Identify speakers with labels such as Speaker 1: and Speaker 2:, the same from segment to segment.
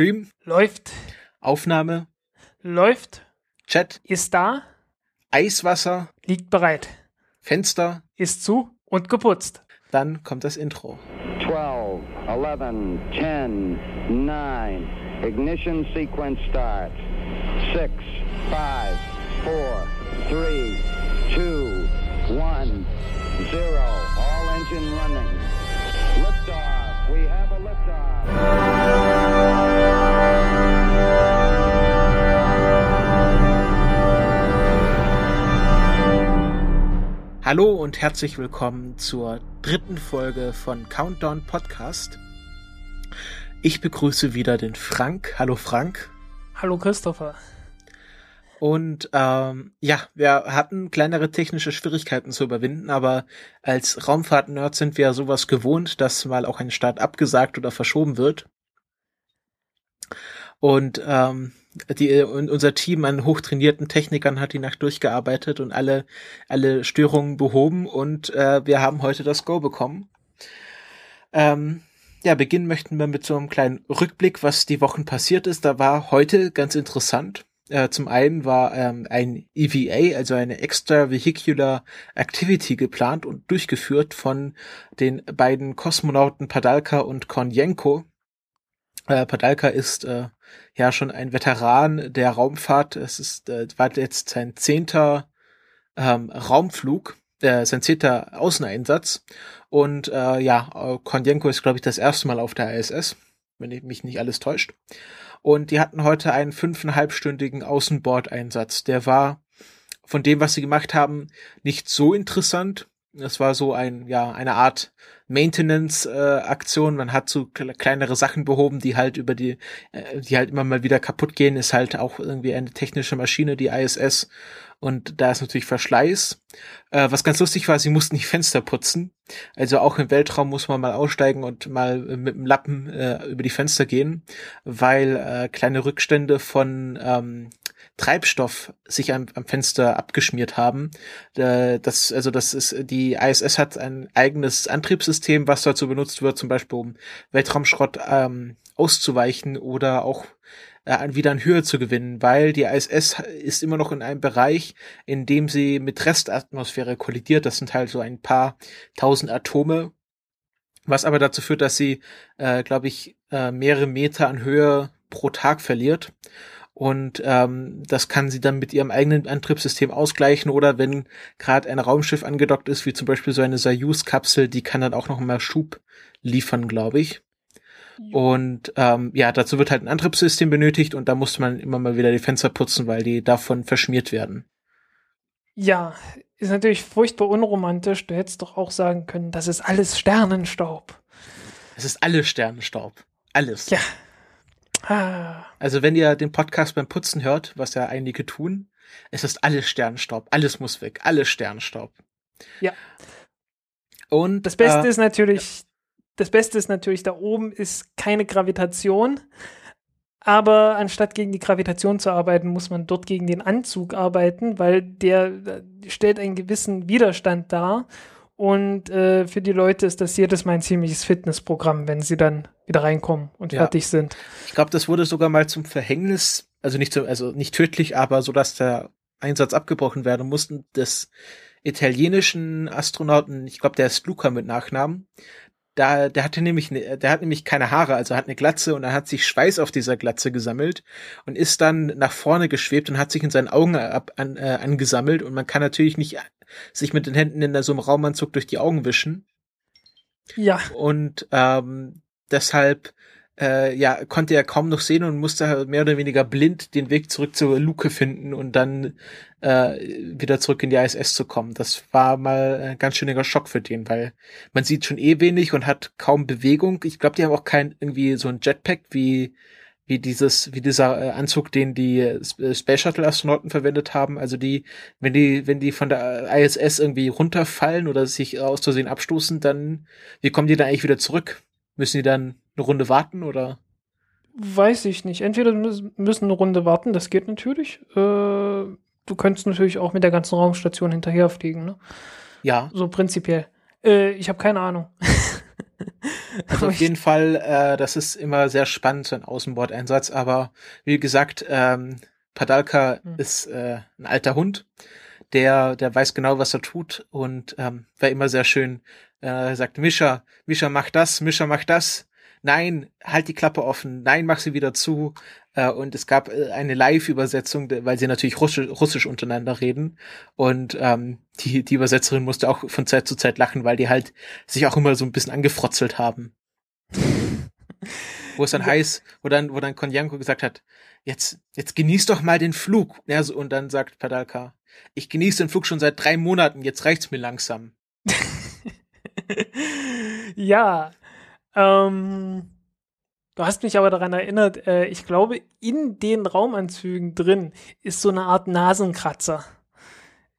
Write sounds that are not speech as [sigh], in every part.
Speaker 1: Stream.
Speaker 2: Läuft.
Speaker 1: Aufnahme.
Speaker 2: Läuft.
Speaker 1: Chat.
Speaker 2: Ist da.
Speaker 1: Eiswasser.
Speaker 2: Liegt bereit.
Speaker 1: Fenster.
Speaker 2: Ist zu und geputzt.
Speaker 1: Dann kommt das Intro.
Speaker 3: 12, 11, 10, 9. Ignition sequence start. 6, 5, 4, 3, 2, 1, 0. All engine running. Liftoff. We have a liftoff.
Speaker 1: Hallo und herzlich willkommen zur dritten Folge von Countdown Podcast. Ich begrüße wieder den Frank. Hallo Frank.
Speaker 2: Hallo Christopher.
Speaker 1: Und ähm, ja, wir hatten kleinere technische Schwierigkeiten zu überwinden, aber als Raumfahrt-Nerd sind wir sowas gewohnt, dass mal auch ein Start abgesagt oder verschoben wird. Und ähm, die, unser Team an hochtrainierten Technikern hat die Nacht durchgearbeitet und alle, alle Störungen behoben und äh, wir haben heute das Go bekommen. Ähm, ja, beginnen möchten wir mit so einem kleinen Rückblick, was die Wochen passiert ist. Da war heute ganz interessant. Äh, zum einen war ähm, ein EVA, also eine Extravehicular Activity geplant und durchgeführt von den beiden Kosmonauten Padalka und Konjenko. Äh, Padalka ist äh, ja schon ein Veteran der Raumfahrt. Es ist äh, war jetzt sein zehnter ähm, Raumflug, äh, sein zehnter Außeneinsatz. Und äh, ja, Konjenko ist, glaube ich, das erste Mal auf der ISS, wenn ich mich nicht alles täuscht. Und die hatten heute einen fünfeinhalbstündigen Außenbordeinsatz. Der war von dem, was sie gemacht haben, nicht so interessant. Das war so ein, ja, eine Art Maintenance-Aktion. Man hat so kleinere Sachen behoben, die halt über die, äh, die halt immer mal wieder kaputt gehen. Ist halt auch irgendwie eine technische Maschine, die ISS. Und da ist natürlich Verschleiß. Äh, was ganz lustig war, sie mussten die Fenster putzen. Also auch im Weltraum muss man mal aussteigen und mal mit dem Lappen äh, über die Fenster gehen, weil äh, kleine Rückstände von ähm, Treibstoff sich am, am Fenster abgeschmiert haben. Äh, das, also das ist, die ISS hat ein eigenes Antriebssystem, was dazu benutzt wird, zum Beispiel um Weltraumschrott ähm, auszuweichen oder auch äh, wieder an Höhe zu gewinnen, weil die ISS ist immer noch in einem Bereich, in dem sie mit Restatmosphäre kollidiert. Das sind halt so ein paar tausend Atome, was aber dazu führt, dass sie, äh, glaube ich, äh, mehrere Meter an Höhe pro Tag verliert. Und ähm, das kann sie dann mit ihrem eigenen Antriebssystem ausgleichen oder wenn gerade ein Raumschiff angedockt ist, wie zum Beispiel so eine Soyuz-Kapsel, die kann dann auch noch mal Schub liefern, glaube ich. Und ähm, ja, dazu wird halt ein Antriebssystem benötigt und da musste man immer mal wieder die Fenster putzen, weil die davon verschmiert werden.
Speaker 2: Ja, ist natürlich furchtbar unromantisch. Du hättest doch auch sagen können, das ist alles Sternenstaub.
Speaker 1: Es ist alles Sternenstaub. Alles.
Speaker 2: Ja. Ah.
Speaker 1: Also wenn ihr den Podcast beim Putzen hört, was ja einige tun, es ist alles Sternenstaub. Alles muss weg. Alles Sternenstaub.
Speaker 2: Ja.
Speaker 1: Und
Speaker 2: Das Beste
Speaker 1: äh,
Speaker 2: ist natürlich, das Beste ist natürlich, da oben ist keine Gravitation. Aber anstatt gegen die Gravitation zu arbeiten, muss man dort gegen den Anzug arbeiten, weil der äh, stellt einen gewissen Widerstand dar. Und äh, für die Leute ist das jedes Mal ein ziemliches Fitnessprogramm, wenn sie dann wieder reinkommen und
Speaker 1: Ja.
Speaker 2: fertig sind.
Speaker 1: Ich glaube, das wurde sogar mal zum Verhängnis, also nicht zum, also nicht tödlich, aber so, dass der Einsatz abgebrochen werden mussten des italienischen Astronauten, ich glaube, der ist Luca mit Nachnamen. Da, der hatte nämlich, ne, der hat nämlich keine Haare, also hat eine Glatze und er hat sich Schweiß auf dieser Glatze gesammelt und ist dann nach vorne geschwebt und hat sich in seinen Augen ab, an, äh, angesammelt und man kann natürlich nicht sich mit den Händen in so einem Raumanzug durch die Augen wischen
Speaker 2: Ja,
Speaker 1: und ähm, deshalb äh, ja konnte er kaum noch sehen und musste halt mehr oder weniger blind den Weg zurück zur Luke finden und dann äh, wieder zurück in die ISS zu kommen. Das war mal ein ganz schöner Schock für den, weil man sieht schon eh wenig und hat kaum Bewegung. Ich glaube, die haben auch kein irgendwie so ein Jetpack wie wie dieses wie dieser äh, Anzug, den die äh, Space Shuttle Astronauten verwendet haben. Also die, wenn die wenn die von der ISS irgendwie runterfallen oder sich aus Versehen abstoßen, dann wie kommen die dann eigentlich wieder zurück? Müssen die dann eine Runde warten oder?
Speaker 2: weiß ich nicht. Entweder mü- müssen eine Runde warten, das geht natürlich. Äh, du könntest natürlich auch mit der ganzen Raumstation hinterherfliegen, ne?
Speaker 1: Ja,
Speaker 2: So prinzipiell. Äh, ich habe keine Ahnung. [laughs]
Speaker 1: Also auf jeden Fall, äh, das ist immer sehr spannend, so ein Außenbordeinsatz, aber wie gesagt, ähm, Padalka hm. ist äh, ein alter Hund, der, der weiß genau, was er tut und ähm, war immer sehr schön. Äh, er sagt, Mischa, Mischa, mach das, Mischa, mach das. Nein, halt die Klappe offen. Nein, mach sie wieder zu. Äh, und es gab äh, eine Live-Übersetzung, weil sie natürlich Russisch, Russisch untereinander reden. Und ähm, die, die Übersetzerin musste auch von Zeit zu Zeit lachen, weil die halt sich auch immer so ein bisschen angefrotzelt haben. [laughs] wo es dann ja. heißt, wo dann, wo dann Konjanko gesagt hat, jetzt, jetzt genieß doch mal den Flug. Ja, so, und dann sagt Padalka, ich genieße den Flug schon seit drei Monaten, jetzt reicht's mir langsam. [laughs]
Speaker 2: ja, ähm, du hast mich aber daran erinnert, äh, ich glaube, in den Raumanzügen drin ist so eine Art Nasenkratzer.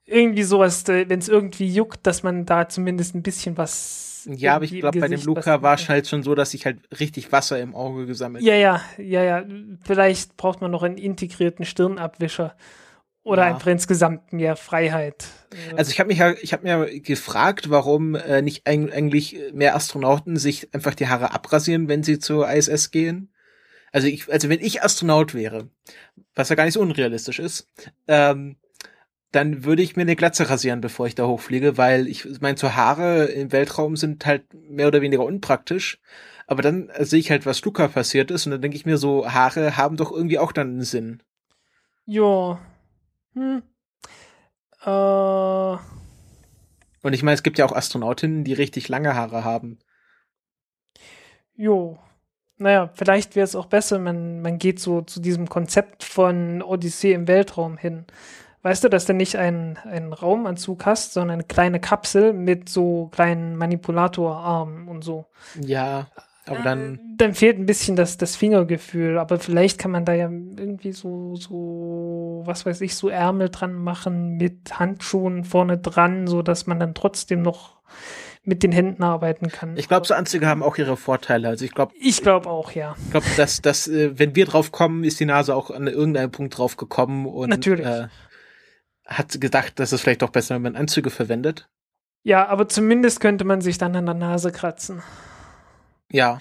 Speaker 2: Irgendwie sowas, äh, wenn es irgendwie juckt, dass man da zumindest ein bisschen was.
Speaker 1: Ja, aber ich glaube, bei dem Luca war es halt schon so, dass sich halt richtig Wasser im Auge gesammelt
Speaker 2: Ja, ja, ja, ja. Vielleicht braucht man noch einen integrierten Stirnabwischer. Oder ja. einfach insgesamt mehr Freiheit.
Speaker 1: Also ich habe mich ja, ich habe mir gefragt, warum äh, nicht eigentlich mehr Astronauten sich einfach die Haare abrasieren, wenn sie zur ISS gehen. Also ich, also wenn ich Astronaut wäre, was ja gar nicht so unrealistisch ist, ähm, dann würde ich mir eine Glatze rasieren, bevor ich da hochfliege, weil ich meine, so Haare im Weltraum sind halt mehr oder weniger unpraktisch. Aber dann sehe ich halt, was Luca passiert ist, und dann denke ich mir so, Haare haben doch irgendwie auch dann einen Sinn.
Speaker 2: Ja, hm. Äh.
Speaker 1: Und ich meine, es gibt ja auch Astronautinnen, die richtig lange Haare haben.
Speaker 2: Jo. Naja, vielleicht wäre es auch besser, man, man geht so zu diesem Konzept von Odyssee im Weltraum hin. Weißt du, dass du nicht einen, einen Raumanzug hast, sondern eine kleine Kapsel mit so kleinen Manipulatorarmen und so.
Speaker 1: Ja. Aber dann. Äh,
Speaker 2: dann fehlt ein bisschen das, das Fingergefühl. Aber vielleicht kann man da ja irgendwie so, so, was weiß ich, so Ärmel dran machen mit Handschuhen vorne dran, so dass man dann trotzdem noch mit den Händen arbeiten kann.
Speaker 1: Ich glaube, so Anzüge haben auch ihre Vorteile. Also ich glaube.
Speaker 2: Ich glaube auch, ja.
Speaker 1: Ich glaube, dass, dass, äh, wenn wir drauf kommen, ist die Nase auch an irgendeinem Punkt drauf gekommen und
Speaker 2: Natürlich. Äh,
Speaker 1: hat gedacht, dass es vielleicht doch besser, wenn man Anzüge verwendet.
Speaker 2: Ja, aber zumindest könnte man sich dann an der Nase kratzen.
Speaker 1: Ja.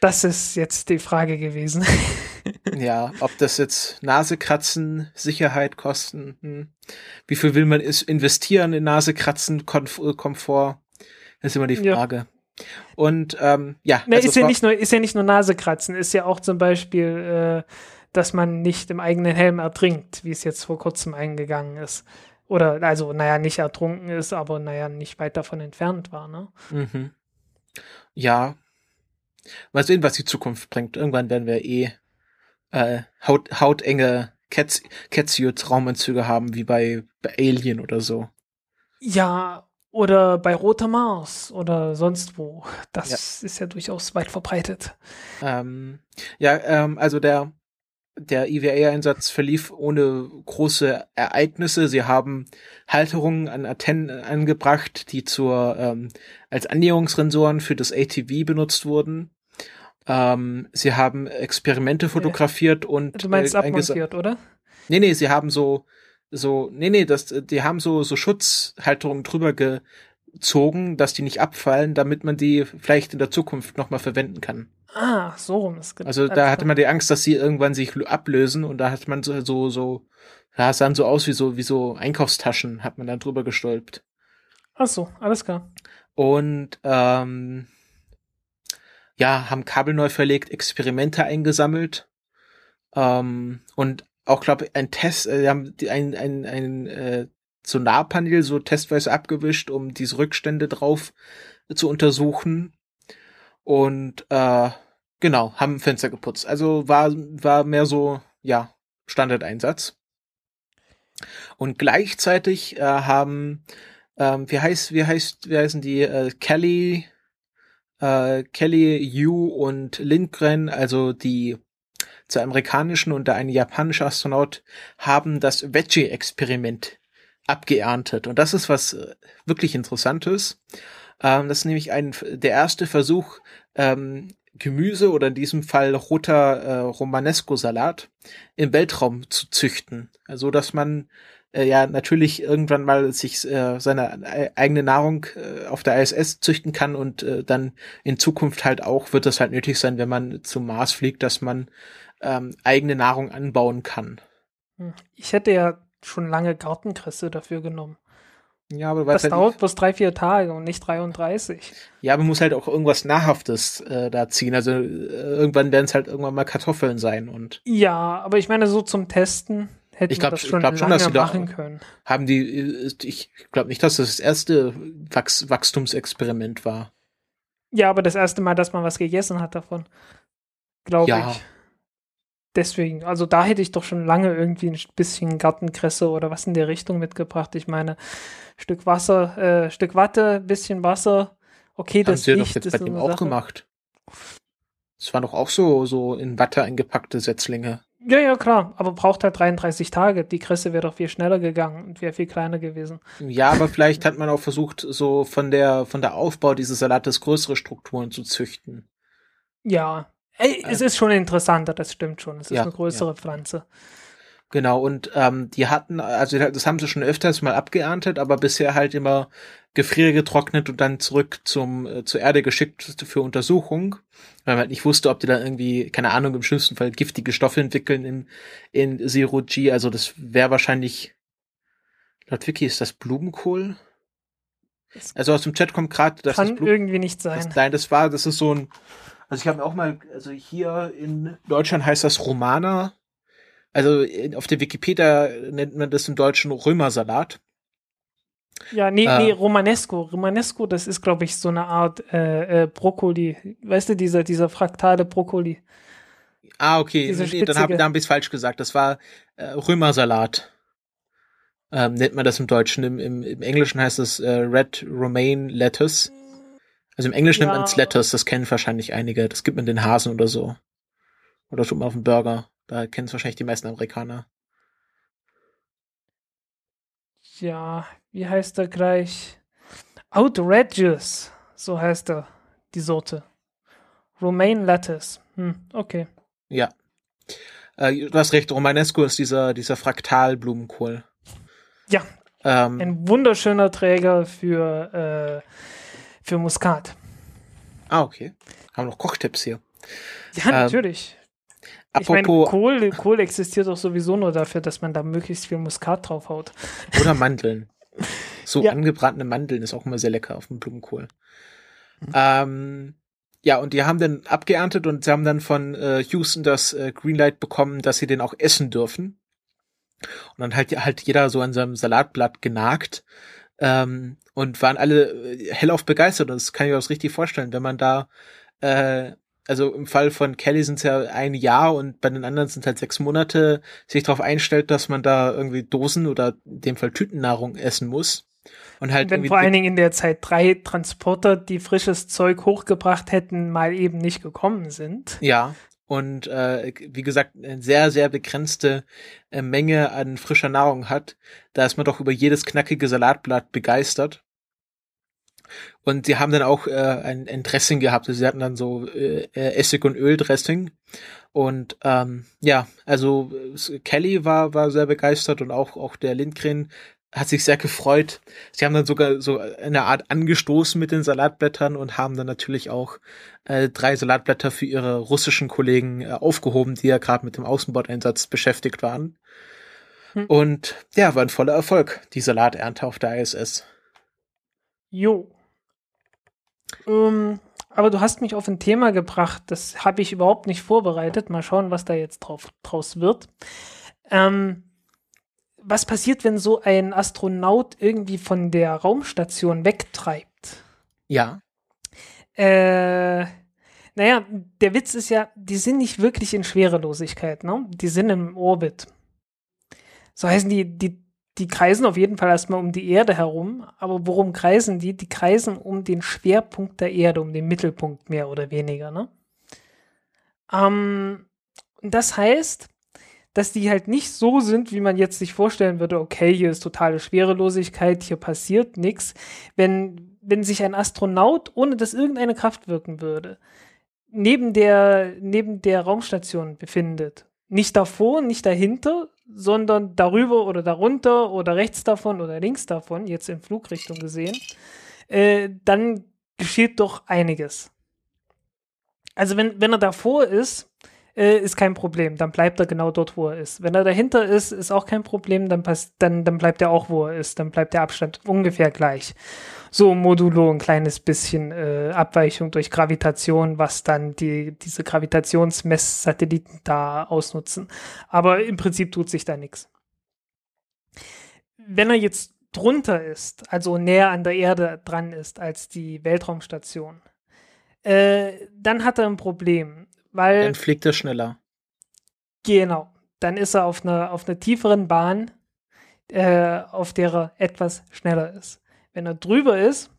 Speaker 2: Das ist jetzt die Frage gewesen. [laughs]
Speaker 1: ja, ob das jetzt Nasekratzen, Sicherheit kosten, hm. wie viel will man investieren in Nasekratzen, Komf Komfort, das ist immer die Frage. Ja. Und ähm, ja,
Speaker 2: Na, also ist ja nicht nur ist ja nicht nur Nasekratzen, ist ja auch zum Beispiel, äh, dass man nicht im eigenen Helm ertrinkt, wie es jetzt vor kurzem eingegangen ist. Oder also, naja, nicht ertrunken ist, aber naja, nicht weit davon entfernt war, ne?
Speaker 1: Mhm. Ja, Mal sehen, was die Zukunft bringt. Irgendwann werden wir eh äh, haut, hautenge Catsuit-Raumanzüge haben, wie bei, bei Alien oder so.
Speaker 2: Ja, oder bei Roter Mars oder sonst wo. Das ja. ist ja durchaus weit verbreitet.
Speaker 1: Ähm, ja, ähm, also der, der EVA-Einsatz verlief ohne große Ereignisse. Sie haben Halterungen an Antennen angebracht, die zur ähm, als Annäherungssensoren für das ATV benutzt wurden. Ähm, sie haben Experimente fotografiert ja. und
Speaker 2: du meinst äh, abmontiert, oder?
Speaker 1: Nee, nee, sie haben so so nee, nee, das die haben so so Schutzhalterungen drüber gezogen, dass die nicht abfallen, damit man die vielleicht in der Zukunft noch mal verwenden kann.
Speaker 2: Ah, so rum ist
Speaker 1: Also da hatte man die Angst, dass sie irgendwann sich ablösen und da hat man so so so ja, es sahen so aus wie so wie so Einkaufstaschen, hat man dann drüber gestolpt.
Speaker 2: Ach so, alles klar.
Speaker 1: Und ähm, ja, haben Kabel neu verlegt, Experimente eingesammelt ähm, und auch, glaube ich, ein Test, äh, haben die, ein, ein, ein äh, Sonarpanel so testweise abgewischt, um diese Rückstände drauf zu untersuchen. Und äh, genau, haben Fenster geputzt. Also war, war mehr so, ja, Standardeinsatz. Und gleichzeitig äh, haben, ähm, wie heißt, wie heißt, wie heißen die, äh, Kelly, äh, Kelly, Yu und Lindgren, also die zwei amerikanischen und der eine japanische Astronaut, haben das Veggie-Experiment abgeerntet. Und das ist was äh, wirklich Interessantes. Ähm, das ist nämlich ein, der erste Versuch, ähm, Gemüse oder in diesem Fall roter äh, Romanesco-Salat im Weltraum zu züchten. Also dass man äh, ja natürlich irgendwann mal sich äh, seine eigene Nahrung äh, auf der ISS züchten kann und äh, dann in Zukunft halt auch wird es halt nötig sein, wenn man zum Mars fliegt, dass man ähm, eigene Nahrung anbauen kann.
Speaker 2: Hm. Ich hätte ja schon lange Gartenkresse dafür genommen.
Speaker 1: Ja, aber
Speaker 2: Das
Speaker 1: halt
Speaker 2: dauert bloß drei, vier Tage und nicht 33.
Speaker 1: Ja, aber man muss halt auch irgendwas Nahrhaftes äh, da ziehen. Also äh, irgendwann werden es halt irgendwann mal Kartoffeln sein und
Speaker 2: Ja, aber ich meine, so zum Testen hätten
Speaker 1: Ich glaub-
Speaker 2: das
Speaker 1: ich
Speaker 2: schon
Speaker 1: glaub schon,
Speaker 2: lange
Speaker 1: dass sie da-
Speaker 2: machen können.
Speaker 1: haben die, ich glaube nicht, dass das das erste Wachs Wachstumsexperiment war.
Speaker 2: Ja, aber das erste Mal, dass man was gegessen hat davon. Glaube
Speaker 1: Ja.
Speaker 2: ich. Deswegen, also da hätte ich doch schon lange irgendwie ein bisschen Gartenkresse oder was in der Richtung mitgebracht. Ich meine, Stück Wasser, äh, Stück Watte, bisschen Wasser. Okay,
Speaker 1: Haben
Speaker 2: das
Speaker 1: sie doch jetzt
Speaker 2: ist
Speaker 1: bei dem auch
Speaker 2: Sache.
Speaker 1: gemacht. Es waren doch auch so, so in Watte eingepackte Setzlinge.
Speaker 2: Ja, ja, klar, aber braucht halt 33 Tage. Die Kresse wäre doch viel schneller gegangen und wäre viel kleiner gewesen.
Speaker 1: Ja, aber vielleicht hat man auch versucht, so von der, von der Aufbau dieses Salates größere Strukturen zu züchten.
Speaker 2: Ja, Ey, es ist schon interessanter, das stimmt schon. Es ist
Speaker 1: Ja,
Speaker 2: eine größere Pflanze.
Speaker 1: Genau, und ähm, die hatten, also das haben sie schon öfters mal abgeerntet, aber bisher halt immer gefriergetrocknet und dann zurück zum äh, zur Erde geschickt für Untersuchung, weil man halt nicht wusste, ob die da irgendwie, keine Ahnung, im schlimmsten Fall giftige Stoffe entwickeln in, in Zero G. Also das wäre wahrscheinlich, laut Wiki ist das Blumenkohl. Also aus dem Chat kommt gerade, dass das
Speaker 2: Kann
Speaker 1: Blumen
Speaker 2: irgendwie nicht sein.
Speaker 1: das, nein, das war, das ist so ein, also ich habe mir auch mal, also hier in Deutschland heißt das Romana. Also in, auf der Wikipedia nennt man das im Deutschen Römersalat.
Speaker 2: Ja, nee,
Speaker 1: Äh.
Speaker 2: nee, Romanesco. Romanesco, das ist, glaube ich, so eine Art äh, äh, Brokkoli. Weißt du, dieser, dieser fraktale Brokkoli.
Speaker 1: Ah, okay, nee, dann habe hab ich falsch gesagt. Das war äh, Römersalat. Ähm, nennt man das im Deutschen. Im, im, im Englischen heißt es äh, Red Romaine Lettuce. Also im Englischen
Speaker 2: Ja.
Speaker 1: nennt man es Lettuce, das kennen wahrscheinlich einige. Das gibt man den Hasen oder so. Oder tut man auf dem Burger. Da kennen es wahrscheinlich die meisten Amerikaner.
Speaker 2: Ja, wie heißt er gleich? Outrageous. So heißt er, die Sorte. Romaine Lettuce. Hm, okay.
Speaker 1: Ja. Äh, du hast recht, Romanesco ist dieser, dieser Fraktalblumenkohl.
Speaker 2: Ja,
Speaker 1: Ähm,
Speaker 2: ein wunderschöner Träger für, äh, für Muskat.
Speaker 1: ah, okay. Haben noch Kochtipps hier.
Speaker 2: Ja,
Speaker 1: Ähm,
Speaker 2: natürlich. Ich meine,
Speaker 1: Apropos,
Speaker 2: Kohl, Kohl existiert doch sowieso nur dafür, dass man da möglichst viel Muskat draufhaut.
Speaker 1: oder Mandeln. [laughs] So
Speaker 2: Ja.
Speaker 1: angebratene Mandeln ist auch immer sehr lecker auf dem Blumenkohl.
Speaker 2: Mhm.
Speaker 1: Ähm, ja, und die haben dann abgeerntet und sie haben dann von äh, Houston das äh, Greenlight bekommen, dass sie den auch essen dürfen. Und dann halt, halt jeder so an seinem Salatblatt genagt ähm, und waren alle äh, hellauf begeistert. Und das kann ich mir auch richtig vorstellen, wenn man da, äh, also im Fall von Kelly sind es ja ein Jahr und bei den anderen sind halt sechs Monate, sich darauf einstellt, dass man da irgendwie Dosen oder in dem Fall Tütennahrung essen muss. Und halt
Speaker 2: Wenn vor allen Dingen in der Zeit drei Transporter, die frisches Zeug hochgebracht hätten, mal eben nicht gekommen sind.
Speaker 1: Ja, und äh, wie gesagt, eine sehr, sehr begrenzte äh, Menge an frischer Nahrung hat, da ist man doch über jedes knackige Salatblatt begeistert. Und sie haben dann auch äh, ein, ein Dressing gehabt. Also sie hatten dann so äh, äh, Essig- und Öldressing. Und ähm, ja, also äh, Kelly war, war sehr begeistert und auch, auch der Lindgren hat sich sehr gefreut. Sie haben dann sogar so eine Art angestoßen mit den Salatblättern und haben dann natürlich auch äh, drei Salatblätter für ihre russischen Kollegen äh, aufgehoben, die ja gerade mit dem Außenbordeinsatz beschäftigt waren.
Speaker 2: Hm.
Speaker 1: Und ja, war ein voller Erfolg, die Salaternte auf der ISS.
Speaker 2: Jo. Ähm, aber du hast mich auf ein Thema gebracht, das habe ich überhaupt nicht vorbereitet. Mal schauen, was da jetzt drauf, draus wird. Ähm, was passiert, wenn so ein Astronaut irgendwie von der Raumstation wegtreibt?
Speaker 1: Ja,
Speaker 2: Äh, naja, der Witz ist ja, die sind nicht wirklich in Schwerelosigkeit, ne? Die sind im Orbit. So heißen die, die, die kreisen auf jeden Fall erstmal um die Erde herum. Aber worum kreisen die? Die kreisen um den Schwerpunkt der Erde, um den Mittelpunkt mehr oder weniger, ne? Ähm, und das heißt, dass die halt nicht so sind, wie man jetzt sich vorstellen würde, okay, hier ist totale Schwerelosigkeit, hier passiert nichts. Wenn, wenn sich ein Astronaut, ohne dass irgendeine Kraft wirken würde, neben der, neben der Raumstation befindet Nicht davor, nicht dahinter, sondern darüber oder darunter oder rechts davon oder links davon, jetzt in Flugrichtung gesehen, äh, dann geschieht doch einiges. Also wenn, wenn er davor ist, äh, ist kein Problem, dann bleibt er genau dort, wo er ist. Wenn er dahinter ist, ist auch kein Problem, dann, passt, dann, dann bleibt er auch, wo er ist, dann bleibt der Abstand ungefähr gleich. So modulo ein kleines bisschen äh, Abweichung durch Gravitation, was dann die, diese Gravitationsmesssatelliten da ausnutzen. Aber im Prinzip tut sich da nichts. Wenn er jetzt drunter ist, also näher an der Erde dran ist als die Weltraumstation, äh, dann hat er ein Problem, weil.
Speaker 1: Dann fliegt er schneller.
Speaker 2: Genau. Dann ist er auf einer auf einer tieferen Bahn, äh, auf der er etwas schneller ist. Wenn er drüber ist,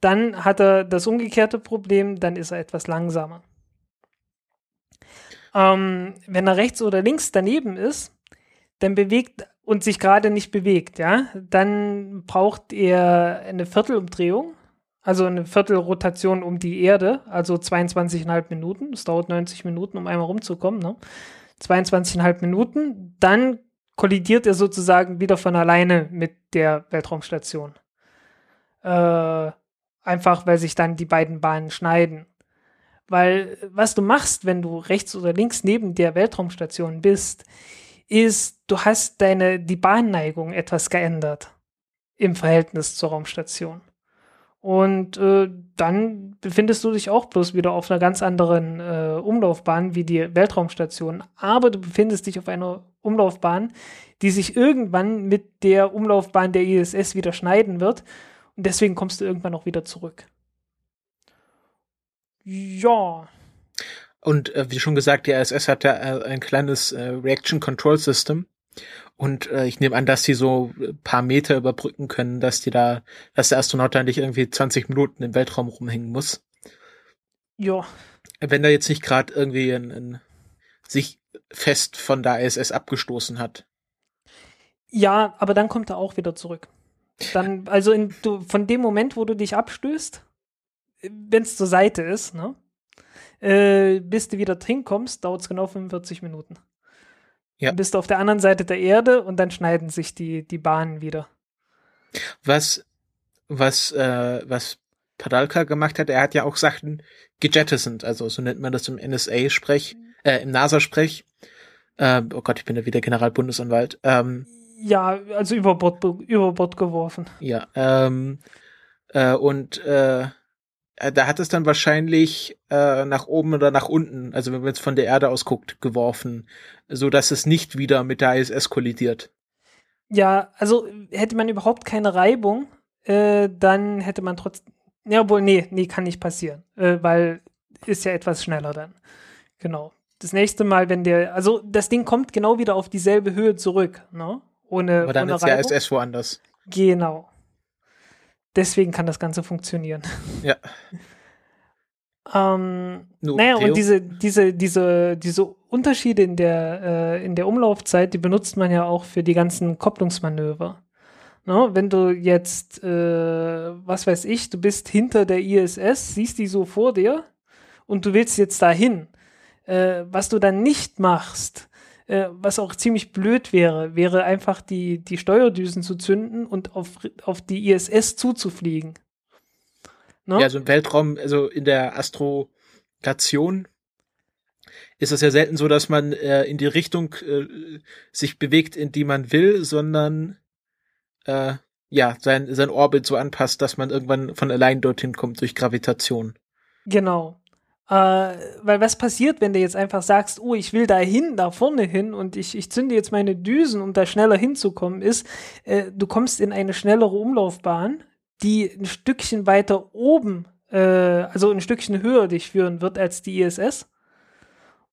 Speaker 2: dann hat er das umgekehrte Problem, dann ist er etwas langsamer. Ähm, wenn er rechts oder links daneben ist, dann bewegt und sich gerade nicht bewegt, ja, dann braucht er eine Viertelumdrehung, also eine Viertelrotation um die Erde, also 22,5 Minuten. Es dauert 90 Minuten, um einmal rumzukommen, ne? 22,5 Minuten. Dann kollidiert er sozusagen wieder von alleine mit der Weltraumstation. Äh, einfach, weil sich dann die beiden Bahnen schneiden. Weil was du machst, wenn du rechts oder links neben der Weltraumstation bist, ist, du hast deine, die Bahnneigung etwas geändert im Verhältnis zur Raumstation. Und äh, dann befindest du dich auch bloß wieder auf einer ganz anderen äh, Umlaufbahn wie die Weltraumstation. Aber du befindest dich auf einer Umlaufbahn, die sich irgendwann mit der Umlaufbahn der ISS wieder schneiden wird. Und deswegen kommst du irgendwann auch wieder zurück. Ja.
Speaker 1: Und äh, wie schon gesagt, die ISS hat ja äh, ein kleines äh, Reaction Control System. Und äh, ich nehme an, dass die so ein paar Meter überbrücken können, dass die da, dass der Astronaut da nicht irgendwie 20 Minuten im Weltraum rumhängen muss.
Speaker 2: Ja.
Speaker 1: Wenn er jetzt nicht gerade irgendwie ein, ein, sich fest von der ISS abgestoßen hat.
Speaker 2: Ja, aber dann kommt er auch wieder zurück. Dann, also in, du, von dem Moment, wo du dich abstößt, wenn es zur Seite ist, ne, äh, bis du wieder hinkommst, dauert es genau 45 Minuten. Ja. Dann bist du auf der anderen Seite der Erde und dann schneiden sich die, die Bahnen wieder.
Speaker 1: Was, was, äh, was Padalka gemacht hat, er hat ja auch Sachen gejettisoned, also so nennt man das im NSA-Sprech, äh, im NASA-Sprech. Äh, oh Gott, ich bin ja wieder Generalbundesanwalt. Ähm,
Speaker 2: ja, also über Bord, über Bord geworfen.
Speaker 1: Ja, ähm, äh, und äh, äh, da hat es dann wahrscheinlich äh, nach oben oder nach unten, also wenn man jetzt von der Erde aus guckt, geworfen, so dass es nicht wieder mit der ISS kollidiert.
Speaker 2: Ja, also hätte man überhaupt keine Reibung, äh, dann hätte man trotzdem, ja, wohl, nee, nee, kann nicht passieren, äh, weil ist ja etwas schneller dann. Genau. Das nächste Mal, wenn der, also das Ding kommt genau wieder auf dieselbe Höhe zurück, ne? Ohne,
Speaker 1: Aber dann
Speaker 2: ohne
Speaker 1: ist Reibung. die ISS woanders.
Speaker 2: Genau. Deswegen kann das Ganze funktionieren.
Speaker 1: Ja. [laughs]
Speaker 2: ähm, no, naja, Theo? und diese, diese, diese, diese Unterschiede in der, äh, in der Umlaufzeit, die benutzt man ja auch für die ganzen Kopplungsmanöver. No, wenn du jetzt, äh, was weiß ich, du bist hinter der ISS, siehst die so vor dir und du willst jetzt dahin. Äh, was du dann nicht machst, äh, was auch ziemlich blöd wäre, wäre einfach die, die Steuerdüsen zu zünden und auf, auf die ISS zuzufliegen.
Speaker 1: Ne? Ja, also im Weltraum, also in der Astrogation ist es ja selten so, dass man äh, in die Richtung äh, sich bewegt, in die man will, sondern äh, ja, sein, sein Orbit so anpasst, dass man irgendwann von allein dorthin kommt durch Gravitation.
Speaker 2: Genau. Äh, weil was passiert, wenn du jetzt einfach sagst, oh, ich will da hin, da vorne hin und ich, ich zünde jetzt meine Düsen, um da schneller hinzukommen, ist, äh, du kommst in eine schnellere Umlaufbahn, die ein Stückchen weiter oben, äh, also ein Stückchen höher dich führen wird als die ISS.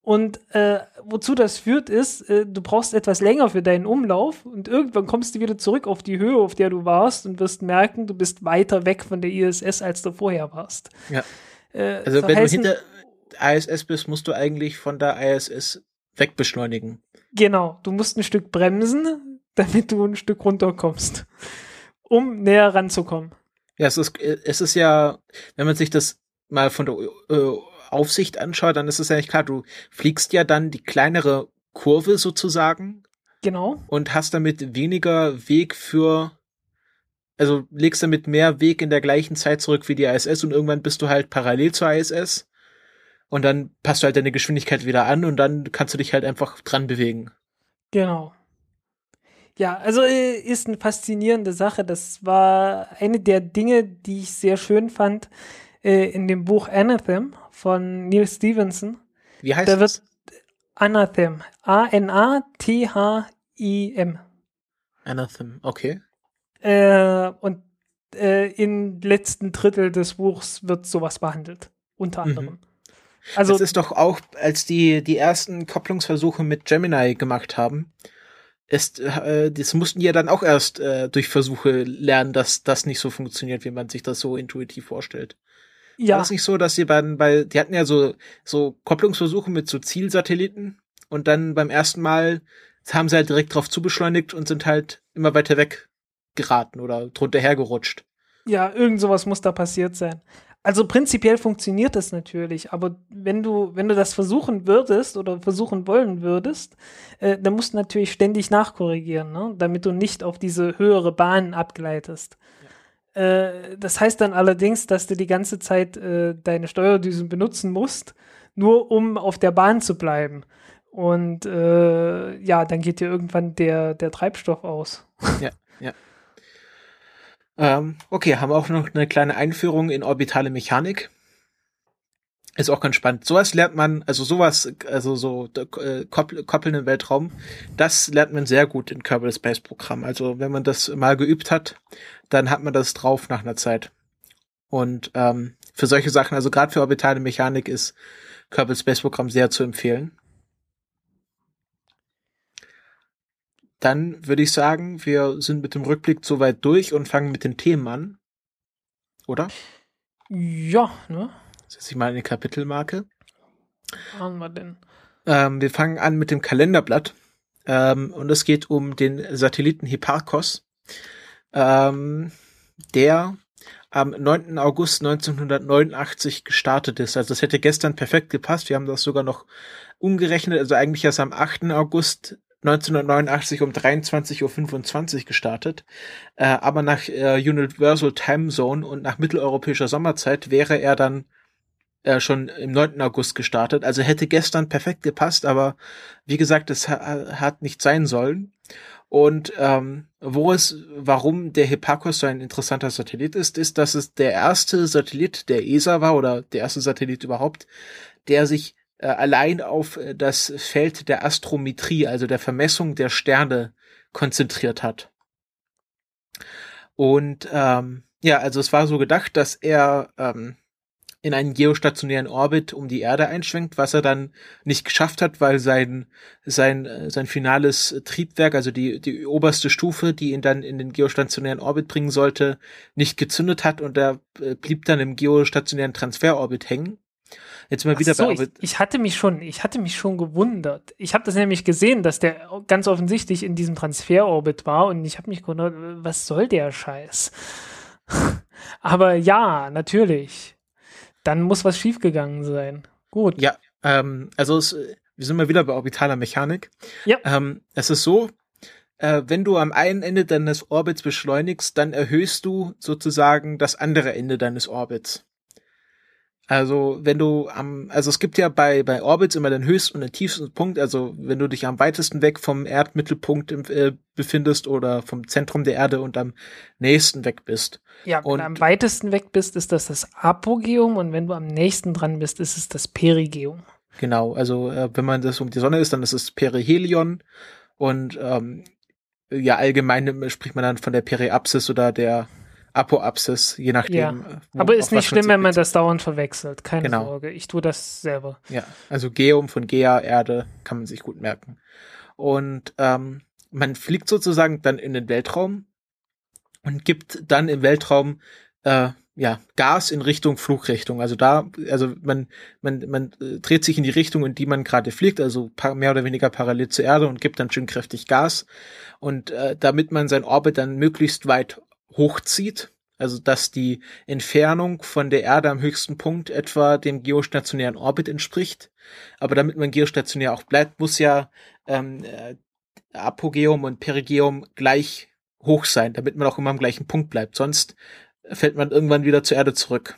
Speaker 2: Und äh, wozu das führt, ist, äh, du brauchst etwas länger für deinen Umlauf und irgendwann kommst du wieder zurück auf die Höhe, auf der du warst und wirst merken, du bist weiter weg von der ISS, als du vorher warst.
Speaker 1: Ja. Äh, also wenn heißen, du hinter ISS bist, musst du eigentlich von der ISS wegbeschleunigen.
Speaker 2: Genau, du musst ein Stück bremsen, [laughs] damit du ein Stück runterkommst, um näher ranzukommen.
Speaker 1: Ja, es ist, es ist ja, wenn man sich das mal von der äh, Aufsicht anschaut, dann ist es ja nicht klar, du fliegst ja dann die kleinere Kurve sozusagen.
Speaker 2: Genau.
Speaker 1: Und hast damit weniger Weg für, also legst damit mehr Weg in der gleichen Zeit zurück wie die ISS und irgendwann bist du halt parallel zur ISS. Und dann passt du halt deine Geschwindigkeit wieder an und dann kannst du dich halt einfach dran bewegen.
Speaker 2: Genau. Ja, also äh, ist eine faszinierende Sache. Das war eine der Dinge, die ich sehr schön fand äh, in dem Buch Anathem von Neil Stevenson.
Speaker 1: Wie heißt
Speaker 2: Da
Speaker 1: das?
Speaker 2: wird Anathem. A-N-A-T-H-I-M.
Speaker 1: Anathem, okay.
Speaker 2: Äh, und äh, im letzten Drittel des Buchs wird sowas behandelt. Unter
Speaker 1: Mhm.
Speaker 2: anderem. Also,
Speaker 1: das ist doch auch, als die die ersten Kopplungsversuche mit Gemini gemacht haben, ist, äh, das mussten die ja dann auch erst äh, durch Versuche lernen, dass das nicht so funktioniert, wie man sich das so intuitiv vorstellt. War
Speaker 2: ja,
Speaker 1: das nicht so, dass sie bei, bei die hatten ja so so Kopplungsversuche mit so Zielsatelliten und dann beim ersten Mal haben sie halt direkt drauf zubeschleunigt und sind halt immer weiter weg geraten oder drunter hergerutscht.
Speaker 2: ja, irgend sowas muss da passiert sein. Also prinzipiell funktioniert das natürlich, aber wenn du, wenn du das versuchen würdest oder versuchen wollen würdest, äh, dann musst du natürlich ständig nachkorrigieren, ne? damit du nicht auf diese höhere Bahn abgleitest. Äh, das heißt dann allerdings, dass du die ganze Zeit äh, deine Steuerdüsen benutzen musst, nur um auf der Bahn zu bleiben. Und äh, ja, dann geht dir irgendwann der, der Treibstoff aus.
Speaker 1: Ähm, okay, haben wir auch noch eine kleine Einführung in orbitale Mechanik. Ist auch ganz spannend. Sowas lernt man, also sowas, also so äh, koppel, koppeln im Weltraum, das lernt man sehr gut in Kerbal Space Programm. Also wenn man das mal geübt hat, dann hat man das drauf nach einer Zeit. Und ähm, für solche Sachen, also gerade für orbitale Mechanik ist Kerbal Space Programm sehr zu empfehlen. Dann würde ich sagen, wir sind mit dem Rückblick soweit durch und fangen mit den Themen an. Oder?
Speaker 2: Ja, ne?
Speaker 1: Setze ich mal eine Kapitelmarke.
Speaker 2: Was haben wir denn?
Speaker 1: Ähm, wir fangen an mit dem Kalenderblatt. Ähm, und es geht um den Satelliten Hipparcos, ähm, der am 9. August 1989 gestartet ist. Also das hätte gestern perfekt gepasst. Wir haben das sogar noch umgerechnet. Also eigentlich erst am 8. August 1989 um 23.25 Uhr gestartet. Äh, aber nach äh, Universal Time Zone und nach mitteleuropäischer Sommerzeit wäre er dann äh, schon im 9. August gestartet. Also hätte gestern perfekt gepasst, aber wie gesagt, es ha hat nicht sein sollen. Und ähm, wo es, warum der Hipparcos so ein interessanter Satellit ist, ist, dass es der erste Satellit der ESA war oder der erste Satellit überhaupt, der sich äh, allein auf äh, das Feld der Astrometrie, also der Vermessung der Sterne, konzentriert hat. Und ähm, ja, also es war so gedacht, dass er ähm, in einen geostationären Orbit um die Erde einschwenkt, was er dann nicht geschafft hat, weil sein sein äh, sein finales Triebwerk, also die die oberste Stufe, die ihn dann in den geostationären Orbit bringen sollte, nicht gezündet hat und er blieb dann im geostationären Transferorbit hängen. Jetzt mal
Speaker 2: Ach
Speaker 1: wieder
Speaker 2: so,
Speaker 1: bei
Speaker 2: ich,
Speaker 1: Orbit.
Speaker 2: ich hatte mich schon, ich hatte mich schon gewundert. Ich habe das nämlich gesehen, dass der ganz offensichtlich in diesem Transferorbit war und ich habe mich gewundert, was soll der Scheiß? [laughs] Aber ja, natürlich. Dann muss was schiefgegangen sein. Gut.
Speaker 1: Ja, ähm, also es, wir sind mal wieder bei orbitaler Mechanik.
Speaker 2: Ja.
Speaker 1: Ähm, es ist so, äh, wenn du am einen Ende deines Orbits beschleunigst, dann erhöhst du sozusagen das andere Ende deines Orbits. Also wenn du am, also es gibt ja bei bei Orbits immer den höchsten und den tiefsten Punkt. Also wenn du dich am weitesten weg vom Erdmittelpunkt im, äh, befindest oder vom Zentrum der Erde und am nächsten weg bist.
Speaker 2: Ja, wenn
Speaker 1: Und-
Speaker 2: du am weitesten weg bist, ist das das Apogeum und wenn du am nächsten dran bist, ist es das Perigeum.
Speaker 1: Genau, also äh, wenn man das um die Sonne ist, dann ist es Perihelion und ähm, ja allgemein spricht man dann von der Periapsis oder der Apoapsis, je nachdem.
Speaker 2: Ja,
Speaker 1: äh, wo-
Speaker 2: Aber ist nicht schlimm, wenn man das dauernd verwechselt. Keine
Speaker 1: Genau.
Speaker 2: Sorge. Ich tue das selber.
Speaker 1: Ja, also Geum von Gea, Erde, kann man sich gut merken. Und ähm, man fliegt sozusagen dann in den Weltraum und gibt dann im Weltraum äh, ja Gas in Richtung Flugrichtung. Also da, also man man man äh, dreht sich in die Richtung, in die man gerade fliegt, also mehr oder weniger parallel zur Erde und gibt dann schön kräftig Gas. Und äh, damit man sein Orbit dann möglichst weit hochzieht, also dass die Entfernung von der Erde am höchsten Punkt etwa dem geostationären Orbit entspricht. Aber damit man geostationär auch bleibt, muss ja ähm, äh, Apogeum und Perigeum gleich hoch sein, damit man auch immer am gleichen Punkt bleibt. Sonst fällt man irgendwann wieder zur Erde zurück.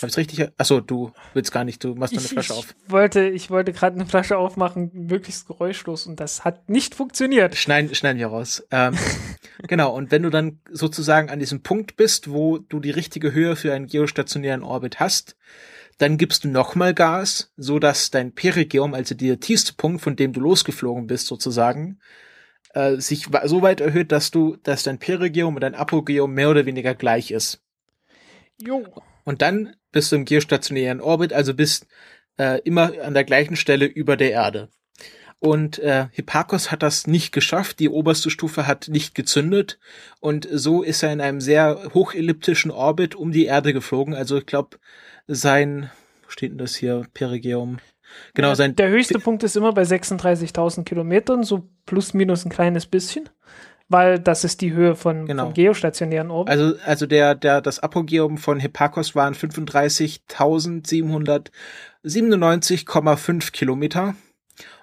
Speaker 1: Hab ich's richtig? Achso, du willst gar nicht, du machst noch eine
Speaker 2: Ich,
Speaker 1: Flasche
Speaker 2: ich
Speaker 1: auf.
Speaker 2: wollte, ich wollte gerade eine Flasche aufmachen, möglichst geräuschlos, und das hat nicht funktioniert.
Speaker 1: Schneiden, schneiden wir raus. Ähm, [laughs] genau, und wenn du dann sozusagen an diesem Punkt bist, wo du die richtige Höhe für einen geostationären Orbit hast, dann gibst du nochmal Gas, so dass dein Perigeum, also der tiefste Punkt, von dem du losgeflogen bist sozusagen, äh, sich so weit erhöht, dass du, dass dein Perigeum und dein Apogeum mehr oder weniger gleich ist.
Speaker 2: Jo.
Speaker 1: Und dann bist du im geostationären Orbit, also bist äh, immer an der gleichen Stelle über der Erde. Und äh, Hipparchos hat das nicht geschafft, die oberste Stufe hat nicht gezündet und so ist er in einem sehr hochelliptischen Orbit um die Erde geflogen. Also ich glaube, sein, wo steht denn das hier, Perigeum? Genau, sein
Speaker 2: Der höchste Punkt ist immer bei 36.000 Kilometern, so plus minus ein kleines bisschen, weil das ist die Höhe von,
Speaker 1: Genau.
Speaker 2: vom geostationären Orbit.
Speaker 1: Also, also der, der, das Apogeum von Hipparchos waren 35.797,5 Kilometer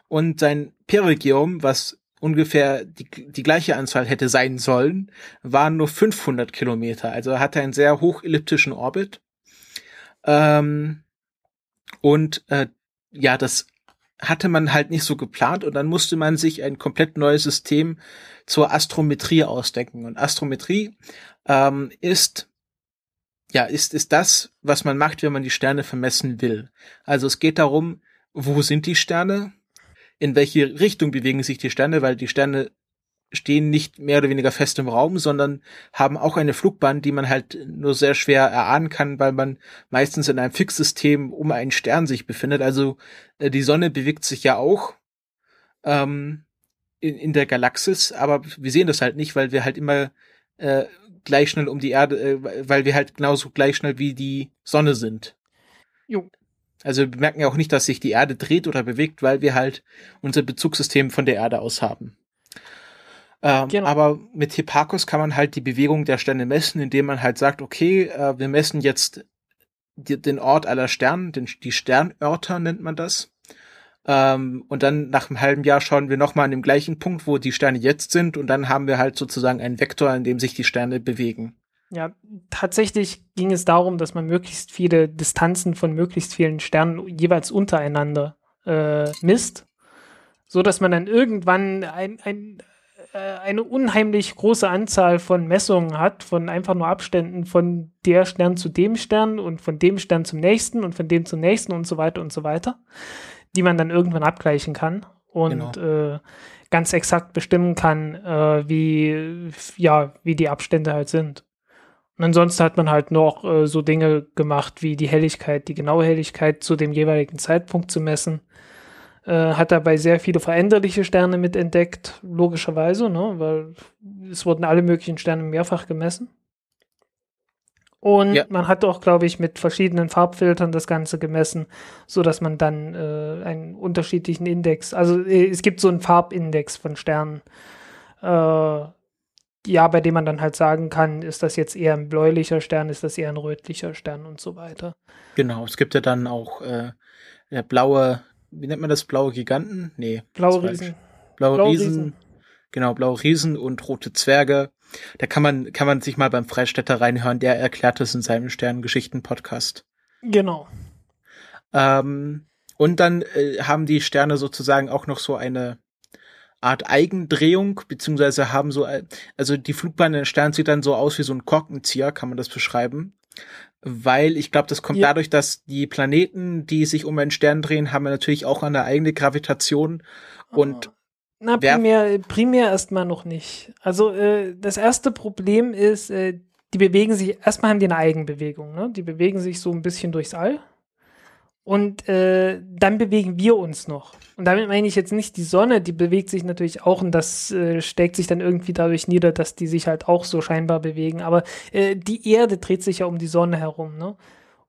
Speaker 1: und sein Perigeum, was ungefähr die, die gleiche Anzahl hätte sein sollen, waren nur 500 Kilometer. Also er hatte einen sehr hochelliptischen Orbit. Ähm, und äh, ja, das hatte man halt nicht so geplant und dann musste man sich ein komplett neues System zur Astrometrie ausdenken. Und Astrometrie ähm, ist ja ist ist das, was man macht, wenn man die Sterne vermessen will. Also es geht darum, wo sind die Sterne, in welche Richtung bewegen sich die Sterne, weil die Sterne stehen nicht mehr oder weniger fest im Raum, sondern haben auch eine Flugbahn, die man halt nur sehr schwer erahnen kann, weil man meistens in einem Fixsystem um einen Stern sich befindet. Also äh, die Sonne bewegt sich ja auch ähm, in, in der Galaxis, aber wir sehen das halt nicht, weil wir halt immer äh, gleich schnell um die Erde, äh, weil wir halt genauso gleich schnell wie die Sonne sind.
Speaker 2: Jo.
Speaker 1: Also wir merken ja auch nicht, dass sich die Erde dreht oder bewegt, weil wir halt unser Bezugssystem von der Erde aus haben. Ähm,
Speaker 2: Genau.
Speaker 1: Aber mit Hipparchos kann man halt die Bewegung der Sterne messen, indem man halt sagt, okay, äh, wir messen jetzt die, den Ort aller Sterne, den, die Sternörter nennt man das. Ähm, und dann nach einem halben Jahr schauen wir nochmal an dem gleichen Punkt, wo die Sterne jetzt sind, und dann haben wir halt sozusagen einen Vektor, in dem sich die Sterne bewegen.
Speaker 2: Ja, tatsächlich ging es darum, dass man möglichst viele Distanzen von möglichst vielen Sternen jeweils untereinander äh, misst, so dass man dann irgendwann ein, ein, äh, eine unheimlich große Anzahl von Messungen hat, von einfach nur Abständen von der Stern zu dem Stern und von dem Stern zum nächsten und von dem zum nächsten und so weiter und so weiter, die man dann irgendwann abgleichen kann und äh, ganz exakt bestimmen kann, äh, wie, ja, wie die Abstände halt sind. Und ansonsten hat man halt noch äh, so Dinge gemacht, wie die Helligkeit, die genaue Helligkeit zu dem jeweiligen Zeitpunkt zu messen. Äh, hat dabei sehr viele veränderliche Sterne mit entdeckt, logischerweise, ne? weil es wurden alle möglichen Sterne mehrfach gemessen. Und
Speaker 1: Ja.
Speaker 2: man hat auch, glaube ich, mit verschiedenen Farbfiltern das Ganze gemessen, so dass man dann äh, einen unterschiedlichen Index, also äh, es gibt so einen Farbindex von Sternen, äh, ja, bei dem man dann halt sagen kann, ist das jetzt eher ein bläulicher Stern, ist das eher ein rötlicher Stern und so weiter.
Speaker 1: Genau, es gibt ja dann auch äh, der blaue, wie nennt man das, blaue Giganten? Nee.
Speaker 2: Blaue. Riesen.
Speaker 1: Blaue,
Speaker 2: Blaue
Speaker 1: Riesen,
Speaker 2: Riesen.
Speaker 1: Genau, blaue Riesen und rote Zwerge. Da kann man, kann man sich mal beim Freistädter reinhören, der erklärt es in seinem Sternengeschichten-Podcast.
Speaker 2: Genau.
Speaker 1: Ähm, und dann äh, haben die Sterne sozusagen auch noch so eine Art Eigendrehung, beziehungsweise haben so, also die Flugbahn der Stern sieht dann so aus wie so ein Korkenzieher, kann man das beschreiben. Weil ich glaube, das kommt
Speaker 2: Ja.
Speaker 1: dadurch, dass die Planeten, die sich um einen Stern drehen, haben ja natürlich auch eine eigene Gravitation. Und
Speaker 2: Na,
Speaker 1: wer-
Speaker 2: primär, primär erstmal noch nicht. Also äh, das erste Problem ist, äh, die bewegen sich, erstmal haben die eine Eigenbewegung, ne? Die bewegen sich so ein bisschen durchs All. Und äh, dann bewegen wir uns noch. Und damit meine ich jetzt nicht die Sonne, die bewegt sich natürlich auch und das äh, steckt sich dann irgendwie dadurch nieder, dass die sich halt auch so scheinbar bewegen. Aber äh, die Erde dreht sich ja um die Sonne herum, ne?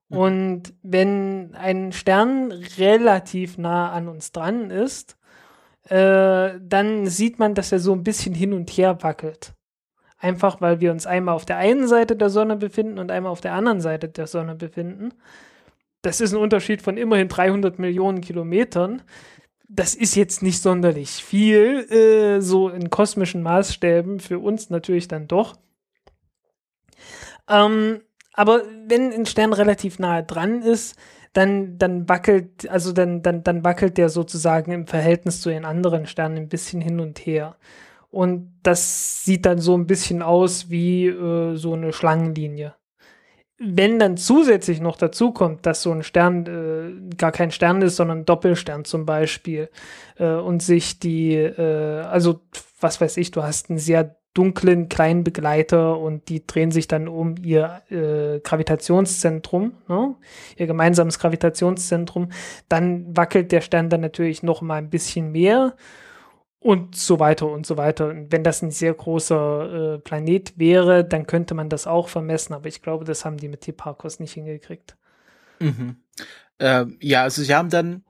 Speaker 1: Mhm.
Speaker 2: Und wenn ein Stern relativ nah an uns dran ist, äh, dann sieht man, dass er so ein bisschen hin und her wackelt. Einfach weil wir uns einmal auf der einen Seite der Sonne befinden und einmal auf der anderen Seite der Sonne befinden. Das ist ein Unterschied von immerhin 300 Millionen Kilometern. das ist jetzt nicht sonderlich viel, äh, so in kosmischen Maßstäben, für uns natürlich dann doch. Ähm, aber wenn ein Stern relativ nahe dran ist, dann, dann wackelt, also dann, dann, dann wackelt der sozusagen im Verhältnis zu den anderen Sternen ein bisschen hin und her. Und das sieht dann so ein bisschen aus wie äh, so eine Schlangenlinie. Wenn dann zusätzlich noch dazu kommt, dass so ein Stern äh, gar kein Stern ist, sondern ein Doppelstern zum Beispiel, äh, und sich die, äh, also was weiß ich, du hast einen sehr dunklen kleinen Begleiter und die drehen sich dann um ihr äh, Gravitationszentrum, ne? ihr gemeinsames Gravitationszentrum, dann wackelt der Stern dann natürlich noch mal ein bisschen mehr und so weiter und so weiter. Und wenn das ein sehr großer äh, Planet wäre, dann könnte man das auch vermessen, aber ich glaube, das haben die mit Hipparcos nicht hingekriegt.
Speaker 1: Mhm. Ähm, ja, also sie haben dann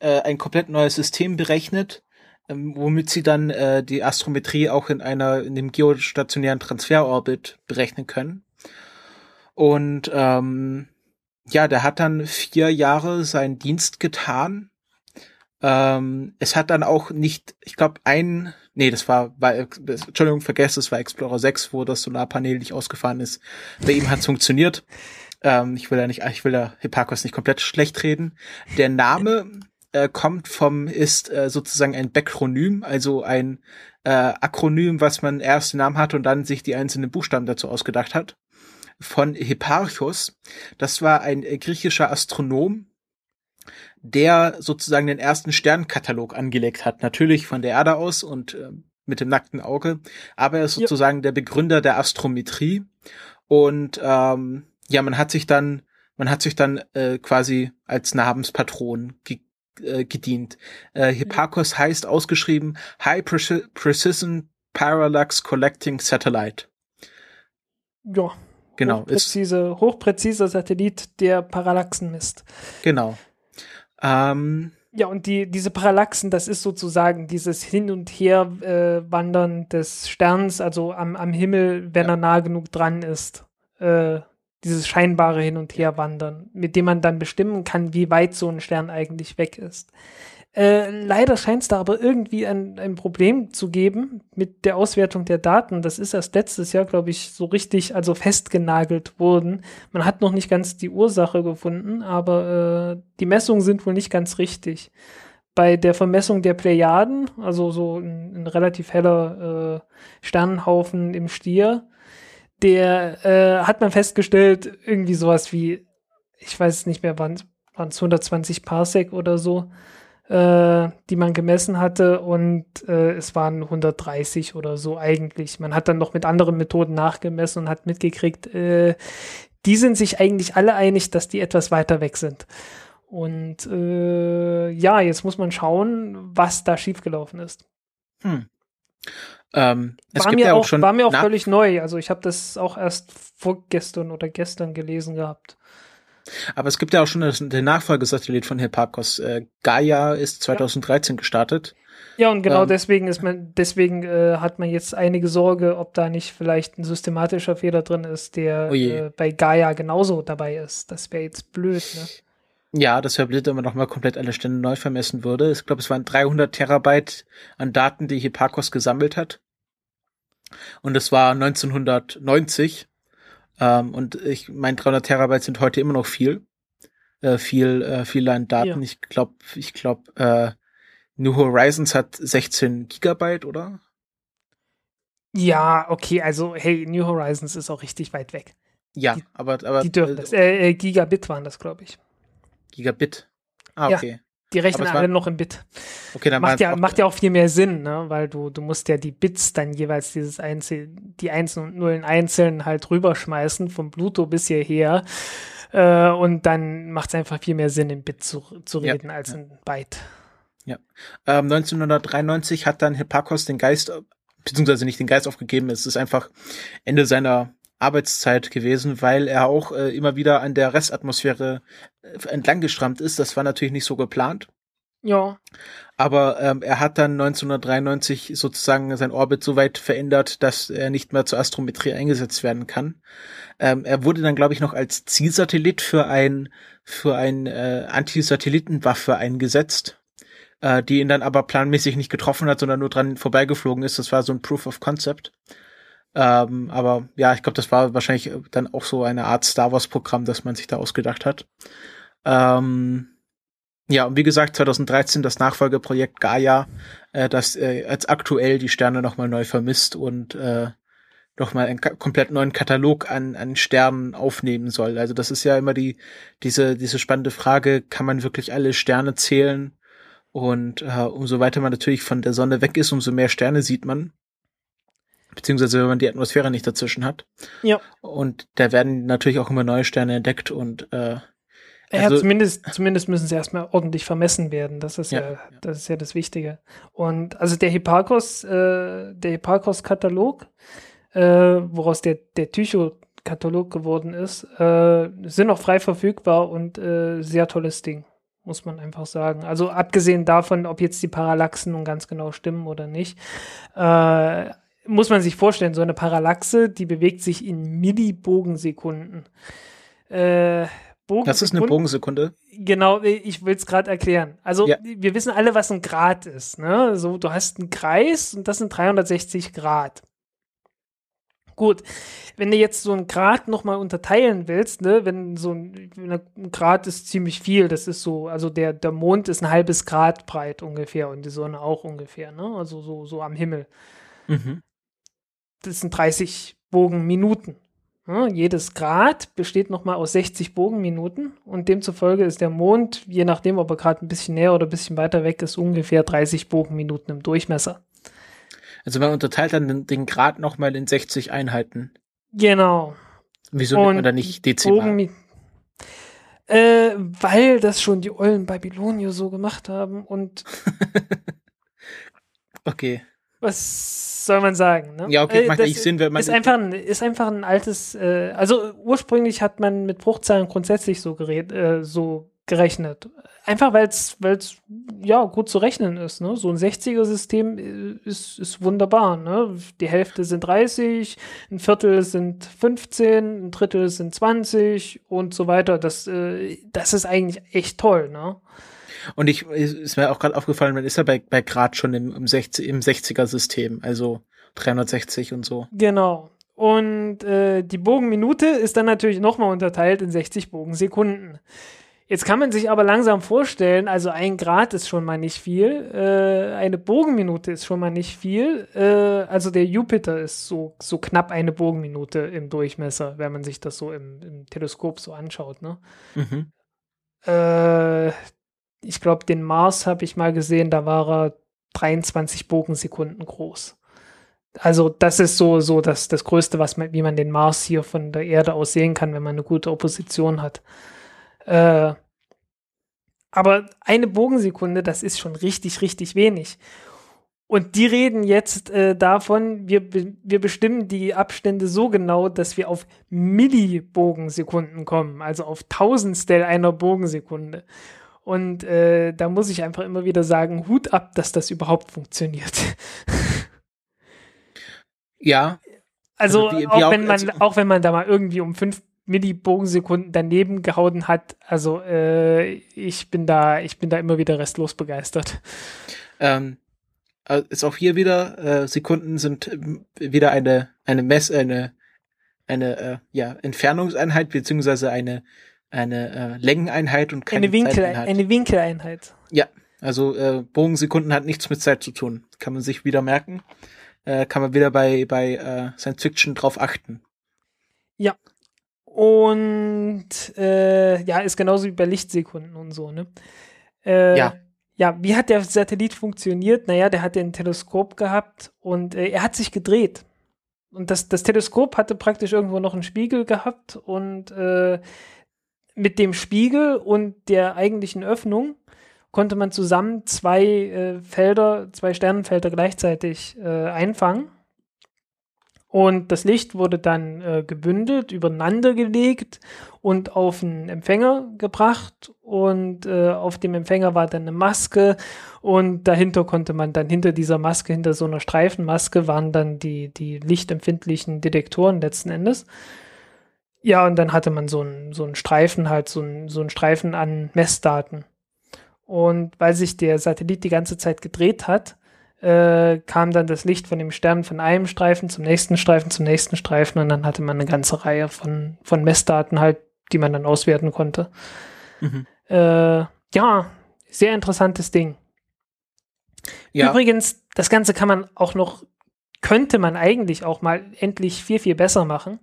Speaker 1: äh, ein komplett neues System berechnet, ähm, womit sie dann äh, die Astrometrie auch in einer in dem geostationären Transferorbit berechnen können. Und ähm, ja, der hat dann vier Jahre seinen Dienst getan ähm, es hat dann auch nicht, ich glaube, ein, nee, das war, war das, Entschuldigung, vergesst, das war Explorer 6, wo das Solarpanel nicht ausgefahren ist. Bei ihm hat es funktioniert. Ähm, ich will da nicht, ich will da Hipparchos nicht komplett schlecht reden. Der Name äh, kommt vom, ist äh, sozusagen ein Bekronym, also ein äh, Akronym, was man erst den Namen hat und dann sich die einzelnen Buchstaben dazu ausgedacht hat. Von Hipparchos. Das war ein griechischer Astronom, der sozusagen den ersten Sternkatalog angelegt hat. Natürlich von der Erde aus und äh, mit dem nackten Auge, aber er ist sozusagen ja. der Begründer der Astrometrie. Und ähm, ja, man hat sich dann, man hat sich dann äh, quasi als Namenspatron ge äh, gedient. Äh, Hipparchos heißt ausgeschrieben High Preci Precision Parallax Collecting Satellite.
Speaker 2: Ja. Genau. Hochpräzise, hochpräziser Satellit, der Parallaxen misst.
Speaker 1: Genau. Ähm,
Speaker 2: ja, und die, diese Parallaxen, das ist sozusagen dieses Hin- und Her-Wandern äh, des Sterns, also am, am Himmel, wenn ja. er nah genug dran ist. Äh, dieses scheinbare Hin- und Her-Wandern, mit dem man dann bestimmen kann, wie weit so ein Stern eigentlich weg ist. Äh, leider scheint es da aber irgendwie ein, ein Problem zu geben mit der Auswertung der Daten. Das ist erst letztes Jahr, glaube ich, so richtig, also festgenagelt worden. Man hat noch nicht ganz die Ursache gefunden, aber äh, die Messungen sind wohl nicht ganz richtig. Bei der Vermessung der Plejaden, also so ein, ein relativ heller äh, Sternenhaufen im Stier, der äh, hat man festgestellt, irgendwie sowas wie, ich weiß nicht mehr, waren es 120 Parsec oder so die man gemessen hatte und äh, es waren 130 oder so eigentlich. Man hat dann noch mit anderen Methoden nachgemessen und hat mitgekriegt, äh, die sind sich eigentlich alle einig, dass die etwas weiter weg sind. Und äh, ja, jetzt muss man schauen, was da schiefgelaufen ist. Hm. Ähm, war, mir ja auch, auch war mir auch völlig neu. Also ich habe das auch erst vorgestern oder gestern gelesen gehabt.
Speaker 1: Aber es gibt ja auch schon den Nachfolgesatellit von Hipparcos. Äh, Gaia ist 2013 ja. gestartet.
Speaker 2: Ja, und genau ähm, deswegen ist man, deswegen äh, hat man jetzt einige Sorge, ob da nicht vielleicht ein systematischer Fehler drin ist, der oh äh, bei Gaia genauso dabei ist. Das wäre jetzt blöd, ne?
Speaker 1: Ja, das wäre blöd, wenn man nochmal komplett alle Stände neu vermessen würde. Ich glaube, es waren 300 Terabyte an Daten, die Hipparcos gesammelt hat. Und es war 1990. Ähm, und ich meine, 300 Terabyte sind heute immer noch viel. Äh, viel, äh, viel an Daten. Ja. Ich glaube, ich glaube, äh, New Horizons hat 16 Gigabyte, oder?
Speaker 2: Ja, okay, also hey, New Horizons ist auch richtig weit weg.
Speaker 1: Ja, die, aber, aber.
Speaker 2: Die dürfen das. Äh, äh, Gigabit waren das, glaube ich.
Speaker 1: Gigabit. Ah, okay. Ja.
Speaker 2: Die rechnen alle noch im Bit. Okay, dann macht ja, macht ja auch viel mehr Sinn, ne? weil du, du musst ja die Bits dann jeweils dieses Einzel, die Einsen und Nullen einzeln halt rüberschmeißen, vom Bluetooth bis hierher. Äh, und dann macht es einfach viel mehr Sinn, im Bit zu, zu reden ja, als ja. in Byte.
Speaker 1: Ja. Ähm, 1993 hat dann Hipparchos den Geist, beziehungsweise nicht den Geist aufgegeben, es ist einfach Ende seiner Arbeitszeit gewesen, weil er auch äh, immer wieder an der Restatmosphäre äh, entlang gestrammt ist. Das war natürlich nicht so geplant.
Speaker 2: Ja.
Speaker 1: Aber ähm, er hat dann 1993 sozusagen sein Orbit so weit verändert, dass er nicht mehr zur Astrometrie eingesetzt werden kann. Ähm, er wurde dann, glaube ich, noch als Zielsatellit für ein für ein äh, Anti-Satellitenwaffe eingesetzt. äh, die ihn dann aber planmäßig nicht getroffen hat, sondern nur dran vorbeigeflogen ist. Das war so ein Proof of Concept. Ähm, aber ja, ich glaube, das war wahrscheinlich dann auch so eine Art Star Wars-Programm, das man sich da ausgedacht hat. Ähm, ja, und wie gesagt, 2013 das Nachfolgeprojekt Gaia, äh, das äh, als aktuell die Sterne nochmal neu vermisst und äh, nochmal einen komplett neuen Katalog an, an Sternen aufnehmen soll. Also das ist ja immer die, diese, diese spannende Frage, kann man wirklich alle Sterne zählen? Und äh, umso weiter man natürlich von der Sonne weg ist, umso mehr Sterne sieht man. Beziehungsweise wenn man die Atmosphäre nicht dazwischen hat.
Speaker 2: Ja.
Speaker 1: Und da werden natürlich auch immer neue Sterne entdeckt und äh,
Speaker 2: ja,
Speaker 1: also-
Speaker 2: zumindest, zumindest müssen sie erstmal ordentlich vermessen werden. Das ist ja,
Speaker 1: Ja,
Speaker 2: das ist ja das Wichtige. Und also der Hipparchos, äh, der Hipparchos-Katalog, äh, woraus der, der Tycho-Katalog geworden ist, äh, sind auch frei verfügbar und äh, sehr tolles Ding, muss man einfach sagen. Also abgesehen davon, ob jetzt die Parallaxen nun ganz genau stimmen oder nicht, äh, muss man sich vorstellen, so eine Parallaxe, die bewegt sich in Millibogensekunden. Äh,
Speaker 1: das ist eine
Speaker 2: Bogensekunden-
Speaker 1: Bogensekunde.
Speaker 2: Genau, ich will es gerade erklären. Also
Speaker 1: Ja.
Speaker 2: wir wissen alle, was ein Grad ist. Ne? So, du hast einen Kreis und das sind 360 Grad. Gut, wenn du jetzt so ein Grad nochmal unterteilen willst, ne, wenn so ein, ein Grad ist ziemlich viel, das ist so, also der, der Mond ist ein halbes Grad breit ungefähr und die Sonne auch ungefähr, ne? Also so, so am Himmel.
Speaker 1: Mhm.
Speaker 2: Das sind 30 Bogenminuten. Ja, jedes Grad besteht nochmal aus 60 Bogenminuten und demzufolge ist der Mond, je nachdem, ob er gerade ein bisschen näher oder ein bisschen weiter weg ist, ungefähr 30 Bogenminuten im Durchmesser.
Speaker 1: Also man unterteilt dann den, den Grad nochmal in 60 Einheiten.
Speaker 2: Genau.
Speaker 1: Wieso
Speaker 2: Und
Speaker 1: nimmt man da nicht Dezimal?
Speaker 2: Äh, weil das schon die ollen Babylonier so gemacht haben und [laughs]
Speaker 1: Okay.
Speaker 2: Was soll man sagen? Ne?
Speaker 1: Ja, okay,
Speaker 2: Äh,
Speaker 1: macht eigentlich Sinn, wenn man
Speaker 2: ist einfach ein, ist einfach ein altes, äh, also ursprünglich hat man mit Bruchzahlen grundsätzlich so, gered, äh, so gerechnet. Einfach weil es ja gut zu rechnen ist. Ne? So ein 60er-System äh, ist, ist wunderbar. Ne? Die Hälfte sind 30, ein Viertel sind 15, ein Drittel sind 20 und so weiter. Das, äh, das ist eigentlich echt toll. Ne?
Speaker 1: Und ich ist mir auch gerade aufgefallen, man ist ja bei, bei Grad schon im, im, 60, im 60er-System, also 360 und so.
Speaker 2: Genau. Und äh, die Bogenminute ist dann natürlich nochmal unterteilt in 60 Bogensekunden. Jetzt kann man sich aber langsam vorstellen, also ein Grad ist schon mal nicht viel, äh, eine Bogenminute ist schon mal nicht viel. Äh, also der Jupiter ist so, so knapp eine Bogenminute im Durchmesser, wenn man sich das so im, im Teleskop so anschaut. Ne?
Speaker 1: Mhm.
Speaker 2: Äh, ich glaube, den Mars habe ich mal gesehen, da war er 23 Bogensekunden groß. Also das ist so, so das, das Größte, was man, wie man den Mars hier von der Erde aus sehen kann, wenn man eine gute Opposition hat. Äh, aber eine Bogensekunde, das ist schon richtig, richtig wenig. Und die reden jetzt äh, davon, wir, wir bestimmen die Abstände so genau, dass wir auf Millibogensekunden kommen, also auf Tausendstel einer Bogensekunde. Und äh, da muss ich einfach immer wieder sagen, Hut ab, dass das überhaupt funktioniert. [laughs]
Speaker 1: Ja,
Speaker 2: Also,
Speaker 1: Also wie- wie
Speaker 2: auch,
Speaker 1: auch-
Speaker 2: wenn man,
Speaker 1: also-
Speaker 2: auch wenn man da mal irgendwie um fünf Millibogensekunden daneben gehauen hat, also äh, ich bin da, ich bin da immer wieder restlos begeistert.
Speaker 1: ähm, äh, ist auch hier wieder, äh, Sekunden sind ähm, wieder eine, eine Mess, eine, eine, äh, ja, Entfernungseinheit, beziehungsweise eine, eine äh, Längeneinheit und keine
Speaker 2: Eine, Winkel,
Speaker 1: Zeiteinheit.
Speaker 2: eine Winkeleinheit.
Speaker 1: Also äh, Bogensekunden hat nichts mit Zeit zu tun. Kann man sich wieder merken. Äh, kann man wieder bei, bei äh, Science Fiction drauf achten.
Speaker 2: Und äh, ja, ist genauso wie bei Lichtsekunden und so, ne? Äh,
Speaker 1: Ja.
Speaker 2: Ja, wie hat der Satellit funktioniert? Naja, der hatte ein Teleskop gehabt und äh, er hat sich gedreht. Und das, das Teleskop hatte praktisch irgendwo noch einen Spiegel gehabt und äh, mit dem Spiegel und der eigentlichen Öffnung konnte man zusammen zwei äh, Felder, zwei Sternenfelder gleichzeitig äh, einfangen. Und das Licht wurde dann äh, gebündelt, übereinander gelegt und auf einen Empfänger gebracht. Und äh, auf dem Empfänger war dann eine Maske. Und dahinter konnte man dann hinter dieser Maske, hinter so einer Streifenmaske, waren dann die, die lichtempfindlichen Detektoren letzten Endes. Ja, und dann hatte man so einen, so einen Streifen, halt so einen, so einen Streifen an Messdaten. Und weil sich der Satellit die ganze Zeit gedreht hat, äh, kam dann das Licht von dem Stern von einem Streifen zum nächsten Streifen zum nächsten Streifen und dann hatte man eine ganze Reihe von, von Messdaten halt, die man dann auswerten konnte. Mhm. Äh, ja, sehr interessantes Ding. Ja. Übrigens, das Ganze kann man auch noch, könnte man eigentlich auch mal endlich viel, viel besser machen.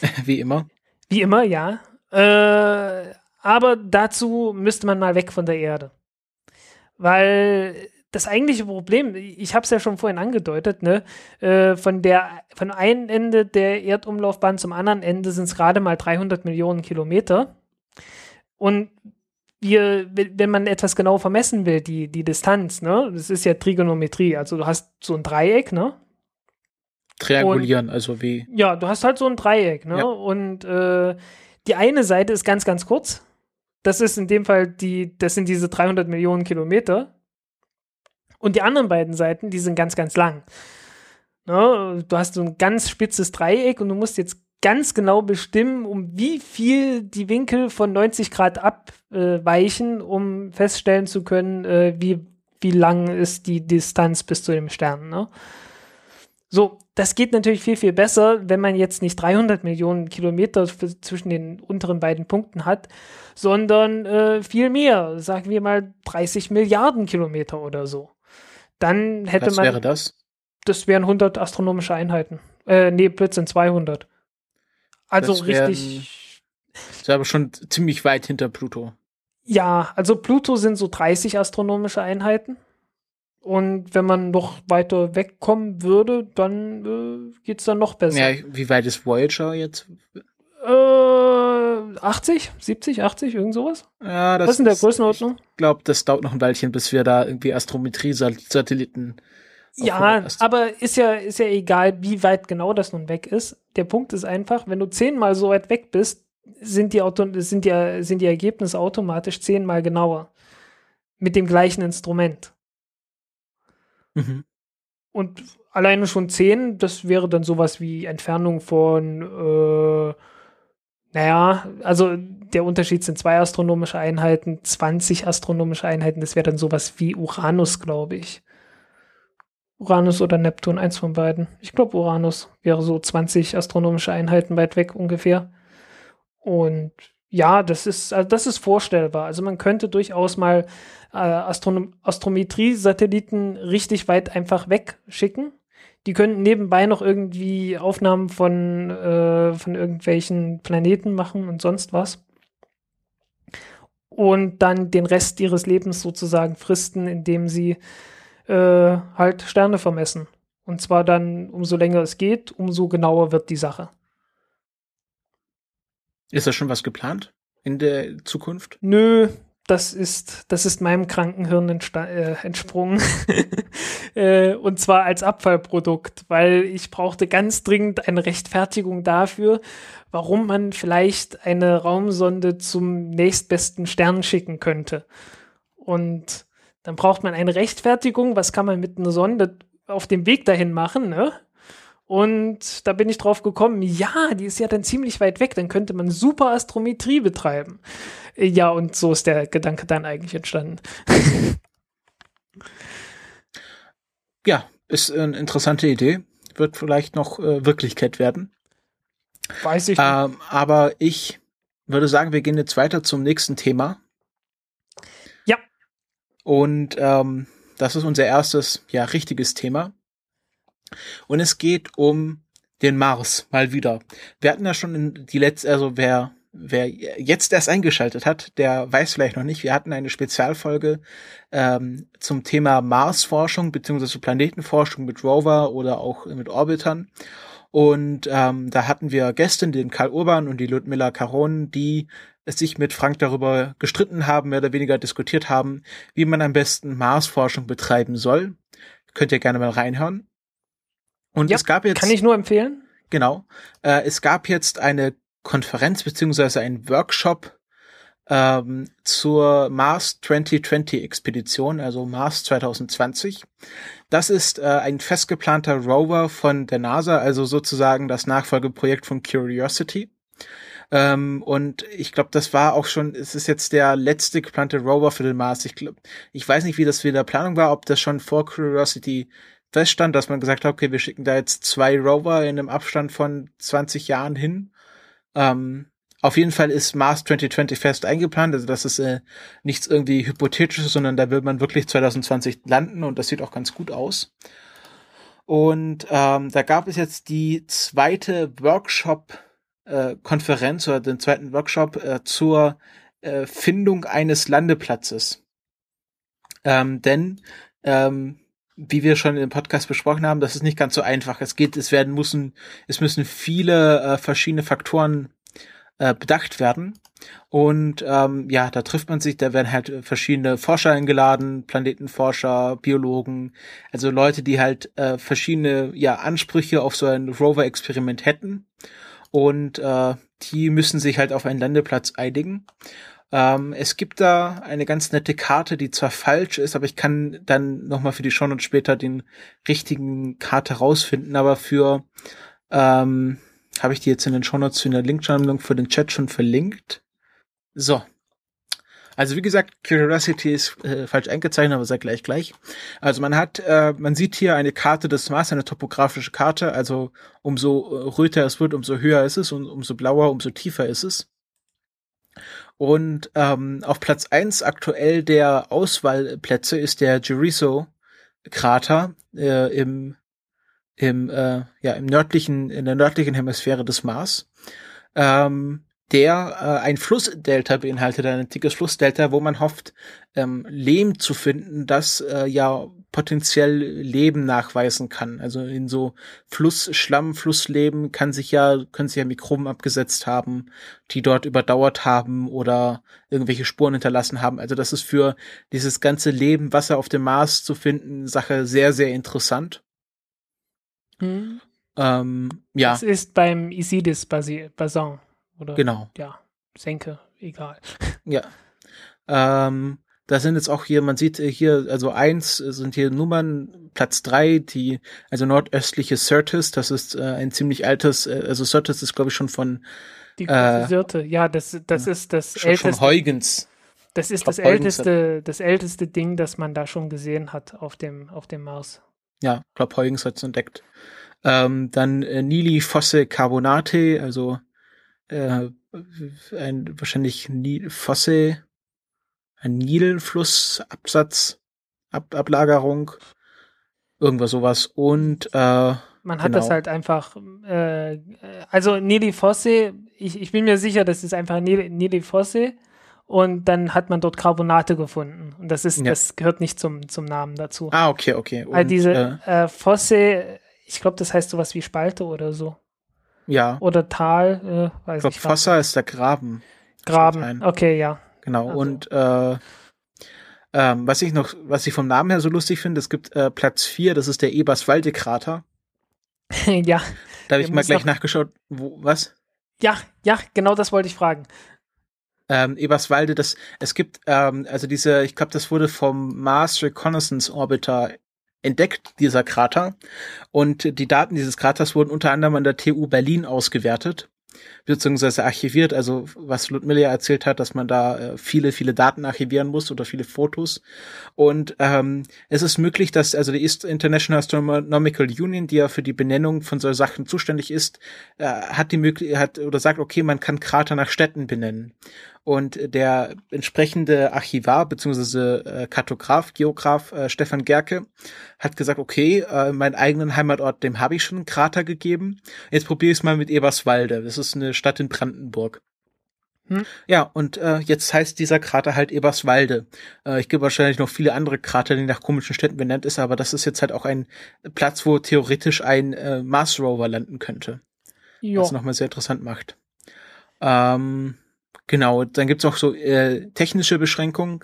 Speaker 2: [laughs]
Speaker 1: Wie immer.
Speaker 2: Wie immer, ja. Äh, aber dazu müsste man mal weg von der Erde. Weil das eigentliche Problem, ich habe es ja schon vorhin angedeutet, ne, äh, von der von einem Ende der Erdumlaufbahn zum anderen Ende sind es gerade mal 300 Millionen Kilometer. Und wir, wenn man etwas genau vermessen will, die, die Distanz, ne, das ist ja Trigonometrie, also du hast so ein Dreieck, ne?
Speaker 1: Triangulieren, und, also wie.
Speaker 2: Ja, du hast halt so ein Dreieck, ne? Ja. Und äh, die eine Seite ist ganz, ganz kurz. Das ist in dem Fall die, das sind diese 300 Millionen Kilometer. Und die anderen beiden Seiten, die sind ganz, ganz lang. Ne? Du hast so ein ganz spitzes Dreieck und du musst jetzt ganz genau bestimmen, um wie viel die Winkel von 90 Grad abweichen, um feststellen zu können, äh, wie, wie lang ist die Distanz bis zu dem Stern. Ne? So, das geht natürlich viel, viel besser, wenn man jetzt nicht 300 Millionen Kilometer zwischen den unteren beiden Punkten hat, sondern äh, viel mehr, sagen wir mal 30 Milliarden Kilometer oder so dann hätte
Speaker 1: Was
Speaker 2: man.
Speaker 1: Was wäre das?
Speaker 2: Das wären 100 astronomische Einheiten. Äh, nee, Blödsinn, 200. Also das richtig.
Speaker 1: Das ist aber schon ziemlich weit hinter Pluto.
Speaker 2: Ja, also Pluto sind so 30 astronomische Einheiten. Und wenn man noch weiter wegkommen würde, dann äh, geht es dann noch besser.
Speaker 1: Ja, wie weit ist Voyager jetzt?
Speaker 2: Äh, 80, 70, 80, irgend sowas?
Speaker 1: Ja, das
Speaker 2: Was ist in der Größenordnung?
Speaker 1: Ich glaube, das dauert noch ein Weilchen, bis wir da irgendwie Astrometrie-Satelliten.
Speaker 2: Ja, aber ist ja, ist ja egal, wie weit genau das nun weg ist. Der Punkt ist einfach, wenn du zehnmal so weit weg bist, sind die, Auto sind die, sind die Ergebnisse automatisch zehnmal genauer. Mit dem gleichen Instrument. Mhm. Und alleine schon zehn, das wäre dann sowas wie Entfernung von äh, naja, also der Unterschied sind zwei astronomische Einheiten, 20 astronomische Einheiten, das wäre dann sowas wie Uranus, glaube ich. Uranus oder Neptun, eins von beiden. Ich glaube, Uranus wäre so 20 astronomische Einheiten weit weg ungefähr. Und ja, das ist, also das ist vorstellbar. Also man könnte durchaus mal äh, Astrometrie-Satelliten richtig weit einfach wegschicken die könnten nebenbei noch irgendwie Aufnahmen von, äh, von irgendwelchen Planeten machen und sonst was. Und dann den Rest ihres Lebens sozusagen fristen, indem sie äh, halt Sterne vermessen. Und zwar dann, umso länger es geht, umso genauer wird die Sache.
Speaker 1: Ist da schon was geplant in der Zukunft?
Speaker 2: Nö, das ist, das ist meinem kranken Hirn äh, entsprungen. [laughs] äh, und zwar als Abfallprodukt, weil ich brauchte ganz dringend eine Rechtfertigung dafür, warum man vielleicht eine Raumsonde zum nächstbesten Stern schicken könnte. Und dann braucht man eine Rechtfertigung. Was kann man mit einer Sonde auf dem Weg dahin machen, ne? Und da bin ich drauf gekommen, ja, die ist ja dann ziemlich weit weg, dann könnte man super Astrometrie betreiben. Ja, und so ist der Gedanke dann eigentlich entstanden. [laughs]
Speaker 1: ja, ist eine interessante Idee. Wird vielleicht noch äh, Wirklichkeit werden.
Speaker 2: Weiß ich
Speaker 1: nicht. Ähm, aber ich würde sagen, wir gehen jetzt weiter zum nächsten Thema.
Speaker 2: Ja.
Speaker 1: Und ähm, das ist unser erstes, ja, richtiges Thema. Und es geht um den Mars mal wieder. Wir hatten ja schon in die letzte, also wer wer jetzt erst eingeschaltet hat, der weiß vielleicht noch nicht, wir hatten eine Spezialfolge ähm, zum Thema Marsforschung beziehungsweise Planetenforschung mit Rover oder auch mit Orbitern. Und ähm, da hatten wir Gäste, den Karl Urban und die Ludmilla Caron, die sich mit Frank darüber gestritten haben, mehr oder weniger diskutiert haben, wie man am besten Marsforschung betreiben soll. Könnt ihr gerne mal reinhören. Und ja, es gab jetzt.
Speaker 2: Kann ich nur empfehlen.
Speaker 1: Genau. Äh, es gab jetzt eine Konferenz beziehungsweise ein Workshop ähm, zur Mars 2020 Expedition, also Mars 2020. Das ist äh, ein festgeplanter Rover von der NASA, also sozusagen das Nachfolgeprojekt von Curiosity. Ähm, und ich glaube, das war auch schon, es ist jetzt der letzte geplante Rover für den Mars. Ich glaube, ich weiß nicht, wie das wieder Planung war, ob das schon vor Curiosity feststand, dass man gesagt hat, okay, wir schicken da jetzt zwei Rover in einem Abstand von 20 Jahren hin. Ähm, auf jeden Fall ist Mars 2020 fest eingeplant, also das ist äh, nichts irgendwie hypothetisches, sondern da will man wirklich 2020 landen und das sieht auch ganz gut aus. Und ähm, da gab es jetzt die zweite Workshop-Konferenz äh, oder den zweiten Workshop äh, zur äh, Findung eines Landeplatzes. Ähm, denn ähm, wie wir schon im Podcast besprochen haben, das ist nicht ganz so einfach. Es geht, es werden müssen, es müssen viele äh, verschiedene Faktoren äh, bedacht werden. Und ähm, ja, da trifft man sich, da werden halt verschiedene Forscher eingeladen, Planetenforscher, Biologen, also Leute, die halt äh, verschiedene ja, Ansprüche auf so ein Rover-Experiment hätten. Und äh, die müssen sich halt auf einen Landeplatz einigen. Ähm, es gibt da eine ganz nette Karte, die zwar falsch ist, aber ich kann dann nochmal für die Show und später den richtigen Karte rausfinden, aber für ähm, habe ich die jetzt in den Shownotes in der Linksammlung für den Chat schon verlinkt. So. Also wie gesagt, Curiosity ist äh, falsch eingezeichnet, aber sei gleich gleich. Also man hat, äh, man sieht hier eine Karte des Mars, eine topografische Karte. Also umso äh, röter es wird, umso höher ist es und umso blauer, umso tiefer ist es. Und ähm, auf Platz eins aktuell der Auswahlplätze ist der Jericho-Krater äh, im im, äh, ja, im nördlichen, in der nördlichen Hemisphäre des Mars, ähm, der äh, ein Flussdelta beinhaltet, ein antikes Flussdelta, wo man hofft, ähm, Lehm zu finden, das äh, ja potenziell Leben nachweisen kann. Also in so Flussschlamm, Flussleben kann sich ja, können sich ja Mikroben abgesetzt haben, die dort überdauert haben oder irgendwelche Spuren hinterlassen haben. Also das ist für dieses ganze Leben, Wasser auf dem Mars zu finden, Sache sehr, sehr interessant.
Speaker 2: Hm.
Speaker 1: Ähm, ja.
Speaker 2: Das ist beim Isidis Basin, oder?
Speaker 1: Genau.
Speaker 2: Ja, Senke, egal. [laughs]
Speaker 1: Ja. Ähm, da sind jetzt auch hier, man sieht hier, also eins sind hier Nummern, Platz drei, die, also nordöstliche Sirtis, das ist äh, ein ziemlich altes, äh, also Sirtis ist glaube ich schon von
Speaker 2: die äh, Sirte, ja, das, das ist das
Speaker 1: schon,
Speaker 2: älteste.
Speaker 1: Von Huygens.
Speaker 2: Das ist das älteste, das älteste Ding, das man da schon gesehen hat auf dem, auf dem Mars.
Speaker 1: Ja, ich glaube, Huygens hat es entdeckt. Ähm, dann äh, Nili Fosse Carbonate, also äh, ein wahrscheinlich Nil Fosse, ein Nilflussabsatz, Ab Ablagerung, irgendwas sowas. Und äh,
Speaker 2: man hat genau. das halt einfach, äh, also Nili Fosse, ich, ich bin mir sicher, das ist einfach Nili, Nili Fosse und dann hat man dort Carbonate gefunden. Und das ist, ja. das gehört nicht zum, zum Namen dazu.
Speaker 1: Ah, okay, okay.
Speaker 2: Und, also diese äh, äh, Fosse, ich glaube, das heißt sowas wie Spalte oder so.
Speaker 1: Ja.
Speaker 2: Oder Tal, äh, weiß ich
Speaker 1: nicht. Fossa ist der Graben.
Speaker 2: Graben, okay, ja.
Speaker 1: Genau. Also. Und äh, ähm, was ich noch, was ich vom Namen her so lustig finde, es gibt äh, Platz 4, das ist der Eberswalde-Krater. [laughs]
Speaker 2: ja.
Speaker 1: Da habe ich mal gleich nachgeschaut, wo, was?
Speaker 2: Ja, ja, genau das wollte ich fragen
Speaker 1: ähm, Eberswalde, das, es gibt, ähm, also diese, ich glaube, das wurde vom Mars Reconnaissance Orbiter entdeckt, dieser Krater. Und die Daten dieses Kraters wurden unter anderem an der TU Berlin ausgewertet beziehungsweise archiviert. Also was Ludmilla erzählt hat, dass man da äh, viele, viele Daten archivieren muss oder viele Fotos. Und ähm, es ist möglich, dass also die International Astronomical Union, die ja für die Benennung von solchen Sachen zuständig ist, äh, hat die Möglichkeit hat oder sagt, okay, man kann Krater nach Städten benennen. Und der entsprechende Archivar bzw. Äh, Kartograf, Geograf äh, Stefan Gerke hat gesagt, okay, äh, meinen eigenen Heimatort, dem habe ich schon einen Krater gegeben. Jetzt probiere ich es mal mit Eberswalde. Das ist eine Stadt in Brandenburg. Hm? Ja, und äh, jetzt heißt dieser Krater halt Eberswalde. Äh, ich gebe wahrscheinlich noch viele andere Krater, die nach komischen Städten benannt ist, aber das ist jetzt halt auch ein Platz, wo theoretisch ein äh, Mars Rover landen könnte. Jo. Was nochmal sehr interessant macht. Ähm, Genau, dann gibt's auch so äh, technische Beschränkungen.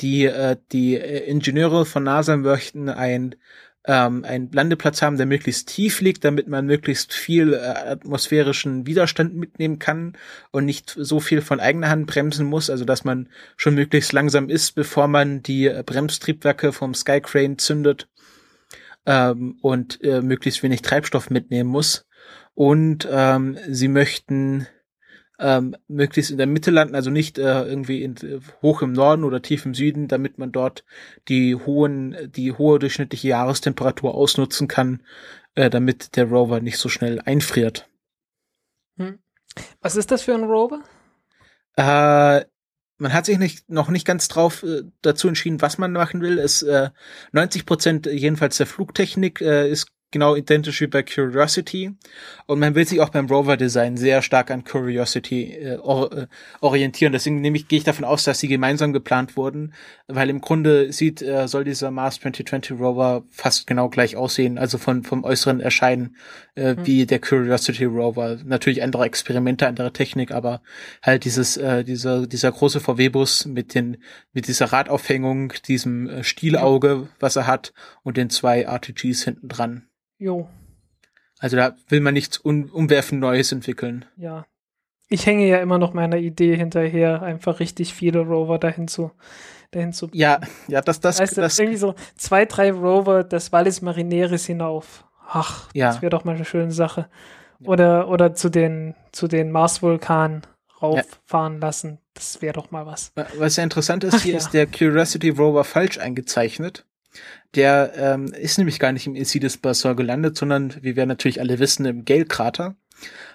Speaker 1: Die, äh, die äh, Ingenieure von NASA möchten ein ähm, einen Landeplatz haben, der möglichst tief liegt, damit man möglichst viel äh, atmosphärischen Widerstand mitnehmen kann und nicht so viel von eigener Hand bremsen muss, also dass man schon möglichst langsam ist, bevor man die äh, Bremstriebwerke vom Skycrane zündet ähm, und äh, möglichst wenig Treibstoff mitnehmen muss. Und ähm, sie möchten ähm, möglichst in der Mitte landen, also nicht äh, irgendwie in, hoch im Norden oder tief im Süden, damit man dort die hohen, die hohe durchschnittliche Jahrestemperatur ausnutzen kann, äh, damit der Rover nicht so schnell einfriert.
Speaker 2: Hm. Was ist das für ein Rover?
Speaker 1: Äh, man hat sich nicht, noch nicht ganz drauf äh, dazu entschieden, was man machen will. Es äh, 90 Prozent jedenfalls der Flugtechnik äh, ist genau identisch wie bei Curiosity. Und man will sich auch beim Rover-Design sehr stark an Curiosity äh, or äh, orientieren. Deswegen nehme ich, gehe ich davon aus, dass sie gemeinsam geplant wurden, weil im Grunde sieht, äh, soll dieser Mars 2020 Rover fast genau gleich aussehen, also von, vom äußeren Erscheinen äh, mhm. wie der Curiosity Rover. Natürlich andere Experimente, andere Technik, aber halt dieses, äh, dieser, dieser große VW-Bus mit den, mit dieser Radaufhängung, diesem äh, Stielauge, was er hat und den zwei RTGs hinten dran.
Speaker 2: Jo.
Speaker 1: Also da will man nichts un umwerfend Neues entwickeln.
Speaker 2: Ja. Ich hänge ja immer noch meiner Idee hinterher, einfach richtig viele Rover dahin zu, dahin zu.
Speaker 1: Ja, ja, das, das,
Speaker 2: weißt das. irgendwie so zwei, drei Rover das Valles Marineris hinauf. Ach, ja. das wäre doch mal eine schöne Sache. Oder, oder zu den, zu den Mars-Vulkanen rauffahren ja. lassen. Das wäre doch mal was.
Speaker 1: Was ja interessant ist, Ach, hier ja. ist der Curiosity Rover falsch eingezeichnet. Der ähm, ist nämlich gar nicht im Isidis Bassin gelandet, sondern, wie wir natürlich alle wissen, im Gale-Krater,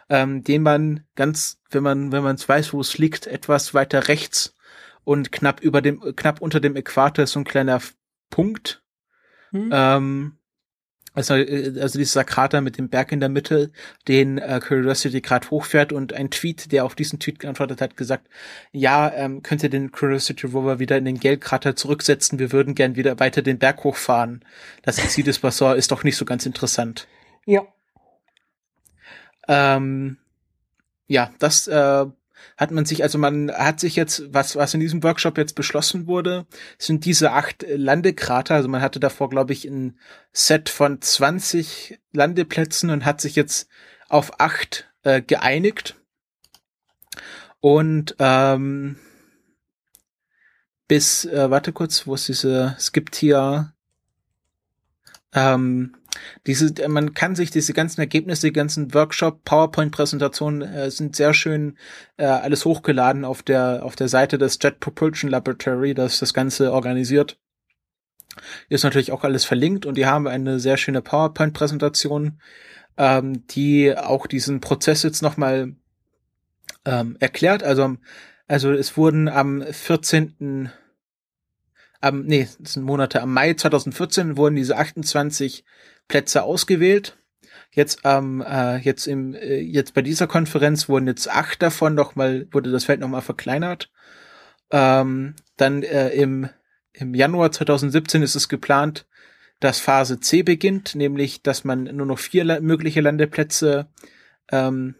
Speaker 1: ähm, den man ganz, wenn man, wenn man es weiß, wo es liegt, etwas weiter rechts und knapp über dem, knapp unter dem Äquator ist so ein kleiner Punkt. Hm. Ähm, also, äh, also dieser Krater mit dem Berg in der Mitte, den äh, Curiosity gerade hochfährt und ein Tweet, der auf diesen Tweet geantwortet hat, gesagt, ja, ähm, könnt ihr den Curiosity Rover wieder in den Geldkrater zurücksetzen, wir würden gern wieder weiter den Berg hochfahren. Das Isidis Bassin ist doch nicht so ganz interessant.
Speaker 2: Ja.
Speaker 1: Ähm, ja, das äh, hat man sich, also man hat sich jetzt, was, was in diesem Workshop jetzt beschlossen wurde, sind diese acht Landekrater. Also man hatte davor, glaube ich, ein Set von 20 Landeplätzen und hat sich jetzt auf acht äh, geeinigt. Und ähm, bis, äh, warte kurz, wo ist diese, es gibt hier ähm, diese, man kann sich diese ganzen Ergebnisse, die ganzen Workshop, PowerPoint-Präsentationen äh, sind sehr schön äh, alles hochgeladen auf der auf der Seite des Jet Propulsion Laboratory, das das Ganze organisiert. ist natürlich auch alles verlinkt und die haben eine sehr schöne PowerPoint-Präsentation, ähm, die auch diesen Prozess jetzt nochmal ähm, erklärt. Also also es wurden am 14. Am, nee, das sind Monate, am Mai 2014 wurden diese 28 Plätze ausgewählt. Jetzt ähm, äh, jetzt im äh, jetzt bei dieser Konferenz wurden jetzt acht davon noch mal wurde das Feld noch mal verkleinert. Ähm, dann äh, im im Januar 2017 ist es geplant, dass Phase C beginnt, nämlich dass man nur noch vier la mögliche Landeplätze ähm,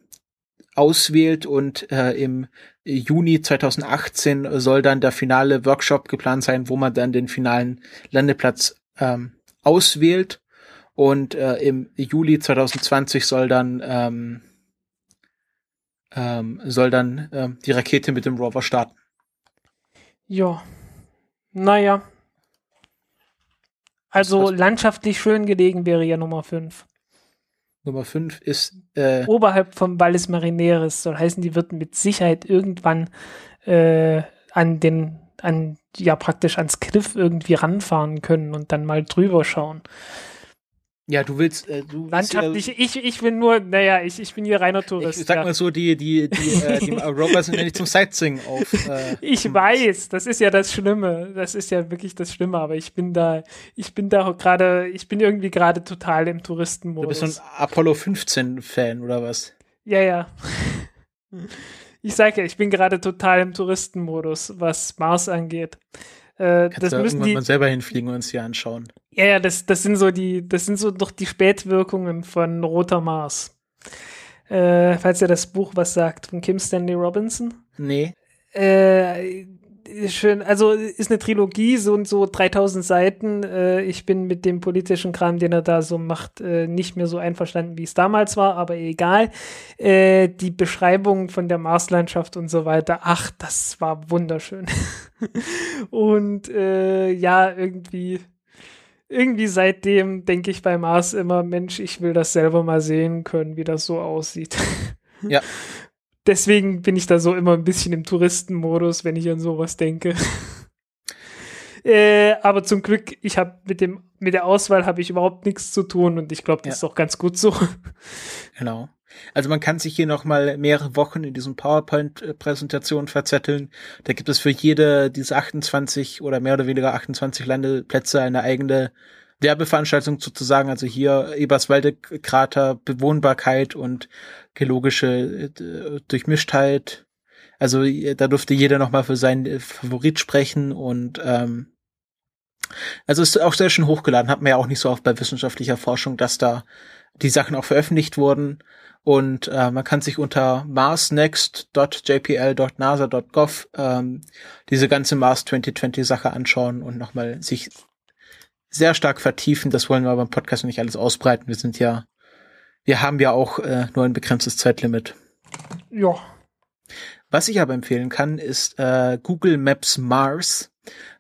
Speaker 1: auswählt und äh, im Juni 2018 soll dann der finale Workshop geplant sein, wo man dann den finalen Landeplatz ähm, auswählt. Und äh, im Juli 2020 soll dann ähm, ähm, soll dann äh, die Rakete mit dem Rover starten.
Speaker 2: Ja. Naja. Also landschaftlich schön gelegen wäre ja Nummer 5.
Speaker 1: Nummer 5 ist äh,
Speaker 2: oberhalb vom Valles Marineris. Soll heißen, die wird mit Sicherheit irgendwann äh, an den, an, ja praktisch ans Cliff irgendwie ranfahren können und dann mal drüber schauen.
Speaker 1: Ja, du willst, äh, du
Speaker 2: Landschaftlich, ja, ich, ich bin nur, naja, ich, ich bin hier reiner Tourist.
Speaker 1: Ich sag ja. mal so, die, die, die, äh, die [laughs] Rover sind ja nicht zum Sightseeing auf. Äh, [laughs]
Speaker 2: ich weiß, das ist ja das Schlimme. Das ist ja wirklich das Schlimme, aber ich bin da, ich bin da gerade, ich bin irgendwie gerade total im Touristenmodus.
Speaker 1: Du bist so ein Apollo 15 Fan, oder was?
Speaker 2: Ja, ja. Ich sag ja, ich bin gerade total im Touristenmodus, was Mars angeht.
Speaker 1: Äh, Kannst das du müssen die mal selber hinfliegen und uns hier anschauen.
Speaker 2: Ja, ja, das, das sind so die, das sind so doch die Spätwirkungen von Roter Mars. Äh, falls ihr das Buch was sagt, von Kim Stanley Robinson.
Speaker 1: Nee.
Speaker 2: Äh, schön, also ist eine Trilogie, so und so 3000 Seiten. Äh, ich bin mit dem politischen Kram, den er da so macht, äh, nicht mehr so einverstanden, wie es damals war, aber egal. Äh, die Beschreibung von der Marslandschaft und so weiter, ach, das war wunderschön. [laughs] und äh, ja, irgendwie irgendwie seitdem denke ich bei Mars immer, Mensch, ich will das selber mal sehen können, wie das so aussieht. [laughs]
Speaker 1: Ja.
Speaker 2: Deswegen bin ich da so immer ein bisschen im Touristenmodus, wenn ich an sowas denke. [laughs] äh, aber zum Glück, ich habe mit dem mit der Auswahl habe ich überhaupt nichts zu tun und ich glaube, das ja. ist auch ganz gut so. [laughs]
Speaker 1: Genau. Also man kann sich hier noch mal mehrere Wochen in diesen PowerPoint-Präsentationen verzetteln. Da gibt es für jede dieser 28 oder mehr oder weniger 28 Landeplätze eine eigene Werbeveranstaltung sozusagen. Also hier Eberswalde-Krater, Bewohnbarkeit und geologische äh, Durchmischtheit. Also da durfte jeder noch mal für seinen Favorit sprechen und ähm, also ist auch sehr schön hochgeladen, hat man ja auch nicht so oft bei wissenschaftlicher Forschung, dass da die Sachen auch veröffentlicht wurden. Und äh, man kann sich unter marsnext.jpl.nasa.gov ähm, diese ganze Mars 2020 Sache anschauen und nochmal sich sehr stark vertiefen. Das wollen wir aber im Podcast nicht alles ausbreiten. Wir sind ja, wir haben ja auch äh, nur ein begrenztes Zeitlimit.
Speaker 2: Ja.
Speaker 1: Was ich aber empfehlen kann, ist äh, Google Maps Mars.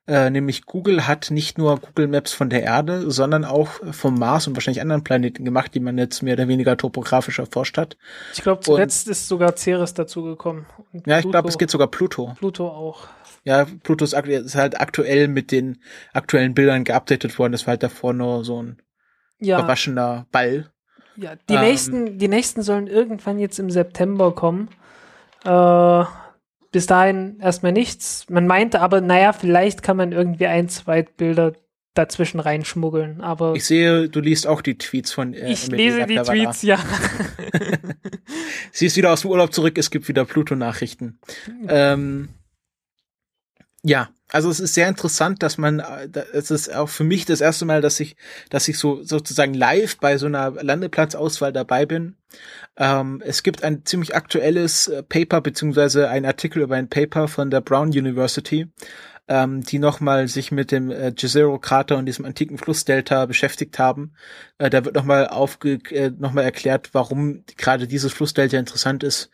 Speaker 1: Äh, nämlich Google hat nicht nur Google Maps von der Erde, sondern auch vom Mars und wahrscheinlich anderen Planeten gemacht, die man jetzt mehr oder weniger topografisch erforscht hat.
Speaker 2: Ich glaube, zuletzt und, ist sogar Ceres dazugekommen.
Speaker 1: Ja, ich glaube, es geht sogar Pluto.
Speaker 2: Pluto auch.
Speaker 1: Ja, Pluto ist, halt aktuell mit den aktuellen Bildern geupdatet worden. Das war halt davor nur so ein ja. verwaschener Ball.
Speaker 2: Ja, die ähm, nächsten, die nächsten sollen irgendwann jetzt im September kommen. Äh, bis dahin erstmal nichts. Man meinte aber, naja, vielleicht kann man irgendwie ein, zwei Bilder dazwischen reinschmuggeln, aber.
Speaker 1: Ich sehe, du liest auch die Tweets von
Speaker 2: äh, Ich Emily lese die Tweets, ja. [laughs]
Speaker 1: Sie ist wieder aus dem Urlaub zurück, es gibt wieder Pluto-Nachrichten. ähm, ja, also es ist sehr interessant, dass man, äh, es ist auch für mich das erste Mal, dass ich, dass ich so sozusagen live bei so einer Landeplatzauswahl dabei bin. Ähm, es gibt ein ziemlich aktuelles äh, Paper beziehungsweise ein Artikel über ein Paper von der Brown University, ähm, die nochmal sich mit dem äh, Jezero-Krater und diesem antiken Flussdelta beschäftigt haben. Äh, da wird nochmal aufge äh, nochmal erklärt, warum gerade dieses Flussdelta interessant ist.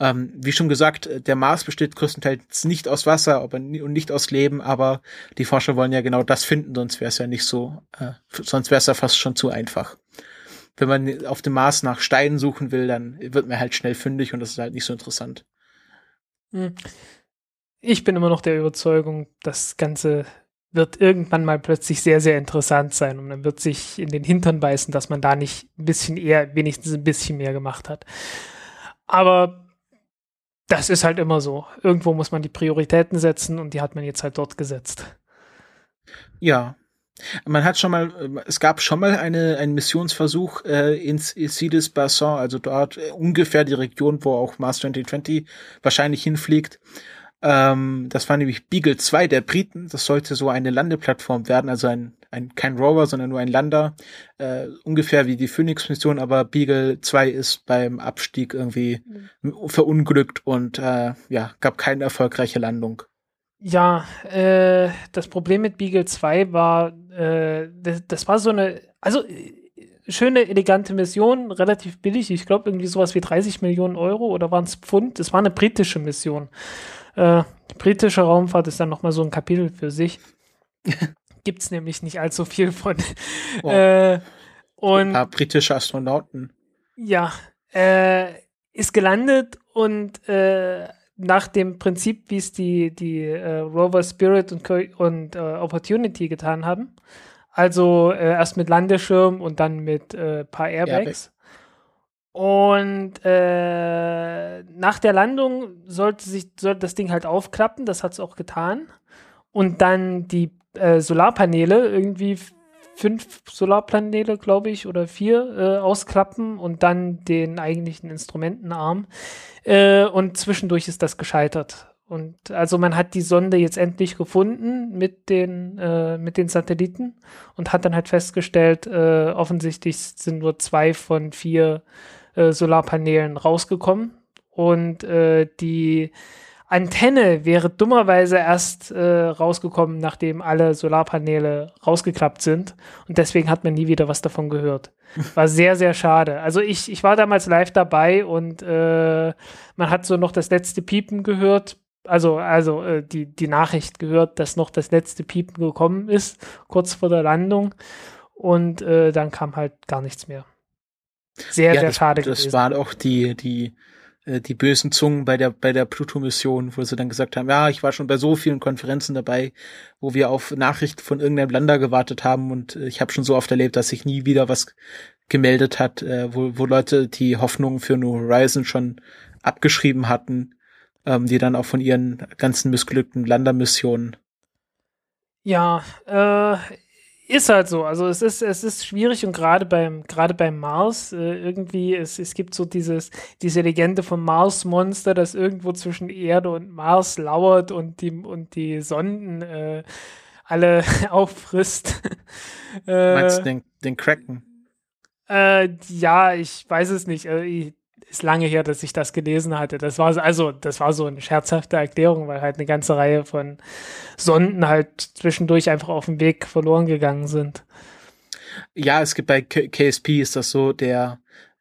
Speaker 1: Ähm, wie schon gesagt, äh, der Mars besteht größtenteils nicht aus Wasser aber und nicht aus Leben, aber die Forscher wollen ja genau das finden, sonst wäre es ja nicht so, äh, sonst wäre es ja fast schon zu einfach. Wenn man auf dem Mars nach Steinen suchen will, dann wird man halt schnell fündig und das ist halt nicht so interessant.
Speaker 2: Ich bin immer noch der Überzeugung, das Ganze wird irgendwann mal plötzlich sehr, sehr interessant sein und dann wird sich in den Hintern beißen, dass man da nicht ein bisschen eher, wenigstens ein bisschen mehr gemacht hat. Aber das ist halt immer so. Irgendwo muss man die Prioritäten setzen und die hat man jetzt halt dort gesetzt.
Speaker 1: Ja. Man hat schon mal, es gab schon mal eine, einen Missionsversuch äh, ins Isidis Bassin, also dort äh, ungefähr die Region, wo auch Mars 2020 wahrscheinlich hinfliegt. Ähm, das war nämlich Beagle 2 der Briten. Das sollte so eine Landeplattform werden, also ein, ein kein Rover, sondern nur ein Lander. Äh, ungefähr wie die Phoenix-Mission, aber Beagle 2 ist beim Abstieg irgendwie mhm. verunglückt und äh, ja, gab keine erfolgreiche Landung.
Speaker 2: Ja, äh, das Problem mit Beagle 2 war, äh, das, das war so eine, also äh, schöne, elegante Mission, relativ billig. Ich glaube, irgendwie sowas wie 30 Millionen Euro oder waren es Pfund. Es war eine britische Mission. Äh, britische Raumfahrt ist dann nochmal so ein Kapitel für sich. [laughs] Gibt es nämlich nicht allzu viel von. Oh. Äh, und,
Speaker 1: ein britische Astronauten.
Speaker 2: Ja, äh, ist gelandet und äh, nach dem Prinzip, wie es die, die äh, Rover Spirit und, und äh, Opportunity getan haben. Also äh, erst mit Landeschirm und dann mit äh, paar Airbags. Und äh, nach der Landung sollte sich sollte das Ding halt aufklappen, das hat es auch getan. Und dann die äh, Solarpaneele, irgendwie fünf Solarpaneele, glaube ich, oder vier, äh, ausklappen und dann den eigentlichen Instrumentenarm. Äh, und zwischendurch ist das gescheitert. Und also man hat die Sonde jetzt endlich gefunden mit den, äh, mit den Satelliten und hat dann halt festgestellt, äh, offensichtlich sind nur zwei von vier äh, Solarpanelen rausgekommen und äh, die Antenne wäre dummerweise erst äh, rausgekommen, nachdem alle Solarpaneele rausgeklappt sind. Und deswegen hat man nie wieder was davon gehört. [laughs] War sehr, sehr schade. Also ich, ich war damals live dabei und äh, man hat so noch das letzte Piepen gehört. Also, also äh, die, die Nachricht gehört, dass noch das letzte Piepen gekommen ist, kurz vor der Landung. Und äh, dann kam halt gar nichts mehr. Sehr, ja, sehr
Speaker 1: das,
Speaker 2: schade
Speaker 1: das gewesen. Das war auch die, die äh, die bösen Zungen bei der bei der Pluto-Mission, wo sie dann gesagt haben, ja, ich war schon bei so vielen Konferenzen dabei, wo wir auf Nachrichten von irgendeinem Lander gewartet haben und äh, ich habe schon so oft erlebt, dass sich nie wieder was gemeldet hat, äh, wo, wo Leute die Hoffnung für New Horizon schon abgeschrieben hatten, ähm, die dann auch von ihren ganzen missglückten Landermissionen.
Speaker 2: Ja, äh, ist halt so. Also es ist, es ist schwierig und gerade beim, gerade beim Mars, äh, irgendwie, es, es gibt so dieses, diese Legende vom Mars-Monster, das irgendwo zwischen Erde und Mars lauert und die, und die Sonden äh, alle [laughs] auffrisst. [laughs]
Speaker 1: äh, Meinst du den, den Kraken?
Speaker 2: Äh, ja, ich weiß es nicht. Äh, ist lange her, dass ich das gelesen hatte. Das war also, das war so eine scherzhafte Erklärung, weil halt eine ganze Reihe von Sonden halt zwischendurch einfach auf dem Weg verloren gegangen sind.
Speaker 1: Ja, es gibt bei K KSP ist das so, der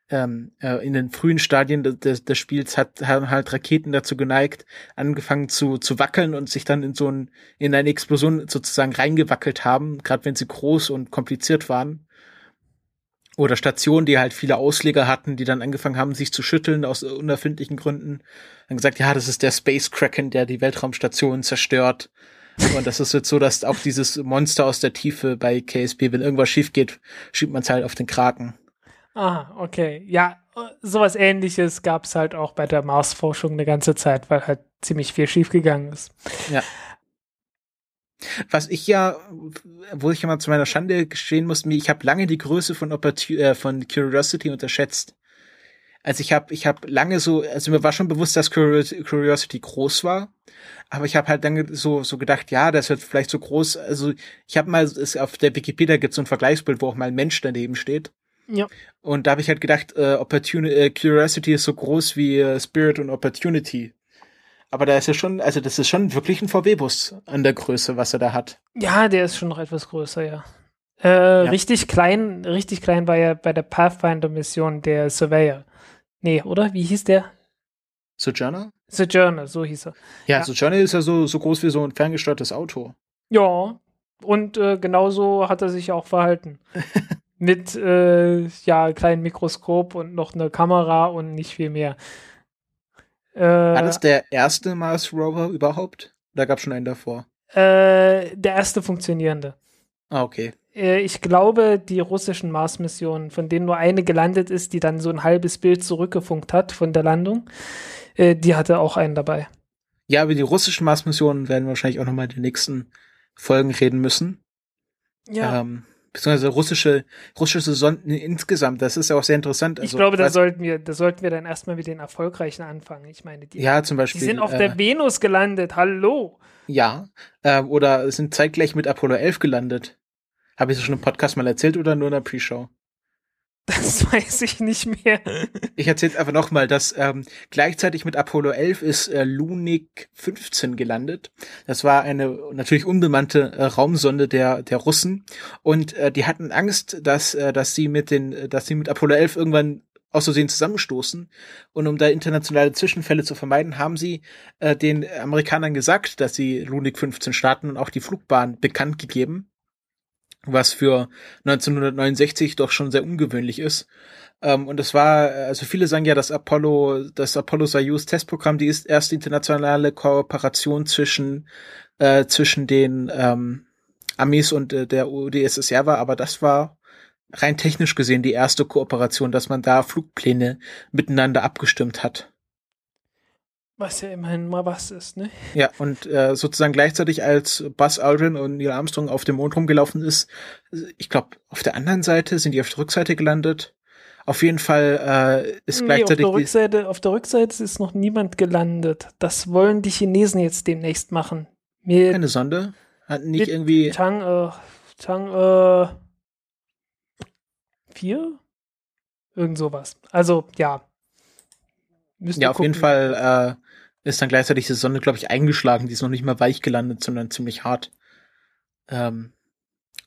Speaker 1: ähm, äh, in den frühen Stadien des, des Spiels hat haben halt Raketen dazu geneigt, angefangen zu zu wackeln und sich dann in so ein in eine Explosion sozusagen reingewackelt haben, gerade wenn sie groß und kompliziert waren oder Stationen, die halt viele Ausleger hatten, die dann angefangen haben, sich zu schütteln aus unerfindlichen Gründen. Dann gesagt, ja, das ist der Space Kraken, der die Weltraumstation zerstört. Und das ist jetzt so, dass auch dieses Monster aus der Tiefe bei KSP, wenn irgendwas schief geht, schiebt man es halt auf den Kraken.
Speaker 2: Ah, okay. Ja, sowas ähnliches gab es halt auch bei der Mars-Forschung eine ganze Zeit, weil halt ziemlich viel schiefgegangen ist.
Speaker 1: Ja. Was ich ja, wo ich ja mal zu meiner Schande gestehen muss, ich habe lange die Größe von, Opportu äh, von Curiosity unterschätzt. Also ich habe ich hab lange so, also mir war schon bewusst, dass Curiosity groß war, aber ich habe halt dann so so gedacht, ja, das wird vielleicht so groß. Also ich habe mal, es, auf der Wikipedia gibt so ein Vergleichsbild, wo auch mal ein Mensch daneben steht.
Speaker 2: Ja.
Speaker 1: Und da habe ich halt gedacht, äh, Opportunity, äh, Curiosity ist so groß wie äh, Spirit und Opportunity. Aber da ist ja schon, also das ist schon wirklich ein VW-Bus an der Größe, was er da hat.
Speaker 2: Ja, der ist schon noch etwas größer, ja. Äh, ja. Richtig klein, richtig klein war ja bei der Pathfinder-Mission der Surveyor. Nee, oder? Wie hieß der?
Speaker 1: Sojourner?
Speaker 2: Sojourner, so hieß er.
Speaker 1: Ja, ja. Sojourner ist ja so, so groß wie so ein ferngesteuertes Auto.
Speaker 2: Ja, und äh, genauso hat er sich auch verhalten. [laughs] Mit äh, ja, kleinem Mikroskop und noch eine Kamera und nicht viel mehr.
Speaker 1: Äh, War das der erste Mars Rover überhaupt? Da gab es schon einen davor?
Speaker 2: Äh, der erste funktionierende.
Speaker 1: Ah, okay.
Speaker 2: Äh, ich glaube, die russischen Mars-Missionen, von denen nur eine gelandet ist, die dann so ein halbes Bild zurückgefunkt hat von der Landung, äh, die hatte auch einen dabei.
Speaker 1: Ja, über die russischen Mars-Missionen werden wir wahrscheinlich auch nochmal in den nächsten Folgen reden müssen. Ja. Ähm, beziehungsweise russische, russische Sonden insgesamt. Das ist ja auch sehr interessant.
Speaker 2: Also, ich glaube, da sollten wir, da sollten wir dann erstmal mit den erfolgreichen anfangen. Ich meine, die,
Speaker 1: ja, zum Beispiel,
Speaker 2: die sind auf äh, der Venus gelandet. Hallo.
Speaker 1: Ja, äh, oder sind zeitgleich mit Apollo 11 gelandet. Habe ich das schon im Podcast mal erzählt oder nur in der Pre-Show?
Speaker 2: Das [laughs] weiß ich nicht mehr.
Speaker 1: ich erzähle einfach nochmal, dass ähm, gleichzeitig mit Apollo 11 ist äh, Lunik 15 gelandet. Das war eine natürlich unbemannte äh, Raumsonde der der Russen und äh, die hatten Angst, dass äh, dass sie mit den dass sie mit Apollo 11 irgendwann aus Versehen zusammenstoßen. Und um da internationale Zwischenfälle zu vermeiden, haben sie äh, den Amerikanern gesagt, dass sie Lunik 15 starten und auch die Flugbahn bekannt gegeben was für 1969 doch schon sehr ungewöhnlich ist. Ähm, und es war, also viele sagen ja, das Apollo, das Apollo Soyuz Testprogramm, die ist erste internationale Kooperation zwischen äh, zwischen den ähm, Amis und äh, der UdSSR war, aber das war rein technisch gesehen die erste Kooperation, dass man da Flugpläne miteinander abgestimmt hat.
Speaker 2: Was ja immerhin mal was ist, ne?
Speaker 1: Ja, und äh, sozusagen gleichzeitig als Buzz Aldrin und Neil Armstrong auf dem Mond rumgelaufen ist, ich glaube, auf der anderen Seite sind die auf der Rückseite gelandet. Auf jeden Fall äh, ist nee, gleichzeitig.
Speaker 2: Auf der, Rückseite, auf der Rückseite ist noch niemand gelandet. Das wollen die Chinesen jetzt demnächst machen.
Speaker 1: Mit, Keine Sonde? Hatten nicht irgendwie.
Speaker 2: Chang, äh, Chang, äh, vier? Irgend sowas. Also, ja.
Speaker 1: Müsst ja, auf gucken. jeden Fall äh, ist dann gleichzeitig die Sonne, glaube ich, eingeschlagen. Die ist noch nicht mal weich gelandet, sondern ziemlich hart. Ähm,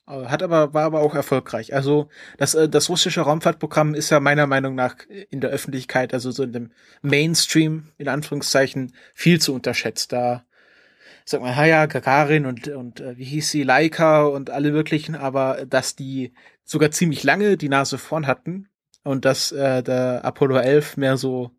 Speaker 1: hat aber, war aber auch erfolgreich. Also das, äh, das russische Raumfahrtprogramm ist ja meiner Meinung nach in der Öffentlichkeit, also so in dem Mainstream, in Anführungszeichen, viel zu unterschätzt. Da sagt man, ja, Gagarin und, und äh, wie hieß sie, Laika und alle möglichen, aber dass die sogar ziemlich lange die Nase vorn hatten und dass äh, der Apollo 11 mehr so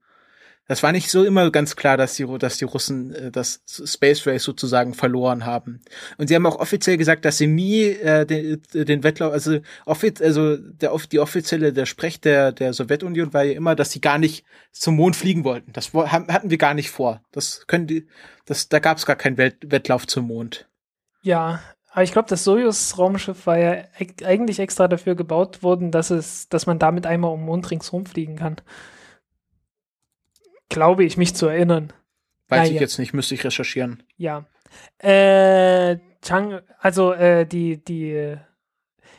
Speaker 1: Das war nicht so immer ganz klar, dass die, dass die Russen äh, das Space Race sozusagen verloren haben. Und sie haben auch offiziell gesagt, dass sie nie äh, den, den Wettlauf, also, offiz also der, die offizielle, der Sprech der, der Sowjetunion war ja immer, dass sie gar nicht zum Mond fliegen wollten. Das hatten wir gar nicht vor. Das können die, das, da gab es gar keinen Welt, Wettlauf zum Mond.
Speaker 2: Ja, aber ich glaube, das Soyuz-Raumschiff war ja eigentlich extra dafür gebaut worden, dass es, dass man damit einmal um den Mond ringsherum fliegen kann glaube ich, mich zu erinnern.
Speaker 1: Weiß ja, ich jetzt nicht, müsste ich recherchieren.
Speaker 2: Ja. Äh, Chang, also äh, die, die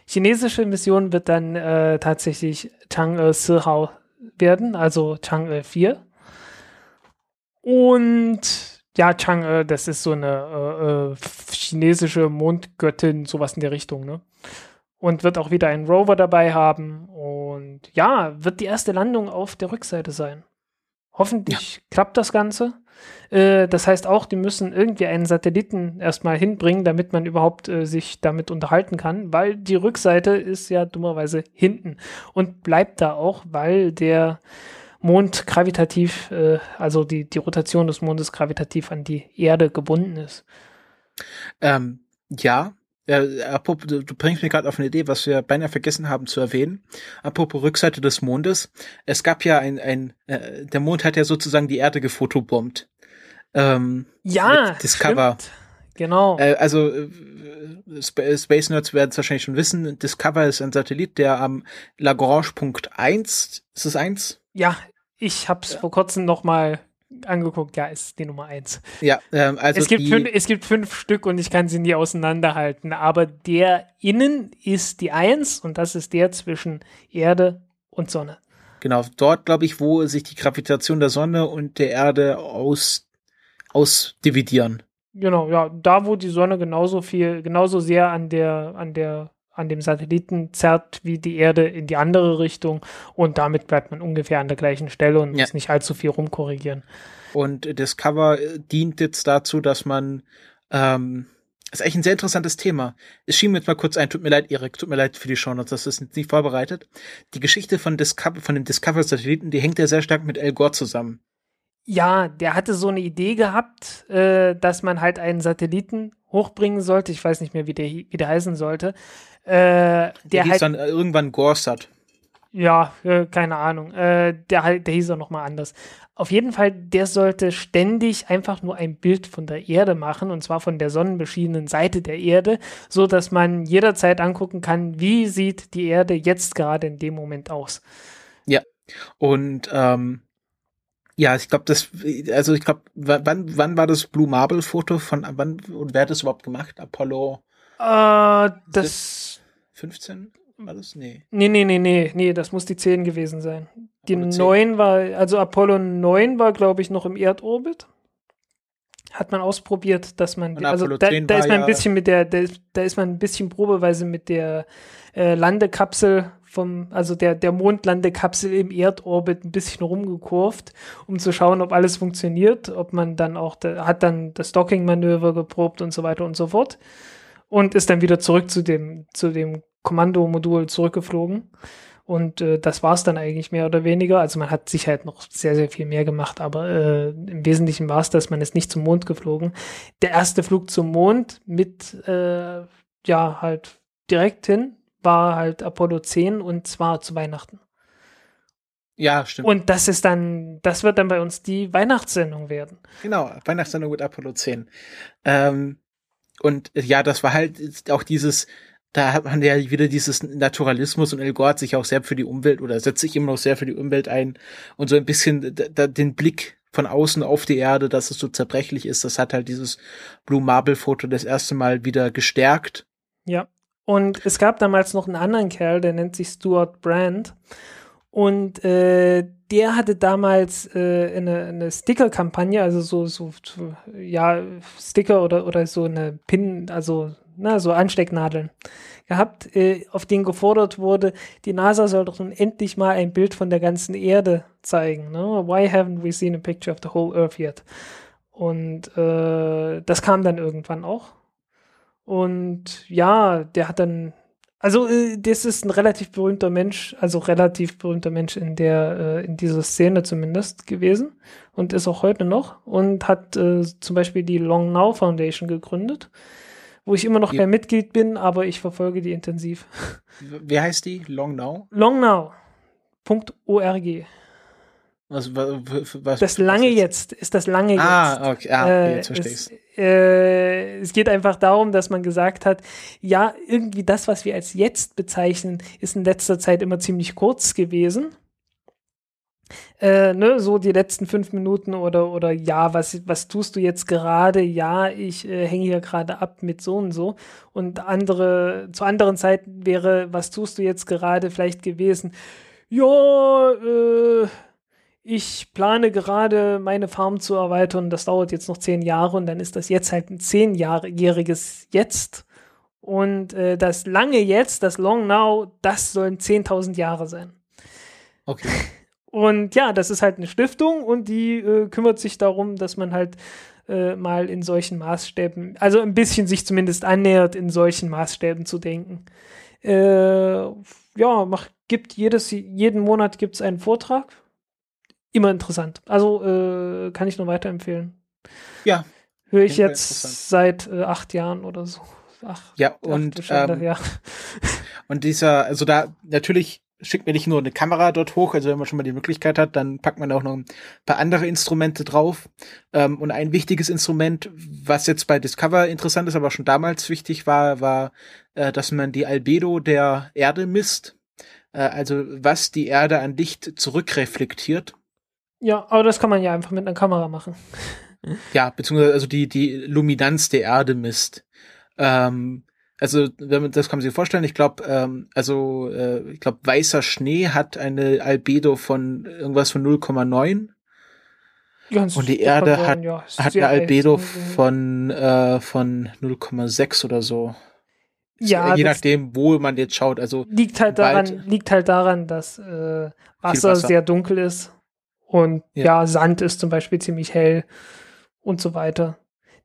Speaker 2: chinesische Mission wird dann äh, tatsächlich Chang'e Sihao werden, also Chang'e 4. Und ja, Chang'e, das ist so eine äh, äh, chinesische Mondgöttin, sowas in der Richtung, ne? Und wird auch wieder einen Rover dabei haben. Und ja, wird die erste Landung auf der Rückseite sein. Hoffentlich ja. klappt das Ganze. Äh, das heißt auch, die müssen irgendwie einen Satelliten erstmal hinbringen, damit man überhaupt äh, sich damit unterhalten kann, weil die Rückseite ist ja dummerweise hinten und bleibt da auch, weil der Mond gravitativ, äh, also die, die Rotation des Mondes gravitativ an die Erde gebunden ist.
Speaker 1: Ähm, ja, äh, apropos, du, bringst mir gerade auf eine Idee, was wir beinahe vergessen haben zu erwähnen. Apropos Rückseite des Mondes. Es gab ja ein, ein äh, der Mond hat ja sozusagen die Erde gefotobombt. Ähm,
Speaker 2: ja,
Speaker 1: Discover.
Speaker 2: Stimmt. Genau.
Speaker 1: Äh, also äh, Space Nerds werden es wahrscheinlich schon wissen. Discover ist ein Satellit, der am Lagrange Punkt 1, ist es 1?
Speaker 2: Ja, ich habe es ja. vor kurzem noch mal angeguckt, ja, ist die Nummer eins.
Speaker 1: Ja, ähm, also
Speaker 2: es gibt, fünf, es gibt fünf Stück und ich kann sie nie auseinanderhalten, aber der innen ist die eins und das ist der zwischen Erde und Sonne.
Speaker 1: Genau, dort glaube ich, wo sich die Gravitation der Sonne und der Erde aus, ausdividieren.
Speaker 2: Genau, ja, da wo die Sonne genauso viel, genauso sehr an der, an der an dem Satelliten zerrt wie die Erde in die andere Richtung und damit bleibt man ungefähr an der gleichen Stelle und ja. muss nicht allzu viel rumkorrigieren.
Speaker 1: Und Discover äh, dient jetzt dazu, dass man ähm, das ist eigentlich ein sehr interessantes Thema. Es schien mir jetzt mal kurz ein, tut mir leid, Erik, tut mir leid für die Shownotes, das ist nicht vorbereitet. Die Geschichte von Discover, von dem Discover-Satelliten, die hängt ja sehr stark mit El Gore zusammen.
Speaker 2: Ja, der hatte so eine Idee gehabt, äh, dass man halt einen Satelliten hochbringen sollte. Ich weiß nicht mehr, wie der, wie der heißen sollte. Äh, der,
Speaker 1: der hieß halt, dann irgendwann Gorsat.
Speaker 2: Ja, äh, keine Ahnung. Äh, der, der hieß auch nochmal anders. Auf jeden Fall, der sollte ständig einfach nur ein Bild von der Erde machen, und zwar von der sonnenbeschienenen Seite der Erde, so dass man jederzeit angucken kann, wie sieht die Erde jetzt gerade in dem Moment aus.
Speaker 1: Ja. Und ähm, ja, ich glaube, das, also ich glaube, wann, wann war das Blue Marble Foto von, wann, und wer hat das überhaupt gemacht? Apollo?
Speaker 2: Äh, das.
Speaker 1: 15 war das? Nee.
Speaker 2: Nee, nee, nee, nee, nee, das muss die 10 gewesen sein. Die 9 war, also Apollo 9 war, glaube ich, noch im Erdorbit. Hat man ausprobiert, dass man, also da, da ist man ein bisschen mit der, da, da ist man ein bisschen probeweise mit der äh, Landekapsel vom, also der, der Mondlandekapsel im Erdorbit ein bisschen rumgekurvt, um zu schauen, ob alles funktioniert, ob man dann auch, da, hat dann das Docking-Manöver geprobt und so weiter und so fort und ist dann wieder zurück zu dem, zu dem Kommandomodul zurückgeflogen. Und äh, das war es dann eigentlich mehr oder weniger. Also man hat sicher halt noch sehr, sehr viel mehr gemacht, aber äh, im Wesentlichen war es, dass man ist nicht zum Mond geflogen. Der erste Flug zum Mond mit, äh, ja, halt direkt hin, war halt Apollo 10 und zwar zu Weihnachten.
Speaker 1: Ja, stimmt.
Speaker 2: Und das ist dann, das wird dann bei uns die Weihnachtssendung werden.
Speaker 1: Genau, Weihnachtssendung mit Apollo 10. Ähm, und ja, das war halt auch dieses, da hat man ja wieder dieses Naturalismus und El Gore hat sich auch sehr für die Umwelt oder setzt sich immer noch sehr für die Umwelt ein und so ein bisschen den Blick von außen auf die Erde, dass es so zerbrechlich ist, das hat halt dieses Blue Marble Foto das erste Mal wieder gestärkt.
Speaker 2: Ja. Und es gab damals noch einen anderen Kerl, der nennt sich Stuart Brand. Und äh, der hatte damals äh, eine, eine Sticker-Kampagne, also so, so, ja, Sticker oder, oder so eine Pin, also na, so Anstecknadeln gehabt, äh, auf denen gefordert wurde, die NASA soll doch nun endlich mal ein Bild von der ganzen Erde zeigen. Ne? Why haven't we seen a picture of the whole Earth yet? Und äh, das kam dann irgendwann auch. Und ja, der hat dann Also äh, das ist ein relativ berühmter Mensch, also relativ berühmter Mensch in der äh, in dieser Szene zumindest gewesen und ist auch heute noch und hat äh, zum Beispiel die Long Now Foundation gegründet, wo ich immer noch kein Mitglied bin, aber ich verfolge die intensiv.
Speaker 1: Wer heißt die? Long Now?
Speaker 2: Long Now. .org.
Speaker 1: Was, was, was,
Speaker 2: Das lange
Speaker 1: jetzt?
Speaker 2: jetzt ist das lange jetzt.
Speaker 1: Ah, okay, ah, okay
Speaker 2: Äh,
Speaker 1: jetzt verstehe ich's.
Speaker 2: es, äh, es geht einfach darum, dass man gesagt hat, ja, irgendwie das, was wir als jetzt bezeichnen, ist in letzter Zeit immer ziemlich kurz gewesen. Äh, ne, so die letzten fünf Minuten oder, oder ja, was, was tust du jetzt gerade? Ja, ich äh, hänge hier gerade ab mit so und so. Und andere, zu anderen Zeiten wäre, was tust du jetzt gerade vielleicht gewesen? Ja, äh, ich plane gerade meine Farm zu erweitern, das dauert jetzt noch zehn Jahre und dann ist das jetzt halt ein zehnjähriges Jetzt. Und äh, das lange Jetzt, das Long Now, das sollen 10.000 Jahre sein.
Speaker 1: Okay. [laughs]
Speaker 2: Und ja, das ist halt eine Stiftung und die äh, kümmert sich darum, dass man halt äh, mal in solchen Maßstäben, also ein bisschen sich zumindest annähert, in solchen Maßstäben zu denken. Äh, ja, macht, gibt jedes, jeden Monat gibt es einen Vortrag. Immer interessant. Also äh, kann ich nur weiterempfehlen.
Speaker 1: Ja.
Speaker 2: Höre ich jetzt seit äh, acht Jahren oder so. Ach,
Speaker 1: Ja, und, ähm,
Speaker 2: ja. [laughs]
Speaker 1: Und dieser, also da, natürlich schickt mir nicht nur eine Kamera dort hoch, also wenn man schon mal die Möglichkeit hat, dann packt man auch noch ein paar andere Instrumente drauf. Ähm, und ein wichtiges Instrument, was jetzt bei Discover interessant ist, aber schon damals wichtig war, war, äh, dass man die Albedo der Erde misst. Äh, also was die Erde an Licht zurückreflektiert.
Speaker 2: Ja, aber das kann man ja einfach mit einer Kamera machen. [laughs]
Speaker 1: Ja, beziehungsweise also die, die Luminanz der Erde misst. Ähm, also, wenn man, das kann man sich vorstellen, ich glaube, ähm, also, äh, ich glaube, weißer Schnee hat eine Albedo von irgendwas von 0,9
Speaker 2: Ganz
Speaker 1: und die Erde hat,
Speaker 2: ja,
Speaker 1: hat eine Albedo von, äh, von 0,6 oder so.
Speaker 2: Ja,
Speaker 1: Je nachdem, wo man jetzt schaut. Also,
Speaker 2: liegt halt daran, liegt halt daran, dass äh, Wasser,
Speaker 1: Wasser.
Speaker 2: sehr dunkel ist und
Speaker 1: Ja.
Speaker 2: ja. Sand ist zum Beispiel ziemlich hell und so weiter.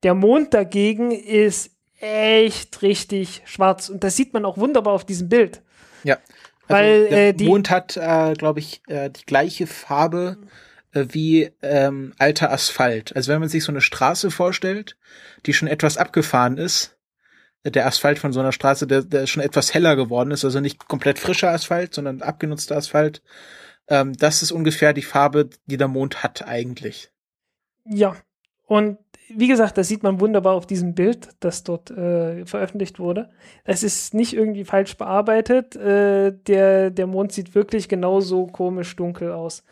Speaker 2: Der Mond dagegen ist echt richtig schwarz und das sieht man auch wunderbar auf diesem Bild.
Speaker 1: ja.
Speaker 2: Weil,
Speaker 1: also der
Speaker 2: äh, die-
Speaker 1: Mond hat, äh, glaube ich, äh, die gleiche Farbe äh, wie ähm, alter Asphalt. Also wenn man sich so eine Straße vorstellt, die schon etwas abgefahren ist, äh, der Asphalt von so einer Straße, der, der schon etwas heller geworden ist, also nicht komplett frischer Asphalt, sondern abgenutzter Asphalt, ähm, das ist ungefähr die Farbe, die der Mond hat eigentlich.
Speaker 2: Ja, und wie gesagt, das sieht man wunderbar auf diesem Bild, das dort äh, veröffentlicht wurde. Es ist nicht irgendwie falsch bearbeitet. Äh, der, der Mond sieht wirklich genauso komisch dunkel aus.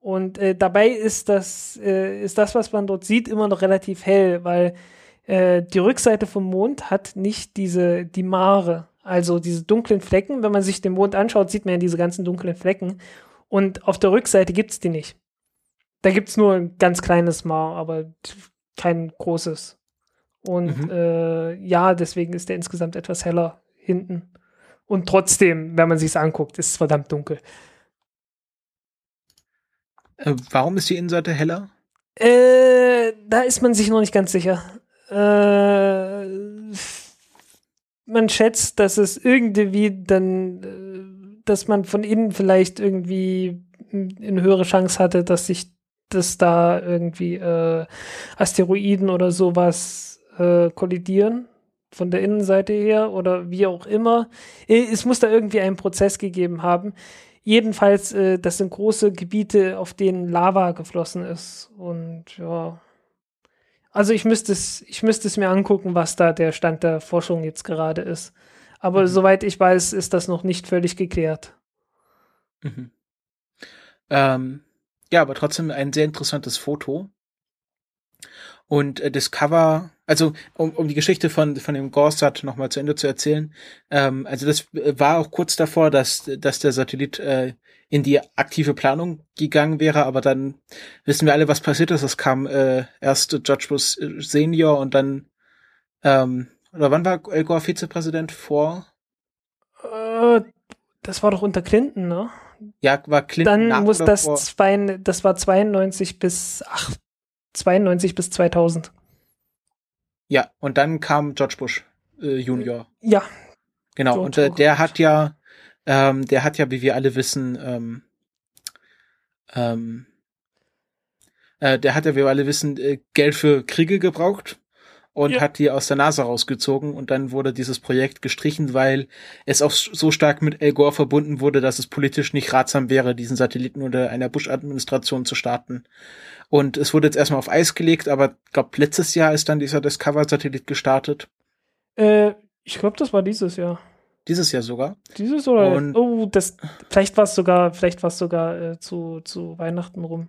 Speaker 2: Und äh, dabei ist das, äh, ist das, was man dort sieht, immer noch relativ hell, weil äh, die Rückseite vom Mond hat nicht diese, die Mare, also diese dunklen Flecken. Wenn man sich den Mond anschaut, sieht man ja diese ganzen dunklen Flecken. Und auf der Rückseite gibt es die nicht. Da gibt es nur ein ganz kleines Maar, aber kein großes. Und
Speaker 1: Mhm.
Speaker 2: äh, ja, deswegen ist der insgesamt etwas heller hinten. Und trotzdem, wenn man sich's anguckt, ist es verdammt dunkel.
Speaker 1: Äh, warum ist die Innenseite heller?
Speaker 2: Äh, da ist man sich noch nicht ganz sicher. Äh, man schätzt, dass es irgendwie dann, äh, dass man von innen vielleicht irgendwie eine höhere Chance hatte, dass sich dass da irgendwie äh, Asteroiden oder sowas äh, kollidieren von der Innenseite her oder wie auch immer. Es muss da irgendwie einen Prozess gegeben haben. Jedenfalls, äh, das sind große Gebiete, auf denen Lava geflossen ist. Und ja. Also ich müsste es, ich müsste es mir angucken, was da der Stand der Forschung jetzt gerade ist. Aber
Speaker 1: Mhm.
Speaker 2: soweit ich weiß, ist das noch nicht völlig geklärt.
Speaker 1: Mhm. Ähm, ja, aber trotzdem ein sehr interessantes Foto. Und äh, das Cover, also um, um die Geschichte von, von dem Gorsat nochmal zu Ende zu erzählen, ähm, also das äh, war auch kurz davor, dass, dass der Satellit äh, in die aktive Planung gegangen wäre, aber dann wissen wir alle, was passiert ist. Es kam äh, erst George Bush äh, Senior und dann, ähm, oder wann war Al Gore Vizepräsident? Vor?
Speaker 2: Äh, das war doch unter Clinton, ne?
Speaker 1: Ja, war Clinton
Speaker 2: Dann muss das
Speaker 1: vor?
Speaker 2: zwei, das war 92 bis ach, 92 bis 2000.
Speaker 1: Ja, und dann kam George Bush äh, Junior.
Speaker 2: Ja,
Speaker 1: Genau,
Speaker 2: George
Speaker 1: und äh, der hat ja, ähm, der hat ja, wie wir alle wissen, ähm, ähm, äh, der hat ja, wie wir alle wissen, äh, Geld für Kriege gebraucht und
Speaker 2: Ja.
Speaker 1: hat die aus der NASA rausgezogen und dann wurde dieses Projekt gestrichen, weil es auch so stark mit Al Gore verbunden wurde, dass es politisch nicht ratsam wäre, diesen Satelliten unter einer Bush-Administration zu starten. Und es wurde jetzt erstmal auf Eis gelegt, aber ich glaube, letztes Jahr ist dann dieser Discover-Satellit gestartet.
Speaker 2: Äh, ich glaube, das war dieses Jahr.
Speaker 1: Dieses Jahr sogar.
Speaker 2: Dieses oder?
Speaker 1: Und-
Speaker 2: oh, das. Vielleicht war es sogar, vielleicht war es sogar äh, zu, zu Weihnachten rum.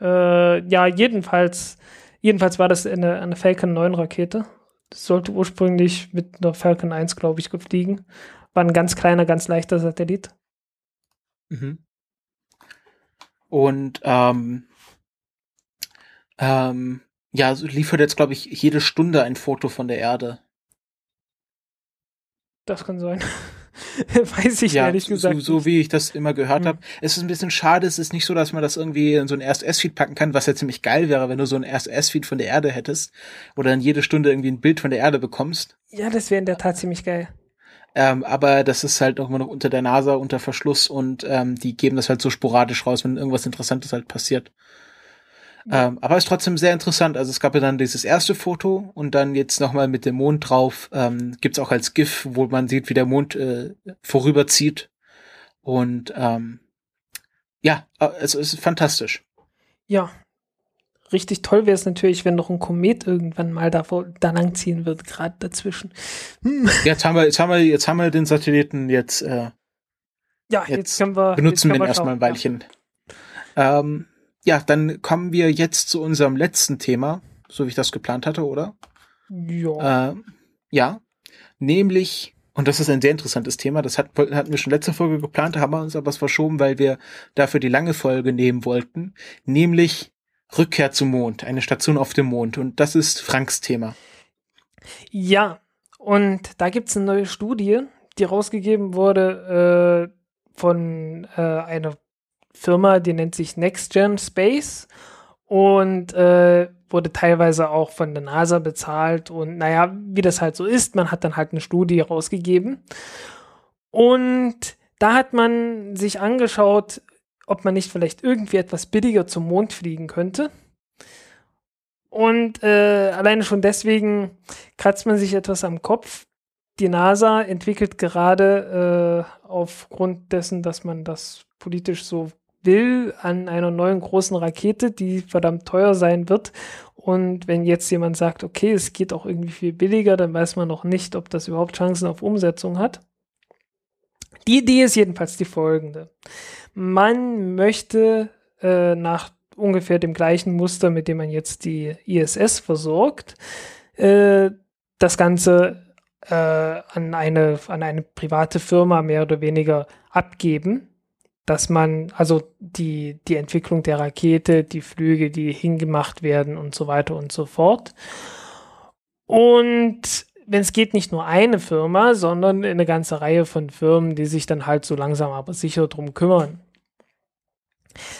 Speaker 2: Äh, ja, jedenfalls, jedenfalls war das eine, eine Falcon 9 Rakete. Das sollte ursprünglich mit einer Falcon 1, glaube ich, fliegen. War ein ganz kleiner, ganz leichter Satellit.
Speaker 1: Mhm. Und ähm, ähm, ja, liefert jetzt, glaube ich, jede Stunde ein Foto von der Erde.
Speaker 2: Das kann sein. [laughs] Weiß ich
Speaker 1: ja,
Speaker 2: ehrlich
Speaker 1: so,
Speaker 2: gesagt.
Speaker 1: so, so wie ich das immer gehört
Speaker 2: Hm.
Speaker 1: habe. Es ist ein bisschen schade, es ist nicht so, dass man das irgendwie in so ein RSS-Feed packen kann, was ja ziemlich geil wäre, wenn du so ein RSS-Feed von der Erde hättest oder dann jede Stunde irgendwie ein Bild von der Erde bekommst.
Speaker 2: ja, das wäre in der Tat ziemlich geil.
Speaker 1: Ähm, aber das ist halt auch immer noch unter der NASA unter Verschluss und ähm, die geben das halt so sporadisch raus, wenn irgendwas Interessantes halt passiert.
Speaker 2: Ja.
Speaker 1: Ähm, aber ist trotzdem sehr interessant. Also es gab ja dann dieses erste Foto und dann jetzt nochmal mit dem Mond drauf. Ähm, gibt's auch als GIF, wo man sieht, wie der Mond äh, vorüberzieht. Und ähm, ja, äh, es ist fantastisch.
Speaker 2: Ja. Richtig toll wäre es natürlich, wenn noch ein Komet irgendwann mal davor, da langziehen wird, gerade dazwischen. Hm.
Speaker 1: Jetzt haben wir, jetzt haben wir, jetzt haben wir den Satelliten jetzt äh,
Speaker 2: Ja, jetzt,
Speaker 1: Jetzt
Speaker 2: können wir.
Speaker 1: benutzen wir
Speaker 2: jetzt
Speaker 1: den
Speaker 2: können
Speaker 1: erstmal ein. Weilchen. Ähm, ja, dann kommen wir jetzt zu unserem letzten Thema, so wie ich das geplant hatte, oder?
Speaker 2: Ja. ja.
Speaker 1: Äh, ja, nämlich, und das ist ein sehr interessantes Thema, das hat, hatten wir schon letzte Folge geplant, haben wir uns aber was verschoben, weil wir dafür die lange Folge nehmen wollten, nämlich Rückkehr zum Mond, eine Station auf dem Mond. Und das ist Franks Thema.
Speaker 2: Ja, und da gibt es eine neue Studie, die rausgegeben wurde äh, von äh, einer Firma, die nennt sich NextGen Space und äh, wurde teilweise auch von der NASA bezahlt. Und naja, wie das halt so ist, man hat dann halt eine Studie rausgegeben. Und da hat man sich angeschaut, ob man nicht vielleicht irgendwie etwas billiger zum Mond fliegen könnte. Und äh, alleine schon deswegen kratzt man sich etwas am Kopf. Die NASA entwickelt gerade äh, aufgrund dessen, dass man das politisch so will, an einer neuen großen Rakete, die verdammt teuer sein wird. Und wenn jetzt jemand sagt, okay, es geht auch irgendwie viel billiger, dann weiß man noch nicht, ob das überhaupt Chancen auf Umsetzung hat. Die Idee ist jedenfalls die folgende. Man möchte äh, nach ungefähr dem gleichen Muster, mit dem man jetzt die ISS versorgt, äh, das Ganze äh, an, eine, an eine private Firma mehr oder weniger abgeben, dass man also die, die Entwicklung der Rakete, die Flüge, die hingemacht werden und so weiter und so fort. Und wenn es geht, nicht nur eine Firma, sondern eine ganze Reihe von Firmen, die sich dann halt so langsam aber sicher drum kümmern.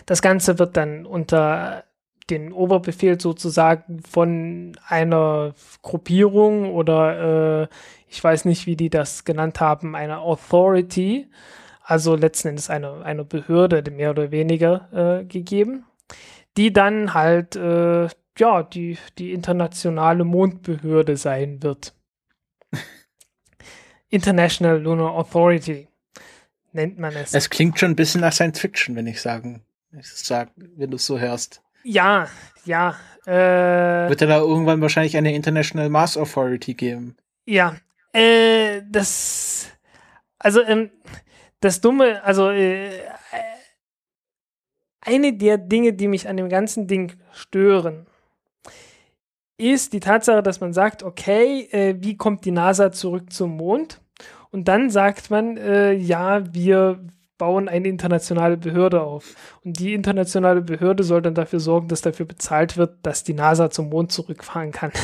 Speaker 2: Das Ganze wird dann unter den Oberbefehl sozusagen von einer Gruppierung oder äh, ich weiß nicht, wie die das genannt haben, einer Authority, also letzten Endes eine, eine Behörde mehr oder weniger äh, gegeben, die dann halt äh, ja die, die internationale Mondbehörde sein wird. [laughs] International Lunar Authority nennt man es.
Speaker 1: Es klingt schon ein bisschen nach Science Fiction, wenn ich sagen, wenn ich sag, wenn du es so hörst.
Speaker 2: Ja, ja. Äh,
Speaker 1: Wird ja da irgendwann wahrscheinlich eine International Mars Authority geben.
Speaker 2: ja. Äh, das. Also, ähm, das Dumme, also, äh, eine der Dinge, die mich an dem ganzen Ding stören, ist die Tatsache, dass man sagt, okay, äh, wie kommt die NASA zurück zum Mond? Und dann sagt man, äh, ja, wir bauen eine internationale Behörde auf. Und die internationale Behörde soll dann dafür sorgen, dass dafür bezahlt wird, dass die NASA zum Mond zurückfahren kann. [laughs]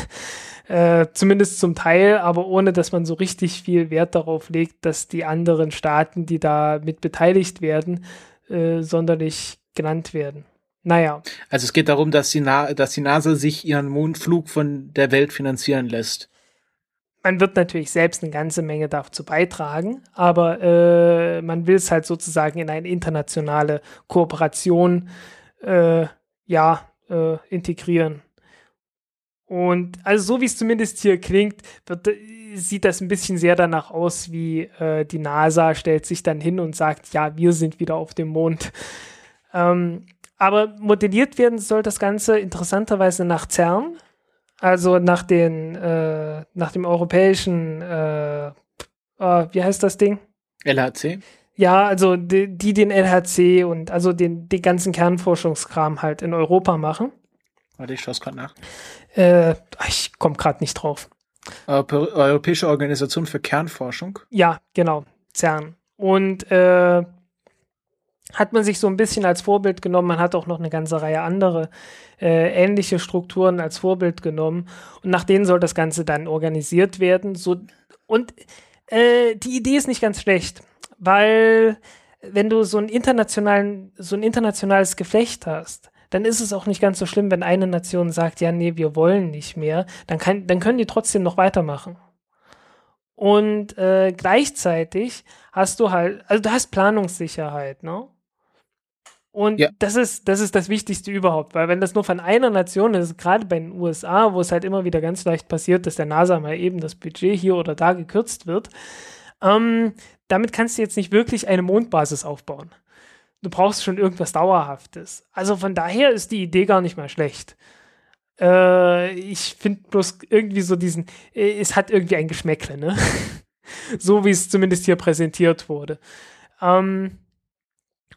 Speaker 2: Äh, zumindest zum Teil, aber ohne dass man so richtig viel Wert darauf legt, dass die anderen Staaten, die da mit beteiligt werden, äh, sonderlich genannt werden. Naja,
Speaker 1: Also es geht darum, dass die, Na dass die NASA sich ihren Mondflug von der Welt finanzieren lässt.
Speaker 2: Man wird natürlich selbst eine ganze Menge dazu beitragen, aber äh, man will es halt sozusagen in eine internationale Kooperation äh, ja, äh, integrieren. Und also so wie es zumindest hier klingt, wird, sieht das ein bisschen sehr danach aus, wie äh, die NASA stellt sich dann hin und sagt, ja, wir sind wieder auf dem Mond. Ähm, aber modelliert werden soll das Ganze interessanterweise nach CERN, also nach den, äh, nach dem europäischen, äh, äh, wie heißt das Ding?
Speaker 1: LHC?
Speaker 2: Ja, also die, die den LHC und also den, den ganzen Kernforschungskram halt in Europa machen.
Speaker 1: Warte, ich schaue es gerade nach.
Speaker 2: Äh, ich komme gerade nicht drauf.
Speaker 1: Europäische Organisation für Kernforschung?
Speaker 2: Ja, genau, CERN. Und äh, hat man sich so ein bisschen als Vorbild genommen. Man hat auch noch eine ganze Reihe andere äh, ähnliche Strukturen als Vorbild genommen. Und nach denen soll das Ganze dann organisiert werden. So, und äh, die Idee ist nicht ganz schlecht, weil wenn du so, einen internationalen, so ein internationales Geflecht hast, dann ist es auch nicht ganz so schlimm, wenn eine Nation sagt, ja, nee, wir wollen nicht mehr. Dann, kann, dann können die trotzdem noch weitermachen. Und äh, gleichzeitig hast du halt, also du hast Planungssicherheit, ne? Und ja. das, ist, das ist das Wichtigste überhaupt, weil wenn das nur von einer Nation ist, gerade bei den USA, wo es halt immer wieder ganz leicht passiert, dass der NASA mal eben das Budget hier oder da gekürzt wird, ähm, damit kannst du jetzt nicht wirklich eine Mondbasis aufbauen. Du brauchst schon irgendwas Dauerhaftes. Also von daher ist die Idee gar nicht mal schlecht. Äh, ich finde bloß irgendwie so diesen, äh, es hat irgendwie ein Geschmäckle, ne? [laughs] so wie es zumindest hier präsentiert wurde. Ähm,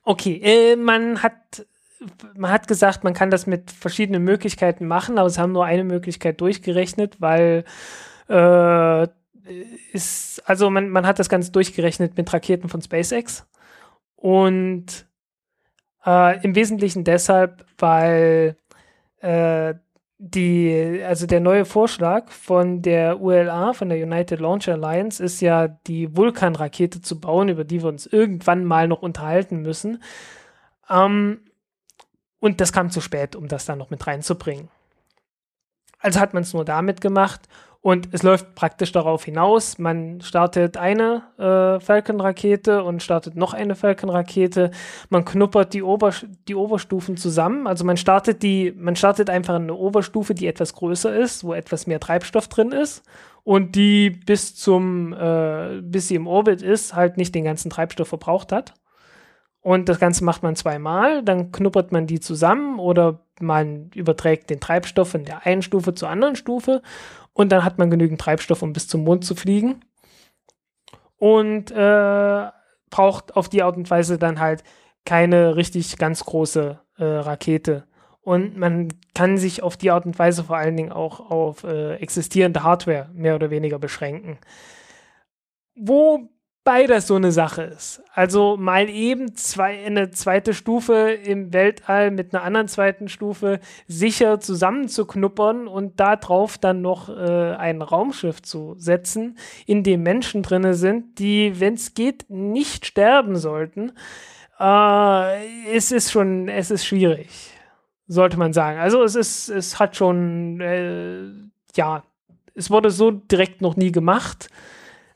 Speaker 2: Okay, äh, man hat man hat gesagt, man kann das mit verschiedenen Möglichkeiten machen, aber sie haben nur eine Möglichkeit durchgerechnet, weil äh, ist, also man, man hat das Ganze durchgerechnet mit Raketen von SpaceX und äh, im Wesentlichen deshalb, weil äh, die, also der neue Vorschlag von der ULA, von der United Launch Alliance, ist ja, die Vulkan-Rakete zu bauen, über die wir uns irgendwann mal noch unterhalten müssen. Ähm, und das kam zu spät, um das da noch mit reinzubringen. Also hat man es nur damit gemacht und es läuft praktisch darauf hinaus, man startet eine äh, Falcon-Rakete und startet noch eine Falcon-Rakete. Man knuppert die, Ober die Oberstufen zusammen. Also man startet die, man startet einfach eine Oberstufe, die etwas größer ist, wo etwas mehr Treibstoff drin ist und die bis zum, äh, bis sie im Orbit ist, halt nicht den ganzen Treibstoff verbraucht hat. Und das Ganze macht man zweimal, dann knuppert man die zusammen oder man überträgt den Treibstoff von der einen Stufe zur anderen Stufe und dann hat man genügend Treibstoff, um bis zum Mond zu fliegen. Und äh, braucht auf die Art und Weise dann halt keine richtig ganz große äh, Rakete. Und man kann sich auf die Art und Weise vor allen Dingen auch auf äh, existierende Hardware mehr oder weniger beschränken. Wo beides so eine Sache ist. Also mal eben zwei, eine zweite Stufe im Weltall mit einer anderen zweiten Stufe sicher zusammenzuknuppern und darauf dann noch äh, ein Raumschiff zu setzen, in dem Menschen drin sind, die, wenn es geht, nicht sterben sollten. Äh, es ist schon, es ist schwierig, sollte man sagen. Also es ist, es hat schon, äh, ja, es wurde so direkt noch nie gemacht.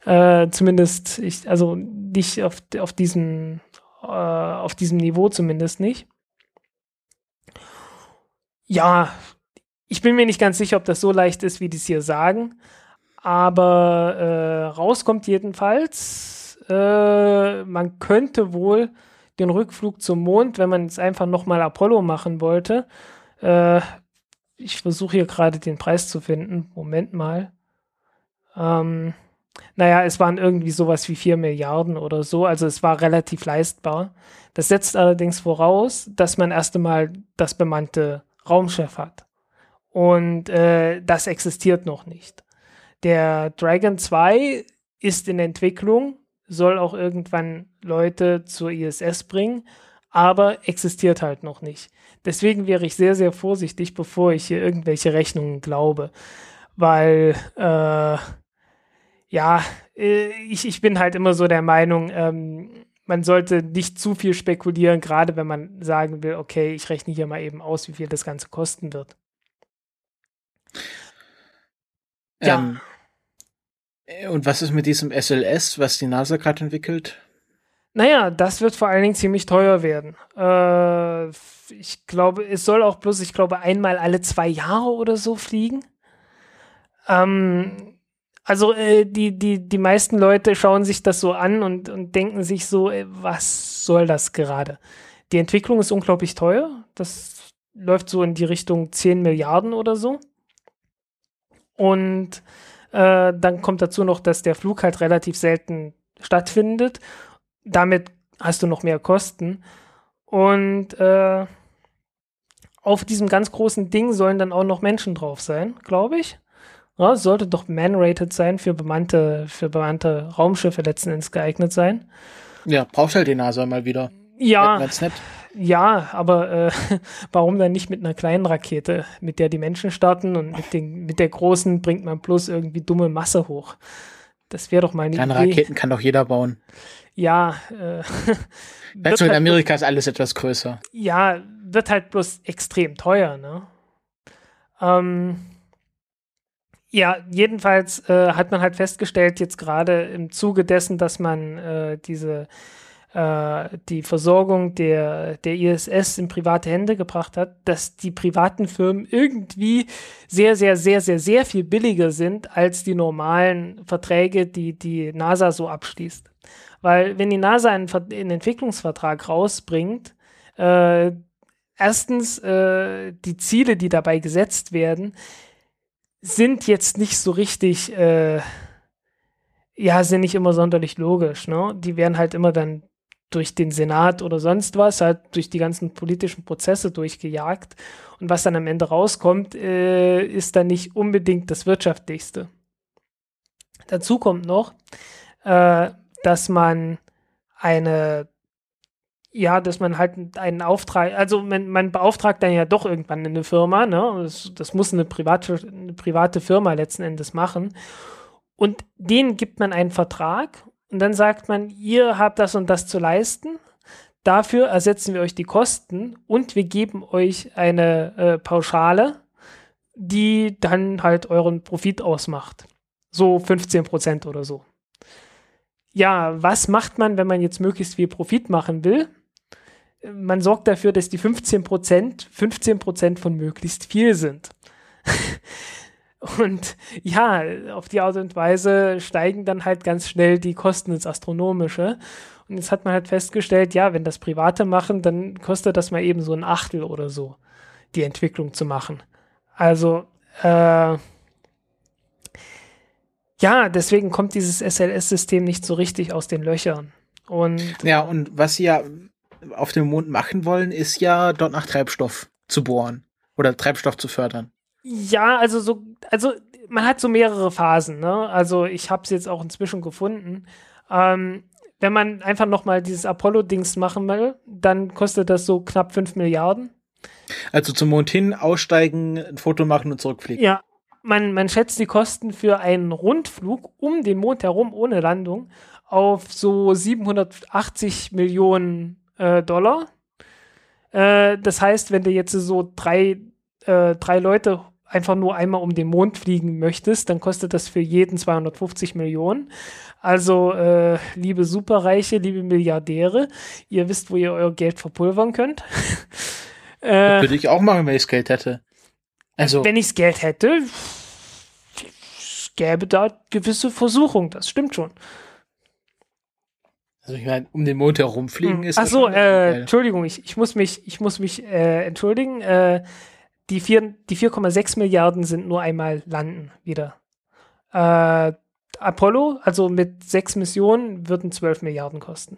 Speaker 2: Äh, zumindest, ich, also nicht auf, auf, diesem, äh, auf diesem Niveau zumindest nicht. Ja, ich bin mir nicht ganz sicher, ob das so leicht ist, wie die es hier sagen. Aber äh, rauskommt jedenfalls, äh, man könnte wohl den Rückflug zum Mond, wenn man jetzt einfach nochmal Apollo machen wollte. Äh, ich versuche hier gerade den Preis zu finden. Moment mal. Ähm, naja, es waren irgendwie sowas wie 4 Milliarden oder so, also es war relativ leistbar. Das setzt allerdings voraus, dass man erst einmal das bemannte Raumschiff hat. Und äh, das existiert noch nicht. Der Dragon 2 ist in Entwicklung, soll auch irgendwann Leute zur ISS bringen, aber existiert halt noch nicht. Deswegen wäre ich sehr, sehr vorsichtig, bevor ich hier irgendwelche Rechnungen glaube, weil äh, ja, äh, ich, ich bin halt immer so der Meinung, ähm, man sollte nicht zu viel spekulieren, gerade wenn man sagen will, okay, ich rechne hier mal eben aus, wie viel das Ganze kosten wird.
Speaker 1: Ja. Ähm, Äh, und was ist mit diesem SLS, was die NASA gerade entwickelt?
Speaker 2: Naja, das wird vor allen Dingen ziemlich teuer werden. Äh, ich glaube, es soll auch bloß, ich glaube, einmal alle zwei Jahre oder so fliegen. Ähm, also äh, die, die, die meisten Leute schauen sich das so an und, und denken sich so, äh, was soll das gerade? Die Entwicklung ist unglaublich teuer. Das läuft so in die Richtung 10 Milliarden oder so. Und äh, dann kommt dazu noch, dass der Flug halt relativ selten stattfindet. Damit hast du noch mehr Kosten. Und äh, auf diesem ganz großen Ding sollen dann auch noch Menschen drauf sein, glaube ich. Ja, sollte doch man-rated sein, für bemannte, für bemannte Raumschiffe letzten Endes geeignet sein.
Speaker 1: Ja, braucht halt die NASA mal wieder.
Speaker 2: Ja. Ja, aber äh, [laughs] warum dann nicht mit einer kleinen Rakete, mit der die Menschen starten und mit, den, mit der großen bringt man bloß irgendwie dumme Masse hoch? Das wäre doch mal eine
Speaker 1: Kleine Idee. Raketen kann doch jeder bauen.
Speaker 2: Ja. Äh, [laughs]
Speaker 1: Weißt du, in halt Amerika ist alles etwas größer.
Speaker 2: Ja, wird halt bloß extrem teuer, ne? Ähm, ja, jedenfalls äh, hat man halt festgestellt, jetzt gerade im Zuge dessen, dass man äh, diese äh, die Versorgung der, der ISS in private Hände gebracht hat, dass die privaten Firmen irgendwie sehr, sehr, sehr, sehr, sehr viel billiger sind als die normalen Verträge, die die NASA so abschließt. Weil wenn die NASA einen, einen Entwicklungsvertrag rausbringt, äh, erstens äh, die Ziele, die dabei gesetzt werden, sind jetzt nicht so richtig, äh, ja, sind nicht immer sonderlich logisch. Ne? Die werden halt immer dann durch den Senat oder sonst was, halt durch die ganzen politischen Prozesse durchgejagt. Und was dann am Ende rauskommt, äh, ist dann nicht unbedingt das Wirtschaftlichste. Dazu kommt noch, äh, dass man eine ja, dass man halt einen Auftrag, also man, man beauftragt dann ja doch irgendwann eine Firma, ne? Das, das muss eine private, eine private Firma letzten Endes machen. Und denen gibt man einen Vertrag und dann sagt man, ihr habt das und das zu leisten. Dafür ersetzen wir euch die Kosten und wir geben euch eine äh, Pauschale, die dann halt euren Profit ausmacht. So 15 Prozent oder so. Ja, was macht man, wenn man jetzt möglichst viel Profit machen will? Man sorgt dafür, dass die 15 Prozent 15 Prozent von möglichst viel sind. [laughs] und ja, auf die Art und Weise steigen dann halt ganz schnell die Kosten ins Astronomische. Und jetzt hat man halt festgestellt, ja, wenn das Private machen, dann kostet das mal eben so ein Achtel oder so, die Entwicklung zu machen. Also, äh, ja, deswegen kommt dieses SLS-System nicht so richtig aus den Löchern. Und
Speaker 1: ja, und was ja auf dem Mond machen wollen, ist ja dort nach Treibstoff zu bohren oder Treibstoff zu fördern.
Speaker 2: Ja, also so, also man hat so mehrere Phasen. Ne? Also ich habe es jetzt auch inzwischen gefunden. Ähm, wenn man einfach noch mal dieses Apollo-Dings machen will, dann kostet das so knapp 5 Milliarden.
Speaker 1: Also zum Mond hin, aussteigen, ein Foto machen und zurückfliegen.
Speaker 2: Ja, man, man schätzt die Kosten für einen Rundflug um den Mond herum ohne Landung auf so 780 Millionen äh, Dollar. Äh, das heißt, wenn du jetzt so drei, äh, drei Leute einfach nur einmal um den Mond fliegen möchtest, dann kostet das für jeden 250 Millionen. Also, äh, liebe Superreiche, liebe Milliardäre, ihr wisst, wo ihr euer Geld verpulvern könnt. [laughs]
Speaker 1: äh, würde ich auch machen, wenn ich Geld hätte.
Speaker 2: Also, wenn ich Geld hätte, gäbe da gewisse Versuchung, das stimmt schon.
Speaker 1: Also ich meine, um den Mond herumfliegen hm. ist.
Speaker 2: Ach so, äh, Entschuldigung, ich, ich muss mich, ich muss mich äh, entschuldigen. Äh, die die 4,6 Milliarden sind nur einmal landen wieder. Äh, Apollo, also mit sechs Missionen, würden 12 Milliarden kosten.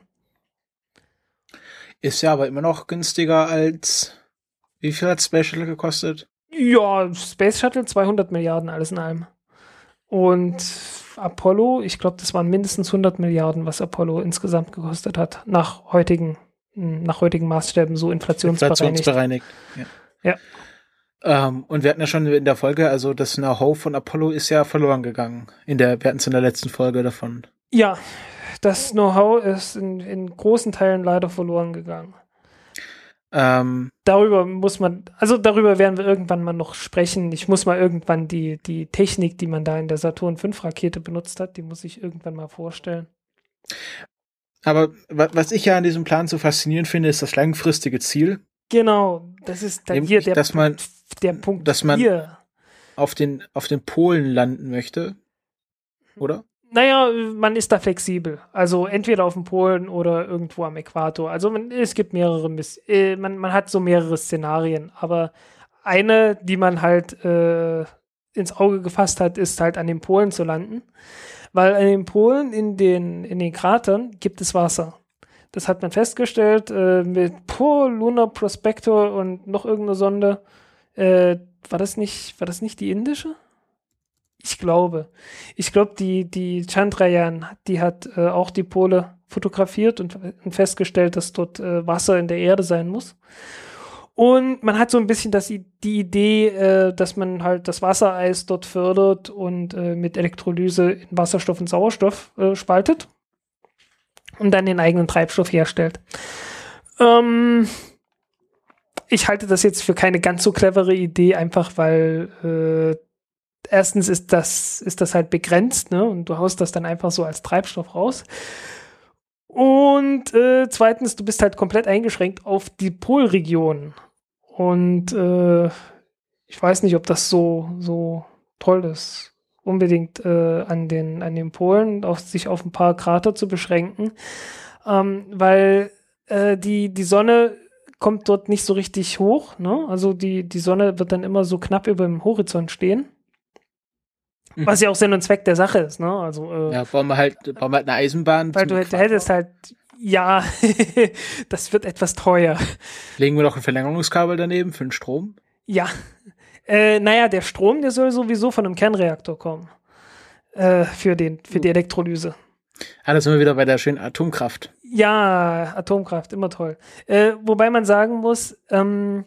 Speaker 1: Ist ja aber immer noch günstiger als wie viel hat Space Shuttle gekostet?
Speaker 2: Ja, Space Shuttle 200 Milliarden alles in allem. Und Apollo, ich glaube, das waren mindestens 100 Milliarden, was Apollo insgesamt gekostet hat, nach heutigen, nach heutigen Maßstäben so inflationsbereinigt.
Speaker 1: Inflationsbereinigt, ja. ja. Ähm, und wir hatten ja schon in der Folge, also das Know-how von Apollo ist ja verloren gegangen. In der, wir hatten es in der letzten Folge davon.
Speaker 2: Ja, das Know-how ist in, in großen Teilen leider verloren gegangen.
Speaker 1: Ähm,
Speaker 2: darüber muss man, also darüber werden wir irgendwann mal noch sprechen. Ich muss mal irgendwann die, die Technik, die man da in der Saturn V Rakete benutzt hat, die muss ich irgendwann mal vorstellen.
Speaker 1: aber wa- was ich ja an diesem Plan so faszinierend finde, ist das langfristige Ziel,
Speaker 2: Genau, das ist dann
Speaker 1: Nämlich,
Speaker 2: hier der,
Speaker 1: dass man-
Speaker 2: Punkt, der Punkt
Speaker 1: dass man-
Speaker 2: hier.
Speaker 1: auf den, auf den Polen landen möchte. Oder?
Speaker 2: Naja, man ist da flexibel. Also entweder auf dem Polen oder irgendwo am Äquator. Also man, es gibt mehrere, äh, man, man hat so mehrere Szenarien. Aber eine, die man halt äh, ins Auge gefasst hat, ist halt an den Polen zu landen. Weil an den Polen in den, in den Kratern gibt es Wasser. Das hat man festgestellt äh, mit Po, Lunar Prospector und noch irgendeine Sonde. Äh, war das nicht, war das nicht die indische? Ich glaube. Ich glaube, die, die Chandrayaan, die hat äh, auch die Pole fotografiert und, und festgestellt, dass dort äh, Wasser in der Erde sein muss. Und man hat so ein bisschen das, die Idee, äh, dass man halt das Wassereis dort fördert und äh, mit Elektrolyse in Wasserstoff und Sauerstoff äh, spaltet und dann den eigenen Treibstoff herstellt. Ähm, ich halte das jetzt für keine ganz so clevere Idee, einfach weil äh, erstens ist das, ist das halt begrenzt, ne? Und du haust das dann einfach so als Treibstoff raus. Und äh, zweitens, du bist halt komplett eingeschränkt auf die Polregion. Und äh, ich weiß nicht, ob das so, so toll ist, unbedingt äh, an, den, an den Polen auf sich auf ein paar Krater zu beschränken. Ähm, weil äh, die, die Sonne kommt dort nicht so richtig hoch. Ne? Also die, die Sonne wird dann immer so knapp über dem Horizont stehen. [laughs] Was ja auch Sinn und Zweck der Sache ist. Ne? Also, äh,
Speaker 1: Ja, bauen wir halt, bauen wir halt eine Eisenbahn.
Speaker 2: weil du, du hättest halt, ja, [laughs] das wird etwas teuer.
Speaker 1: Legen wir noch ein Verlängerungskabel daneben für den Strom.
Speaker 2: Ja. Äh, naja, der Strom, der soll sowieso von einem Kernreaktor kommen. Äh, für, den, für die Elektrolyse.
Speaker 1: Ah, da sind wir wieder bei der schönen Atomkraft.
Speaker 2: Ja, Atomkraft, immer toll. Äh, wobei man sagen muss, ähm,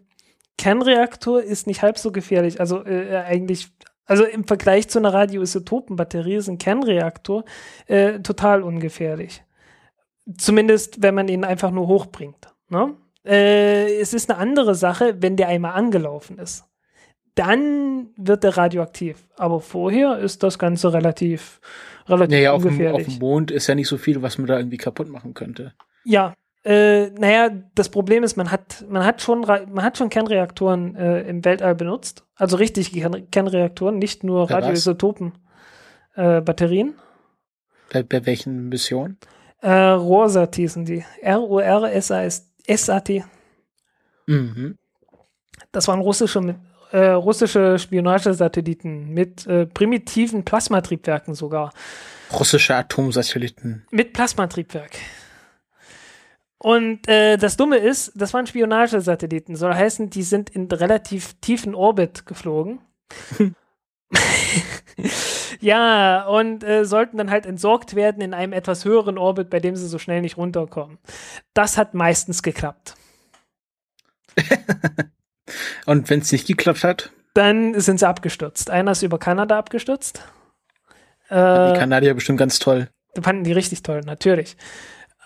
Speaker 2: Kernreaktor ist nicht halb so gefährlich. Also äh, eigentlich, also im Vergleich zu einer Radioisotopenbatterie ist ein Kernreaktor äh, total ungefährlich. Zumindest, wenn man ihn einfach nur hochbringt. Ne? Äh, es ist eine andere Sache, wenn der einmal angelaufen ist. Dann wird er radioaktiv. Aber vorher ist das Ganze relativ, relativ
Speaker 1: Naja, auf dem,
Speaker 2: ungefährlich.
Speaker 1: auf dem Mond ist ja nicht so viel, was man da irgendwie kaputt machen könnte.
Speaker 2: Ja, äh, naja, das Problem ist, man hat, man hat schon, man hat schon Kernreaktoren äh, im Weltall benutzt. Also richtig Kern Kernreaktoren, nicht nur
Speaker 1: Bei was?
Speaker 2: Radioisotopen. Äh, Batterien.
Speaker 1: Bei, bei welchen Missionen?
Speaker 2: Äh, RORSAT hießen die. R-O-R-S-A-T.
Speaker 1: Mhm.
Speaker 2: Das waren russische, äh, russische Spionagesatelliten mit äh, primitiven Plasmatriebwerken sogar.
Speaker 1: Russische Atomsatelliten.
Speaker 2: Mit Plasmatriebwerk. Und äh, das Dumme ist, das waren Spionagesatelliten. Soll heißen, die sind in relativ tiefen Orbit geflogen. [laughs] ja, und äh, sollten dann halt entsorgt werden in einem etwas höheren Orbit, bei dem sie so schnell nicht runterkommen. Das hat meistens geklappt. [laughs]
Speaker 1: Und wenn es nicht geklappt hat,
Speaker 2: Dann sind sie abgestürzt. Einer ist über Kanada abgestürzt.
Speaker 1: die
Speaker 2: Äh,
Speaker 1: Kanadier bestimmt ganz toll.
Speaker 2: fanden die richtig toll, natürlich.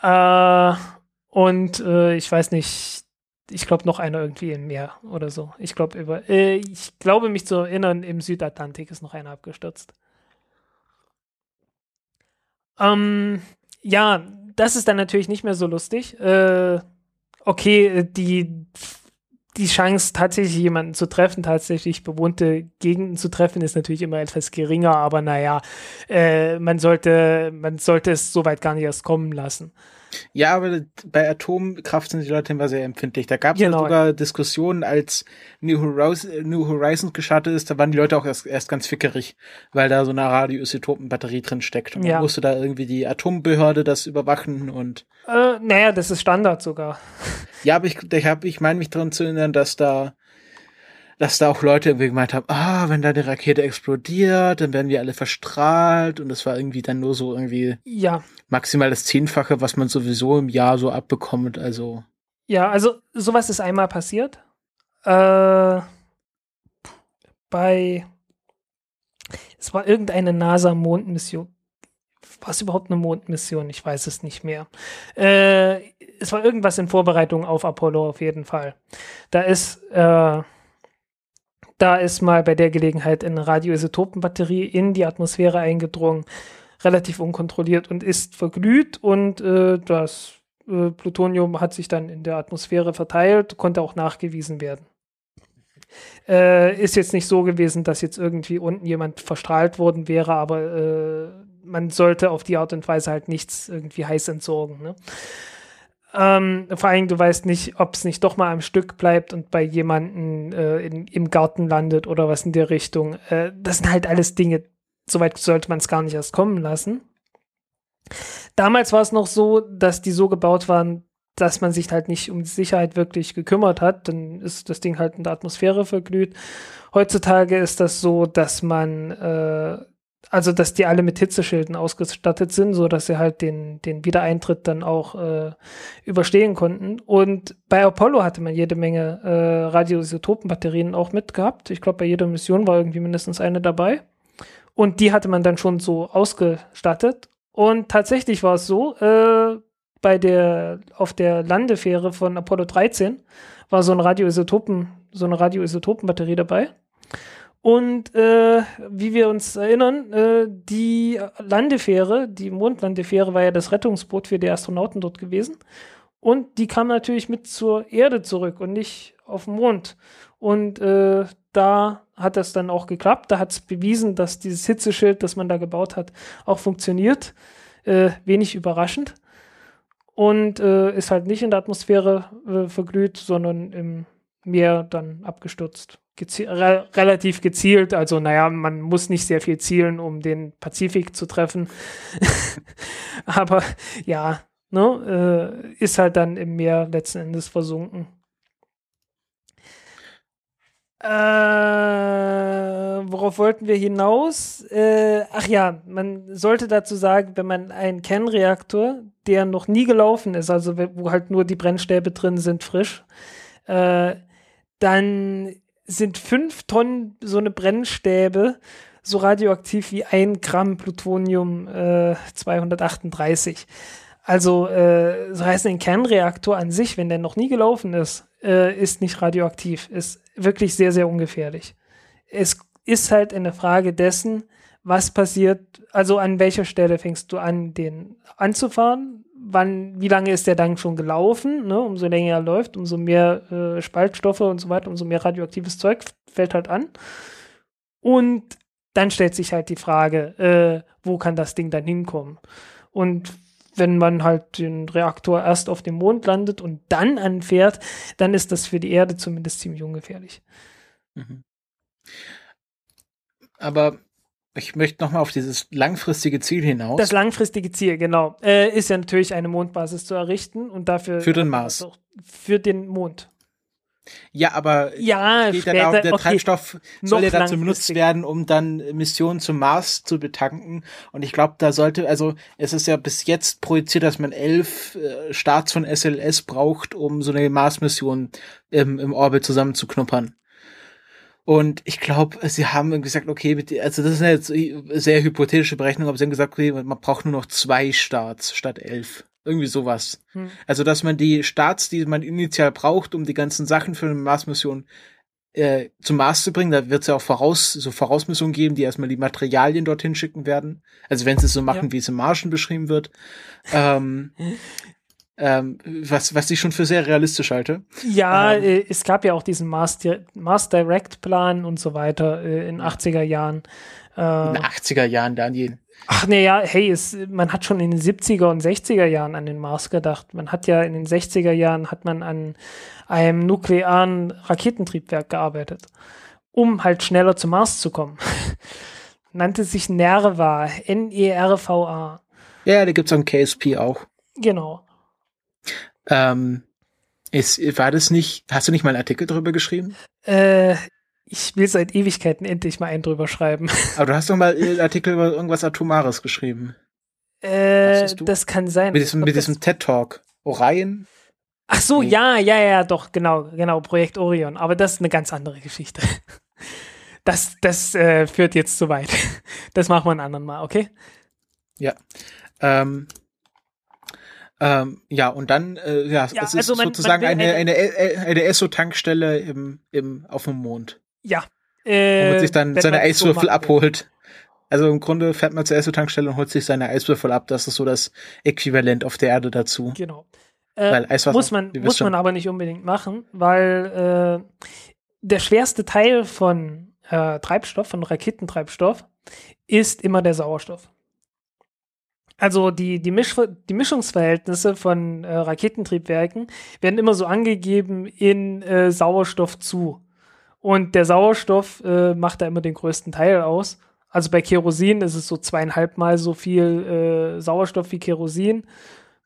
Speaker 2: Äh, und äh, ich weiß nicht, ich glaube noch einer irgendwie im Meer oder so. Ich glaube über, äh, ich glaube mich zu erinnern, im Südatlantik ist noch einer abgestürzt. Ähm, ja, das ist dann natürlich nicht mehr so lustig. Äh, okay, die die Chance, tatsächlich jemanden zu treffen, tatsächlich bewohnte Gegenden zu treffen, ist natürlich immer etwas geringer, aber naja, äh, man sollte, man sollte es soweit gar nicht erst kommen lassen.
Speaker 1: Ja, aber bei Atomkraft sind die Leute immer sehr empfindlich. Da gab es
Speaker 2: Genau.
Speaker 1: sogar Diskussionen, als New, Horizons, New Horizons gestartet ist, da waren die Leute auch erst, erst ganz fickerig, weil da so eine Radioisotopenbatterie drin steckt. Und
Speaker 2: Ja.
Speaker 1: musste da irgendwie die Atombehörde das überwachen und
Speaker 2: Äh, naja, das ist Standard sogar.
Speaker 1: ja, aber ich, ich, hab, ich meine mich daran zu erinnern, dass da dass da auch Leute irgendwie gemeint haben, ah, wenn da eine Rakete explodiert, dann werden wir alle verstrahlt und das war irgendwie dann nur so irgendwie
Speaker 2: Ja,
Speaker 1: maximal das Zehnfache, was man sowieso im Jahr so abbekommt, also
Speaker 2: ja, also sowas ist einmal passiert. Äh, bei, es war irgendeine NASA-Mondmission. war es überhaupt eine Mondmission? Ich weiß es nicht mehr. Äh, es war irgendwas in Vorbereitung auf Apollo auf jeden Fall. Da ist, äh, da ist mal bei der Gelegenheit eine Radioisotopenbatterie in die Atmosphäre eingedrungen, relativ unkontrolliert und ist verglüht und äh, das äh, Plutonium hat sich dann in der Atmosphäre verteilt, konnte auch nachgewiesen werden. Äh, ist jetzt nicht so gewesen, dass jetzt irgendwie unten jemand verstrahlt worden wäre, aber äh, man sollte auf die Art und Weise halt nichts irgendwie heiß entsorgen. Ne? Ähm, vor allem, du weißt nicht, ob es nicht doch mal am Stück bleibt und bei jemandem äh, im Garten landet oder was in der Richtung. Äh, das sind halt alles Dinge, soweit sollte man es gar nicht erst kommen lassen. Damals war es noch so, dass die so gebaut waren, dass man sich halt nicht um die Sicherheit wirklich gekümmert hat. Dann ist das Ding halt in der Atmosphäre verglüht. Heutzutage ist das so, dass man, äh, also dass die alle mit Hitzeschilden ausgestattet sind, so dass sie halt den, den Wiedereintritt dann auch äh, überstehen konnten. Und bei Apollo hatte man jede Menge äh, Radioisotopenbatterien auch mitgehabt. Ich glaube, bei jeder Mission war irgendwie mindestens eine dabei. Und die hatte man dann schon so ausgestattet. Und tatsächlich war es so, äh, bei der, auf der Landefähre von Apollo 13 war so ein Radioisotopen, so eine Radioisotopenbatterie dabei. Und äh, wie wir uns erinnern, äh, die Landefähre, die Mondlandefähre war ja das Rettungsboot für die Astronauten dort gewesen. Und die kam natürlich mit zur Erde zurück und nicht auf den Mond. Und äh, da hat das dann auch geklappt. Da hat es bewiesen, dass dieses Hitzeschild, das man da gebaut hat, auch funktioniert. Äh, wenig überraschend und äh, ist halt nicht in der Atmosphäre äh, verglüht, sondern im Meer dann abgestürzt. Gezi re relativ gezielt, also naja, man muss nicht sehr viel zielen, um den Pazifik zu treffen. [laughs] Aber ja, ne, äh, ist halt dann im Meer letzten Endes versunken. Äh, worauf wollten wir hinaus? Äh, ach ja, man sollte dazu sagen, wenn man einen Kernreaktor, der noch nie gelaufen ist, also wo halt nur die Brennstäbe drin sind, frisch, äh, dann sind fünf Tonnen so eine Brennstäbe so radioaktiv wie ein Gramm Plutonium 238. Also, äh, so heißt ein Kernreaktor an sich, wenn der noch nie gelaufen ist, äh, ist nicht radioaktiv, ist wirklich sehr, sehr ungefährlich. Es ist halt eine Frage dessen, was passiert, also an welcher Stelle fängst du an, den anzufahren? Wann, wie lange ist der dann schon gelaufen? Ne? Umso länger er läuft, umso mehr äh, Spaltstoffe und so weiter, umso mehr radioaktives Zeug fällt halt an. Und dann stellt sich halt die Frage, äh, wo kann das Ding dann hinkommen? Und wenn man halt den Reaktor erst auf dem Mond landet und dann anfährt, dann ist das für die Erde zumindest ziemlich ungefährlich. Mhm.
Speaker 1: Aber ich möchte nochmal auf dieses langfristige Ziel hinaus.
Speaker 2: Das langfristige Ziel, genau, äh, ist ja natürlich eine Mondbasis zu errichten und dafür.
Speaker 1: Für den Mars.
Speaker 2: Für den Mond.
Speaker 1: Ja, aber
Speaker 2: ja, später,
Speaker 1: darum, der okay, Treibstoff soll ja dazu benutzt werden, um dann Missionen zum Mars zu betanken. Und ich glaube, da sollte, also es ist ja bis jetzt projiziert, dass man elf äh, Starts von SLS braucht, um so eine Mars-Mission im, im Orbit zusammenzuknuppern. Und ich glaube, sie haben gesagt, okay, also das ist eine jetzt sehr hypothetische Berechnung, aber sie haben gesagt, okay, man braucht nur noch zwei Starts statt elf. Irgendwie sowas. Hm. Also, dass man die Starts, die man initial braucht, um die ganzen Sachen für eine Mars-Mission äh, zum Mars zu bringen, da wird es ja auch voraus, so Vorausmissionen geben, die erstmal die Materialien dorthin schicken werden. Also wenn sie es so machen, ja. wie es im Marschen beschrieben wird. ähm, [laughs] ähm, was, was ich schon für sehr realistisch halte.
Speaker 2: Ja, ähm, äh, es gab ja auch diesen Mars, Mars Direct Plan und so weiter äh, in 80er Jahren.
Speaker 1: Äh, in 80er Jahren, Daniel.
Speaker 2: Ach nee, ja, hey, es, man hat schon in den 70er und 60er Jahren an den Mars gedacht. Man hat ja in den 60er Jahren hat man an einem nuklearen Raketentriebwerk gearbeitet, um halt schneller zum Mars zu kommen. [laughs] Nannte sich NERVA, N-E-R-V-A.
Speaker 1: Ja, da gibt's am KSP auch.
Speaker 2: Genau.
Speaker 1: Ähm, ist, war das nicht, hast du nicht mal einen Artikel darüber geschrieben?
Speaker 2: Äh, ich will seit Ewigkeiten endlich mal einen drüber schreiben. [laughs]
Speaker 1: Aber du hast doch mal einen Artikel über irgendwas Atomares geschrieben.
Speaker 2: Äh, das kann sein.
Speaker 1: Mit diesem, mit diesem TED-Talk. Orion?
Speaker 2: Ach so, nee. ja, ja, ja, doch, genau, genau, Projekt Orion. Aber das ist eine ganz andere Geschichte. [laughs] Das, das äh, führt jetzt zu weit. [laughs] Das machen wir ein anderen Mal, okay?
Speaker 1: Ja. Ähm, ähm, ja, und dann, äh, ja,
Speaker 2: Ja,
Speaker 1: es ist
Speaker 2: also man-
Speaker 1: sozusagen
Speaker 2: man
Speaker 1: eine, eine, eine Esso-Tankstelle im, im, auf dem Mond,
Speaker 2: Ja.
Speaker 1: wo
Speaker 2: Äh,
Speaker 1: man sich dann seine
Speaker 2: so
Speaker 1: Eiswürfel
Speaker 2: will.
Speaker 1: abholt. Also im Grunde fährt man zur Esso-Tankstelle und holt sich seine Eiswürfel ab. Das ist so das Äquivalent auf der Erde dazu.
Speaker 2: Genau. Äh,
Speaker 1: Weil Eiswasser,
Speaker 2: muss man, muss man aber nicht unbedingt machen, weil äh, der schwerste Teil von äh, Treibstoff, von Raketentreibstoff, ist immer der Sauerstoff. Also die, die, Misch, die Mischungsverhältnisse von äh, Raketentriebwerken werden immer so angegeben in äh, Sauerstoff zu. Und der Sauerstoff äh, macht da immer den größten Teil aus. Also bei Kerosin ist es so zweieinhalb Mal so viel äh, Sauerstoff wie Kerosin.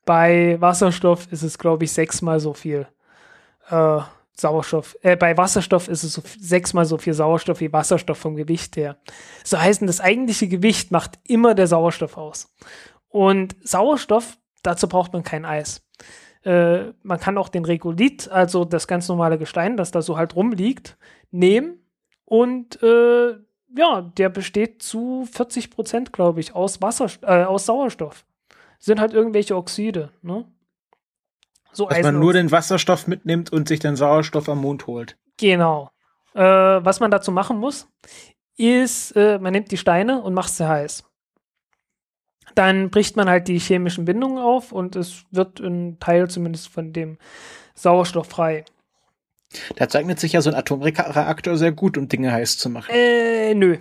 Speaker 2: Bei Wasserstoff ist es, glaube ich, sechsmal so viel äh, Sauerstoff. Äh, bei Wasserstoff ist es so sechsmal so viel Sauerstoff wie Wasserstoff vom Gewicht her. So heißen, das eigentliche Gewicht macht immer der Sauerstoff aus. Und Sauerstoff, dazu braucht man kein Eis. Äh, man kann auch den Regolith, also das ganz normale Gestein, das da so halt rumliegt, nehmen und äh, ja, der besteht zu 40 Prozent, glaube ich, aus Wasser, äh, aus Sauerstoff. Sind halt irgendwelche Oxide, ne? So
Speaker 1: Dass man nur den Wasserstoff mitnimmt und sich den Sauerstoff am Mond holt.
Speaker 2: Genau. Äh, was man dazu machen muss, ist, äh, man nimmt die Steine und macht sie heiß. Dann bricht man halt die chemischen Bindungen auf und es wird ein Teil zumindest von dem Sauerstoff frei.
Speaker 1: Da eignet sich ja so ein Atomreaktor sehr gut, um Dinge heiß zu machen.
Speaker 2: Äh, nö.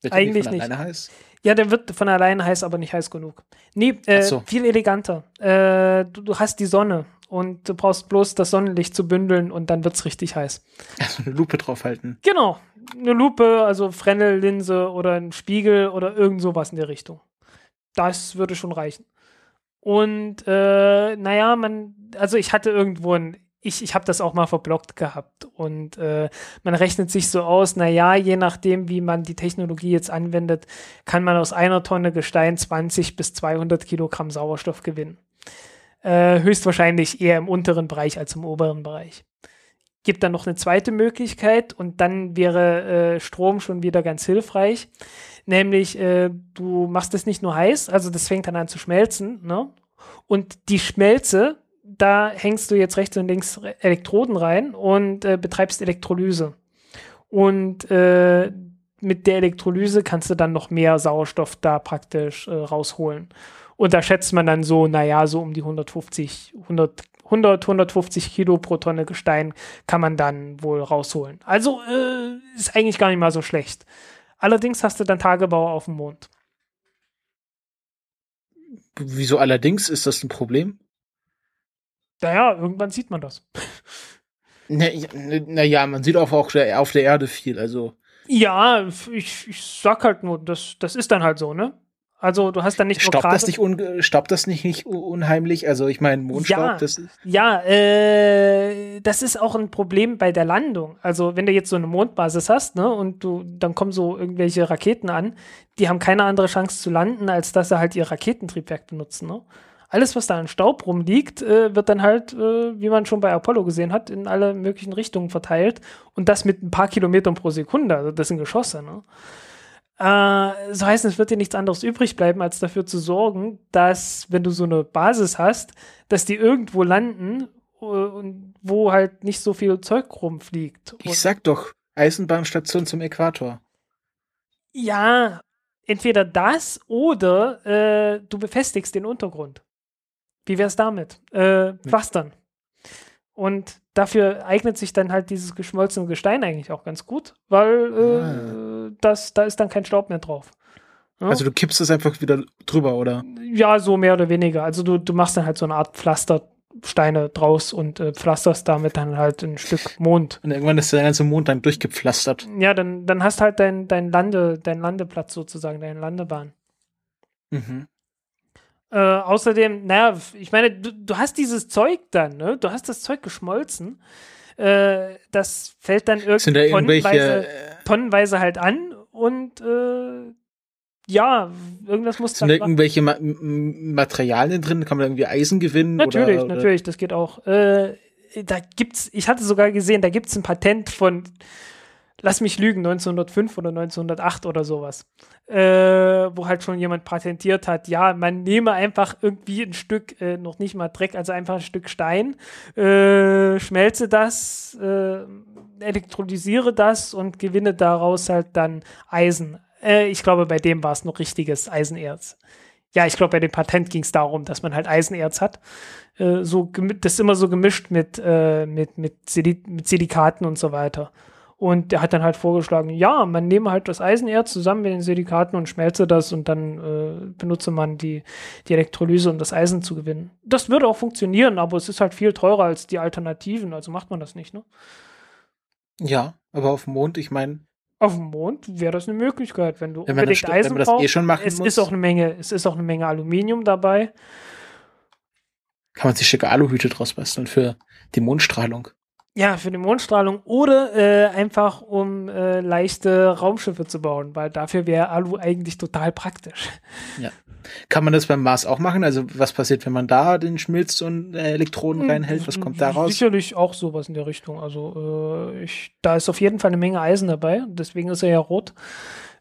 Speaker 1: Wird der
Speaker 2: eigentlich
Speaker 1: von
Speaker 2: nicht.
Speaker 1: alleine heiß?
Speaker 2: Ja, der wird von alleine heiß, aber nicht heiß genug. Nee, äh,
Speaker 1: so.
Speaker 2: viel eleganter. Äh, du, du hast die Sonne und du brauchst bloß das Sonnenlicht zu bündeln und dann wird's richtig heiß.
Speaker 1: Also eine Lupe draufhalten.
Speaker 2: Genau. Eine Lupe, also Fresnel-Linse oder ein Spiegel oder irgend sowas in der Richtung. Das würde schon reichen. Und äh, naja, man, also ich hatte irgendwo ein, ich, ich habe das auch mal verblockt gehabt und äh, man rechnet sich so aus, naja, je nachdem, wie man die Technologie jetzt anwendet, kann man aus einer Tonne Gestein 20 bis 200 Kilogramm Sauerstoff gewinnen. Äh, höchstwahrscheinlich eher im unteren Bereich als im oberen Bereich gibt dann noch eine zweite Möglichkeit und dann wäre äh, Strom schon wieder ganz hilfreich. Nämlich, äh, du machst es nicht nur heiß, also das fängt dann an zu schmelzen, ne? Und die Schmelze, da hängst du jetzt rechts und links Elektroden rein und äh, betreibst Elektrolyse. Und äh, mit der Elektrolyse kannst du dann noch mehr Sauerstoff da praktisch äh, rausholen. Und da schätzt man dann so, naja, so um die 150, 100, 100, 150 Kilo pro Tonne Gestein kann man dann wohl rausholen. Also äh, ist eigentlich gar nicht mal so schlecht. Allerdings hast du dann Tagebau auf dem Mond.
Speaker 1: Wieso allerdings ist das ein Problem?
Speaker 2: Naja, irgendwann sieht man das. [laughs]
Speaker 1: Naja, na ja, man sieht auch, auch der- auf der Erde viel. Also
Speaker 2: Ja, ich, ich sag halt nur, das, das ist dann halt so, ne? Also du hast dann nicht
Speaker 1: staubt das nicht, un staubt das nicht, nicht unheimlich? Also ich meine, Mondstaub,
Speaker 2: Ja.
Speaker 1: das ist.
Speaker 2: Ja, äh, das ist auch ein Problem bei der Landung. Also wenn du jetzt so eine Mondbasis hast, ne, und du, dann kommen so irgendwelche Raketen an, die haben keine andere Chance zu landen, als dass sie halt ihr Raketentriebwerk benutzen, ne? Alles, was da an Staub rumliegt, äh, wird dann halt, äh, wie man schon bei Apollo gesehen hat, in alle möglichen Richtungen verteilt. Und das mit ein paar Kilometern pro Sekunde. Also das sind Geschosse, ne? Äh, so heißt es, wird dir nichts anderes übrig bleiben, als dafür zu sorgen, dass, wenn du so eine Basis hast, dass die irgendwo landen, äh, und wo halt nicht so viel Zeug rumfliegt.
Speaker 1: Ich sag doch, Eisenbahnstation zum Äquator.
Speaker 2: ja, entweder das oder äh, du befestigst den Untergrund. Wie wär's damit? Äh, pflastern. Und dafür eignet sich dann halt dieses geschmolzene Gestein eigentlich auch ganz gut, weil äh, das, da ist dann kein Staub mehr drauf. Ja?
Speaker 1: Also du kippst es einfach wieder drüber, oder?
Speaker 2: Ja, so mehr oder weniger. Also du, du machst dann halt so eine Art Pflastersteine draus und äh, pflasterst damit dann halt ein Stück Mond.
Speaker 1: Und irgendwann ist der ganze Mond dann durchgepflastert.
Speaker 2: Ja, dann, dann hast halt dein, dein Lande, dein Landeplatz sozusagen, deine Landebahn.
Speaker 1: Mhm.
Speaker 2: Äh, außerdem, naja, ich meine, du, du hast dieses Zeug dann, ne? Du hast das Zeug geschmolzen. Äh, das fällt dann
Speaker 1: da
Speaker 2: irgendwie
Speaker 1: irgendwelche.
Speaker 2: tonnenweise,
Speaker 1: äh,
Speaker 2: tonnenweise halt an und äh, ja, irgendwas muss
Speaker 1: Sind da irgendwelche Ma Materialien drin? Kann man da irgendwie Eisen gewinnen?
Speaker 2: Natürlich,
Speaker 1: oder, oder?
Speaker 2: natürlich, das geht auch. Äh, da gibt's, ich hatte sogar gesehen, da gibt's ein Patent von lass mich lügen, 1905 oder 1908 oder sowas, äh, wo halt schon jemand patentiert hat, ja, man nehme einfach irgendwie ein Stück, äh, noch nicht mal Dreck, also einfach ein Stück Stein, äh, schmelze das, äh, elektrolysiere das und gewinne daraus halt dann Eisen. Äh, ich glaube, bei dem war es noch richtiges Eisenerz. Ja, ich glaube, bei dem Patent ging es darum, dass man halt Eisenerz hat. Äh, so das ist immer so gemischt mit, mit, mit, Sil mit Silikaten und so weiter. Und der hat dann halt vorgeschlagen, ja, man nehme halt das Eisenerz zusammen mit den Silikaten und schmelze das und dann äh, benutze man die, die Elektrolyse, um das Eisen zu gewinnen. Das würde auch funktionieren, aber es ist halt viel teurer als die Alternativen, also macht man das nicht, ne?
Speaker 1: Ja, aber auf dem Mond, ich meine.
Speaker 2: Auf dem Mond wäre das eine Möglichkeit, wenn du
Speaker 1: wenn unbedingt das, Eisen wenn man das eh schon machen
Speaker 2: es
Speaker 1: muss.
Speaker 2: ist auch eine Menge, es ist auch eine Menge Aluminium dabei.
Speaker 1: Kann man sich schicke Aluhüte draus basteln für die Mondstrahlung.
Speaker 2: Ja, für die Mondstrahlung oder äh, einfach um äh, leichte Raumschiffe zu bauen, weil dafür wäre Alu eigentlich total praktisch.
Speaker 1: Ja. Kann man das beim Mars auch machen? Also was passiert, wenn man da den Schmilz und äh, Elektronen hm, reinhält? Was kommt da raus?
Speaker 2: Sicherlich auch sowas in der Richtung. Also äh, ich, da ist auf jeden Fall eine Menge Eisen dabei, deswegen ist er ja rot.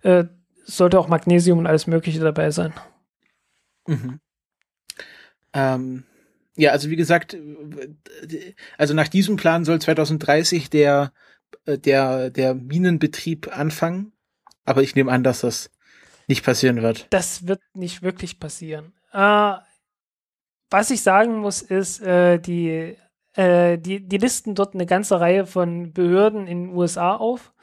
Speaker 2: Äh, sollte auch Magnesium und alles Mögliche dabei sein.
Speaker 1: Mhm. Ähm, ja, also wie gesagt, also nach diesem Plan soll 2030 der, äh, der, der Minenbetrieb anfangen. Aber ich nehme an, dass das nicht passieren wird.
Speaker 2: Das wird nicht wirklich passieren. Äh, was ich sagen muss, ist, äh, die, äh, die, die listen dort eine ganze Reihe von Behörden in den USA auf,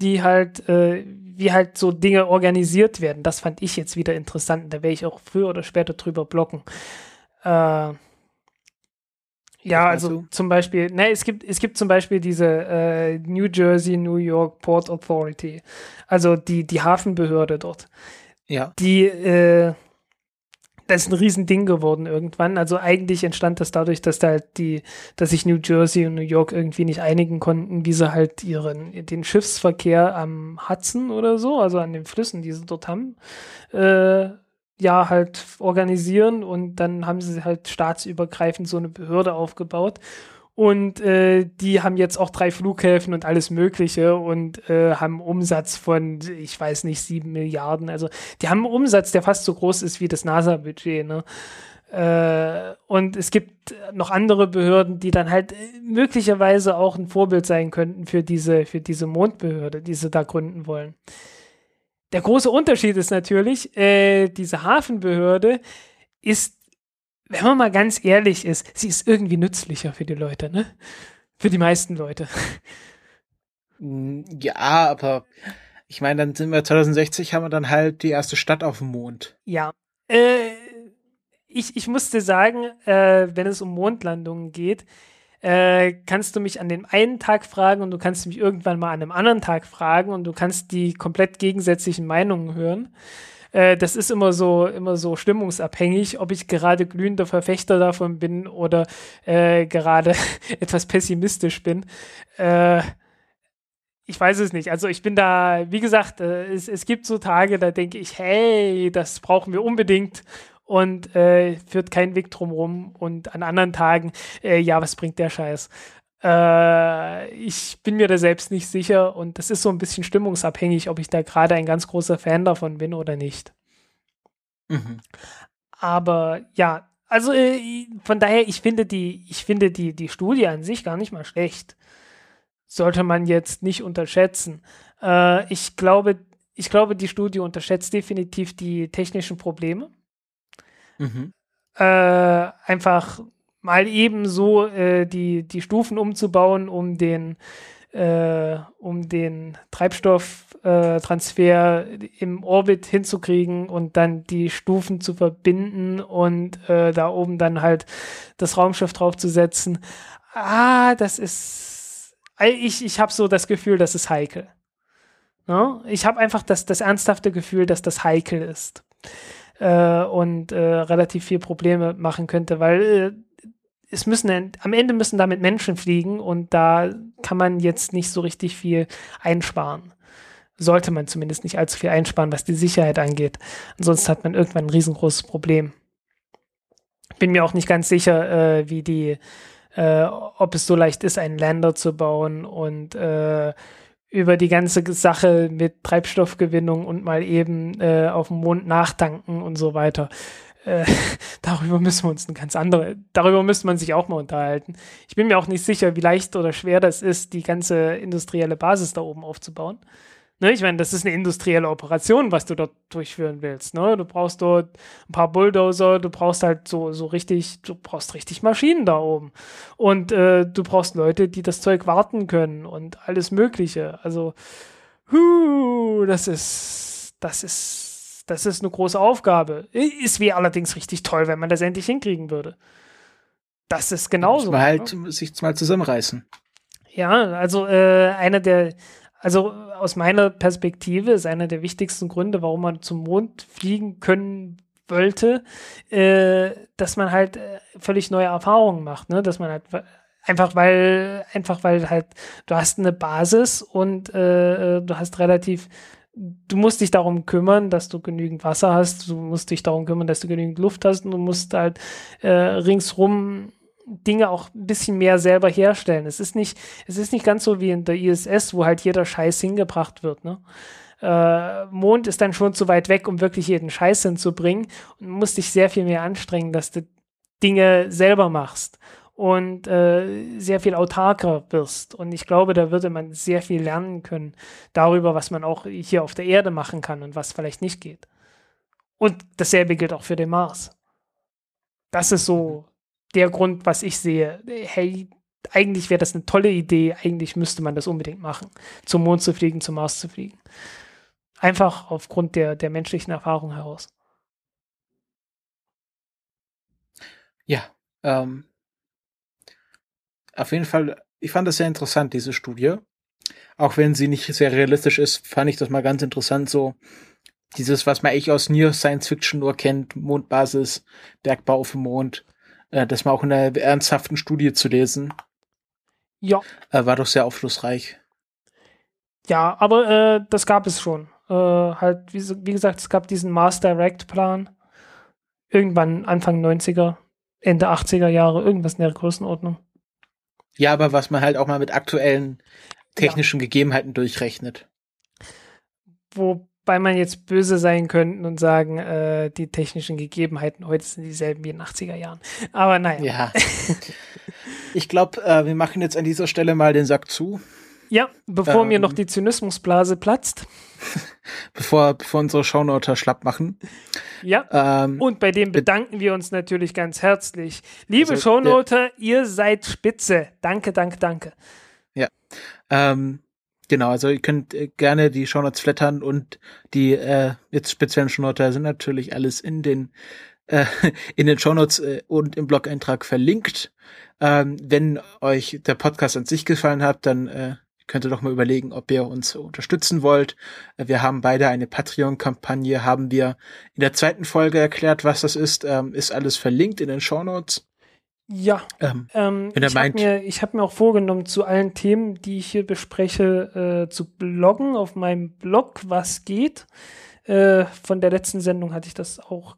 Speaker 2: die halt, äh, wie halt so Dinge organisiert werden. Das fand ich jetzt wieder interessant. Da werde ich auch früher oder später drüber blocken. Äh, ja, also zum Beispiel, ne, es gibt, es gibt zum Beispiel diese äh, New Jersey, New York Port Authority, also die, die Hafenbehörde dort.
Speaker 1: Ja.
Speaker 2: Die, äh, das ist ein Riesending geworden irgendwann. Also eigentlich entstand das dadurch, dass da halt die, dass sich New Jersey und New York irgendwie nicht einigen konnten, wie sie halt ihren, den Schiffsverkehr am Hudson oder so, also an den Flüssen, die sie dort haben, äh, ja halt organisieren und dann haben sie halt staatsübergreifend so eine Behörde aufgebaut. Und äh, die haben jetzt auch drei Flughäfen und alles Mögliche und äh, haben Umsatz von, ich weiß nicht, sieben Milliarden. Also die haben einen Umsatz, der fast so groß ist wie das NASA-Budget. Ne? Äh, und es gibt noch andere Behörden, die dann halt möglicherweise auch ein Vorbild sein könnten für diese, für diese Mondbehörde, die sie da gründen wollen. Der große Unterschied ist natürlich, äh, diese Hafenbehörde ist, wenn man mal ganz ehrlich ist, sie ist irgendwie nützlicher für die Leute, ne? Für die meisten Leute.
Speaker 1: Mm, ja, aber ich meine, dann sind wir 2060, haben wir dann halt die erste Stadt auf dem Mond.
Speaker 2: Ja. Äh, ich, ich musste sagen, äh, wenn es um Mondlandungen geht, äh, kannst du mich an dem einen Tag fragen und du kannst mich irgendwann mal an einem anderen Tag fragen und du kannst die komplett gegensätzlichen Meinungen hören. Äh, das ist immer so, immer so stimmungsabhängig, ob ich gerade glühender Verfechter davon bin oder äh, gerade [laughs] etwas pessimistisch bin. Äh, ich weiß es nicht. Also ich bin da, wie gesagt, äh, es, es gibt so Tage, da denke ich, hey, das brauchen wir unbedingt und äh, führt keinen Weg drumherum. Und an anderen Tagen, äh, ja, was bringt der Scheiß? Äh, ich bin mir da selbst nicht sicher und das ist so ein bisschen stimmungsabhängig, ob ich da gerade ein ganz großer Fan davon bin oder nicht. Mhm. Aber ja, also äh, von daher, ich finde die, ich finde die, die Studie an sich gar nicht mal schlecht. Sollte man jetzt nicht unterschätzen. Äh, ich glaube, ich glaube, die Studie unterschätzt definitiv die technischen Probleme. Mhm. Äh, einfach mal eben so äh, die, die Stufen umzubauen, um den, äh, um den Treibstofftransfer äh, im Orbit hinzukriegen und dann die Stufen zu verbinden und äh, da oben dann halt das Raumschiff draufzusetzen. Ah, das ist. Ich, ich habe so das Gefühl, das ist heikel. No? Ich habe einfach das, das ernsthafte Gefühl, dass das heikel ist äh, und äh, relativ viel Probleme machen könnte, weil äh, es müssen am Ende müssen damit Menschen fliegen und da kann man jetzt nicht so richtig viel einsparen. Sollte man zumindest nicht allzu viel einsparen, was die Sicherheit angeht. Ansonsten hat man irgendwann ein riesengroßes Problem. Bin mir auch nicht ganz sicher, äh, wie die, äh, ob es so leicht ist, einen Lander zu bauen und äh, über die ganze Sache mit Treibstoffgewinnung und mal eben äh, auf dem Mond nachtanken und so weiter. Äh, [laughs] darüber müssen wir uns eine ganz andere, darüber müsste man sich auch mal unterhalten. Ich bin mir auch nicht sicher, wie leicht oder schwer das ist, die ganze industrielle Basis da oben aufzubauen. Ne, ich meine, das ist eine industrielle Operation, was du dort durchführen willst. Ne? Du brauchst dort ein paar Bulldozer, du brauchst halt so, so richtig, du brauchst richtig Maschinen da oben. Und äh, du brauchst Leute, die das Zeug warten können und alles Mögliche. Also, huh, das ist, das ist, das ist eine große Aufgabe. Es wäre allerdings richtig toll, wenn man das endlich hinkriegen würde. Das ist genauso.
Speaker 1: Muss man halt ne? sich mal zusammenreißen.
Speaker 2: Ja, also äh, einer der also aus meiner Perspektive ist einer der wichtigsten Gründe, warum man zum Mond fliegen können wollte, äh, dass man halt äh, völlig neue Erfahrungen macht, ne? Dass man halt einfach weil einfach weil halt du hast eine Basis und äh, du hast relativ du musst dich darum kümmern, dass du genügend Wasser hast, du musst dich darum kümmern, dass du genügend Luft hast und du musst halt äh, ringsrum Dinge auch ein bisschen mehr selber herstellen. Es ist nicht, es ist nicht ganz so wie in der ISS, wo halt jeder Scheiß hingebracht wird, ne? Äh, Mond ist dann schon zu weit weg, um wirklich jeden Scheiß hinzubringen und musst dich sehr viel mehr anstrengen, dass du Dinge selber machst und äh, sehr viel autarker wirst. Und ich glaube, da würde man sehr viel lernen können darüber, was man auch hier auf der Erde machen kann und was vielleicht nicht geht. Und dasselbe gilt auch für den Mars. Das ist so der Grund, was ich sehe. Hey, eigentlich wäre das eine tolle Idee, eigentlich müsste man das unbedingt machen, zum Mond zu fliegen, zum Mars zu fliegen. Einfach aufgrund der, der menschlichen Erfahrung heraus.
Speaker 1: Ja, ähm, auf jeden Fall, ich fand das sehr interessant, diese Studie. Auch wenn sie nicht sehr realistisch ist, fand ich das mal ganz interessant, so dieses, was man eigentlich aus Near Science Fiction nur kennt, Mondbasis, Bergbau auf dem Mond, äh, das mal auch in einer ernsthaften Studie zu lesen.
Speaker 2: Ja.
Speaker 1: Äh, war doch sehr aufschlussreich.
Speaker 2: Ja, aber äh, das gab es schon. Äh, halt, wie, wie, gesagt, es gab diesen Mars Direct Plan. Irgendwann Anfang 90er, Ende 80er Jahre, irgendwas in der Größenordnung.
Speaker 1: Ja, aber was man halt auch mal mit aktuellen technischen ja. Gegebenheiten durchrechnet.
Speaker 2: Wo weil man jetzt böse sein könnte und sagen, äh, die technischen Gegebenheiten heute sind dieselben wie in den 80er Jahren. Aber naja.
Speaker 1: Ja. ich glaube, äh, wir machen jetzt an dieser Stelle mal den Sack zu.
Speaker 2: Ja, bevor ähm, mir noch die Zynismusblase platzt. [laughs]
Speaker 1: bevor, bevor unsere Shownoter schlapp machen.
Speaker 2: Ja. Ähm, und bei dem bedanken wir uns natürlich ganz herzlich. Liebe also, Shownoter, ihr seid spitze. Danke, danke, danke.
Speaker 1: Ja. Ähm, Genau, also ihr könnt äh, gerne die Shownotes flattern und die äh, jetzt speziellen Shownotes sind natürlich alles in den äh, [laughs] in den Shownotes äh, und im Blog-Eintrag verlinkt. Ähm, wenn euch der Podcast an sich gefallen hat, dann äh, könnt ihr doch mal überlegen, ob ihr uns unterstützen wollt. Äh, wir haben beide eine Patreon-Kampagne, haben wir in der zweiten Folge erklärt, was das ist, ähm, ist alles verlinkt in den Shownotes.
Speaker 2: Ja, ähm, ähm, ich habe mir, ich hab mir auch vorgenommen, zu allen Themen, die ich hier bespreche, äh, zu bloggen auf meinem Blog, was geht. Äh, von der letzten Sendung hatte ich das auch,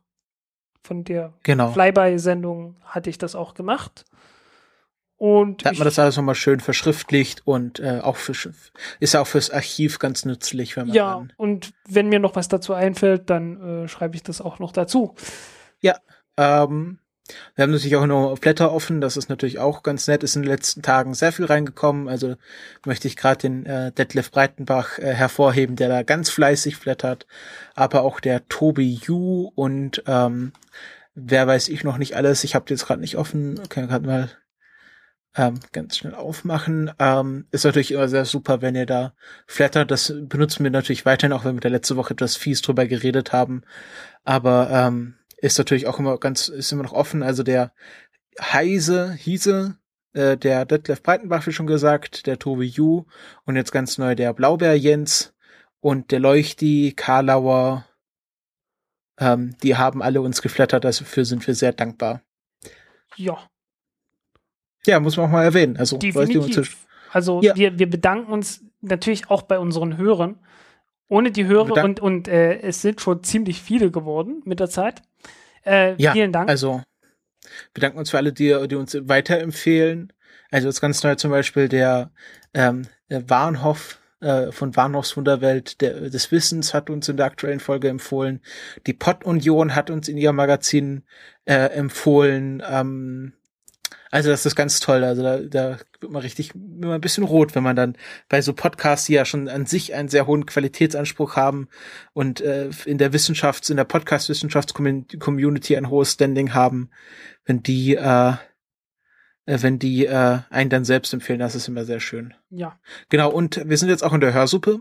Speaker 2: von der
Speaker 1: genau.
Speaker 2: Flyby-Sendung hatte ich das auch gemacht. Und
Speaker 1: da hat man das alles nochmal schön verschriftlicht und äh, auch für, ist auch fürs Archiv ganz nützlich, wenn man
Speaker 2: Ja, und wenn mir noch was dazu einfällt, dann äh, schreibe ich das auch noch dazu.
Speaker 1: Ja, ähm, wir haben natürlich auch noch Blätter offen, das ist natürlich auch ganz nett, ist in den letzten Tagen sehr viel reingekommen, also möchte ich gerade den äh, Detlef Breitenbach äh, hervorheben, der da ganz fleißig blättert, aber auch der Tobi Yu und ähm, wer weiß ich noch nicht alles, ich habe jetzt gerade nicht offen, kann gerade mal ähm, ganz schnell aufmachen. Ähm, ist natürlich immer sehr super, wenn ihr da flattert. Das benutzen wir natürlich weiterhin, auch wenn wir da letzte Woche etwas fies drüber geredet haben. Aber ähm, ist natürlich auch immer ganz, ist immer noch offen. Also der Heise, Hiese, äh, der Detlef Breitenbach, wie schon gesagt, der Tobi Yu und jetzt ganz neu der Blaubeer Jens und der Leuchti, Karlauer, ähm, die haben alle uns geflattert, dafür sind wir sehr dankbar.
Speaker 2: Ja.
Speaker 1: Ja, muss man auch mal erwähnen. Also,
Speaker 2: Definitiv. Also ja. wir, wir bedanken uns natürlich auch bei unseren Hörern. Ohne die Hörer und, und äh, es sind schon ziemlich viele geworden mit der Zeit. Äh, ja, vielen Dank.
Speaker 1: Also bedanken uns für alle, die, die uns weiterempfehlen. Also das ganz neu zum Beispiel der, ähm, der Warnhoff äh, von Warnochs Wunderwelt der, des Wissens hat uns in der aktuellen Folge empfohlen. Die Pod-Union hat uns in ihrem Magazin äh, empfohlen. Ähm, also das ist ganz toll. Also da, da wird man richtig immer ein bisschen rot, wenn man dann bei so Podcasts, die ja schon an sich einen sehr hohen Qualitätsanspruch haben und äh, in der Wissenschafts-, in der Podcast-Wissenschafts-Community ein hohes Standing haben, wenn die, äh, äh, wenn die äh, einen dann selbst empfehlen, das ist immer sehr schön.
Speaker 2: Ja.
Speaker 1: Genau, und wir sind jetzt auch in der Hörsuppe.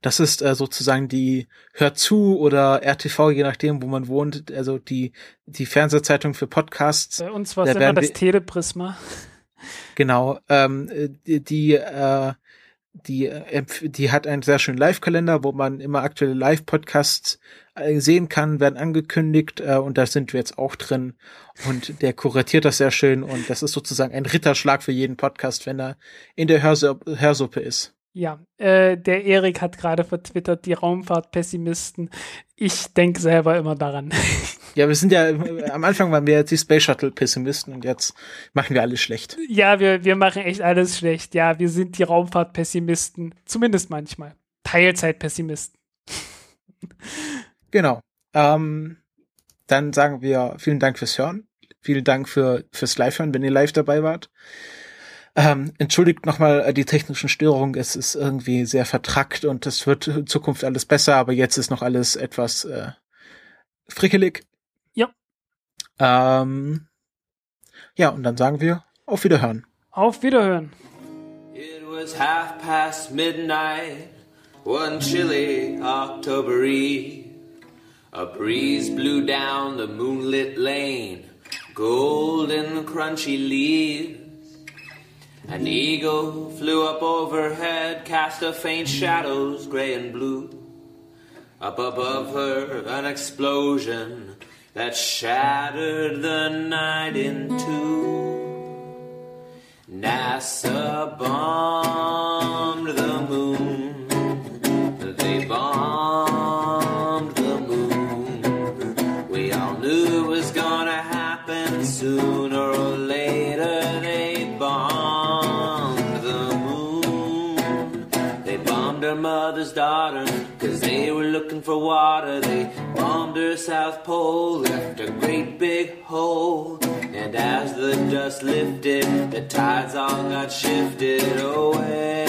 Speaker 1: Das ist äh, sozusagen die Hör zu oder RTV, je nachdem, wo man wohnt, also die, die Fernsehzeitung für Podcasts.
Speaker 2: Bei uns war
Speaker 1: Da
Speaker 2: es immer
Speaker 1: werden
Speaker 2: das Teleprisma.
Speaker 1: Genau, ähm, die, die, äh, die, äh, die hat einen sehr schönen Live-Kalender, wo man immer aktuelle Live-Podcasts äh, sehen kann, werden angekündigt äh, und da sind wir jetzt auch drin und der kuratiert das sehr schön und das ist sozusagen ein Ritterschlag für jeden Podcast, wenn er in der Hörsu Hörsuppe ist.
Speaker 2: Ja, äh, der Erik hat gerade vertwittert, die Raumfahrtpessimisten. Ich denke selber immer daran. [laughs]
Speaker 1: Ja, wir sind ja, am Anfang waren wir jetzt die Space Shuttle-Pessimisten und jetzt machen wir alles schlecht.
Speaker 2: ja, wir, wir machen echt alles schlecht. Ja, wir sind die Raumfahrtpessimisten. Zumindest manchmal. Teilzeitpessimisten.
Speaker 1: Genau. Ähm, dann sagen wir vielen Dank fürs Hören. Vielen Dank für, fürs Live-Hören, wenn ihr live dabei wart. Ähm, entschuldigt nochmal die technischen Störungen. Es ist irgendwie sehr vertrackt und es wird in Zukunft alles besser, aber jetzt ist noch alles etwas äh, frickelig.
Speaker 2: Ja.
Speaker 1: Ähm, ja, und dann sagen wir auf Wiederhören.
Speaker 2: Auf Wiederhören.
Speaker 4: It was half past midnight, one chilly October Eve. A breeze blew down the moonlit lane, gold in the crunchy leaves. An eagle flew up overhead, cast a faint shadows, gray and blue. Up above her, an explosion that shattered the night in two. NASA bombed the mother's daughter, cause they were looking for water. They bombed her South Pole, left a great big hole. And as the dust lifted, the tides all got shifted away.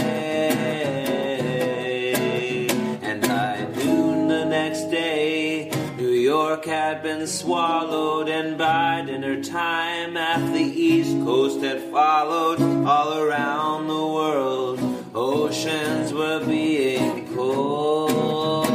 Speaker 4: And by noon the next day, New York had been swallowed, and by dinner time, half the East Coast had followed all around the world. Oceans were being cold.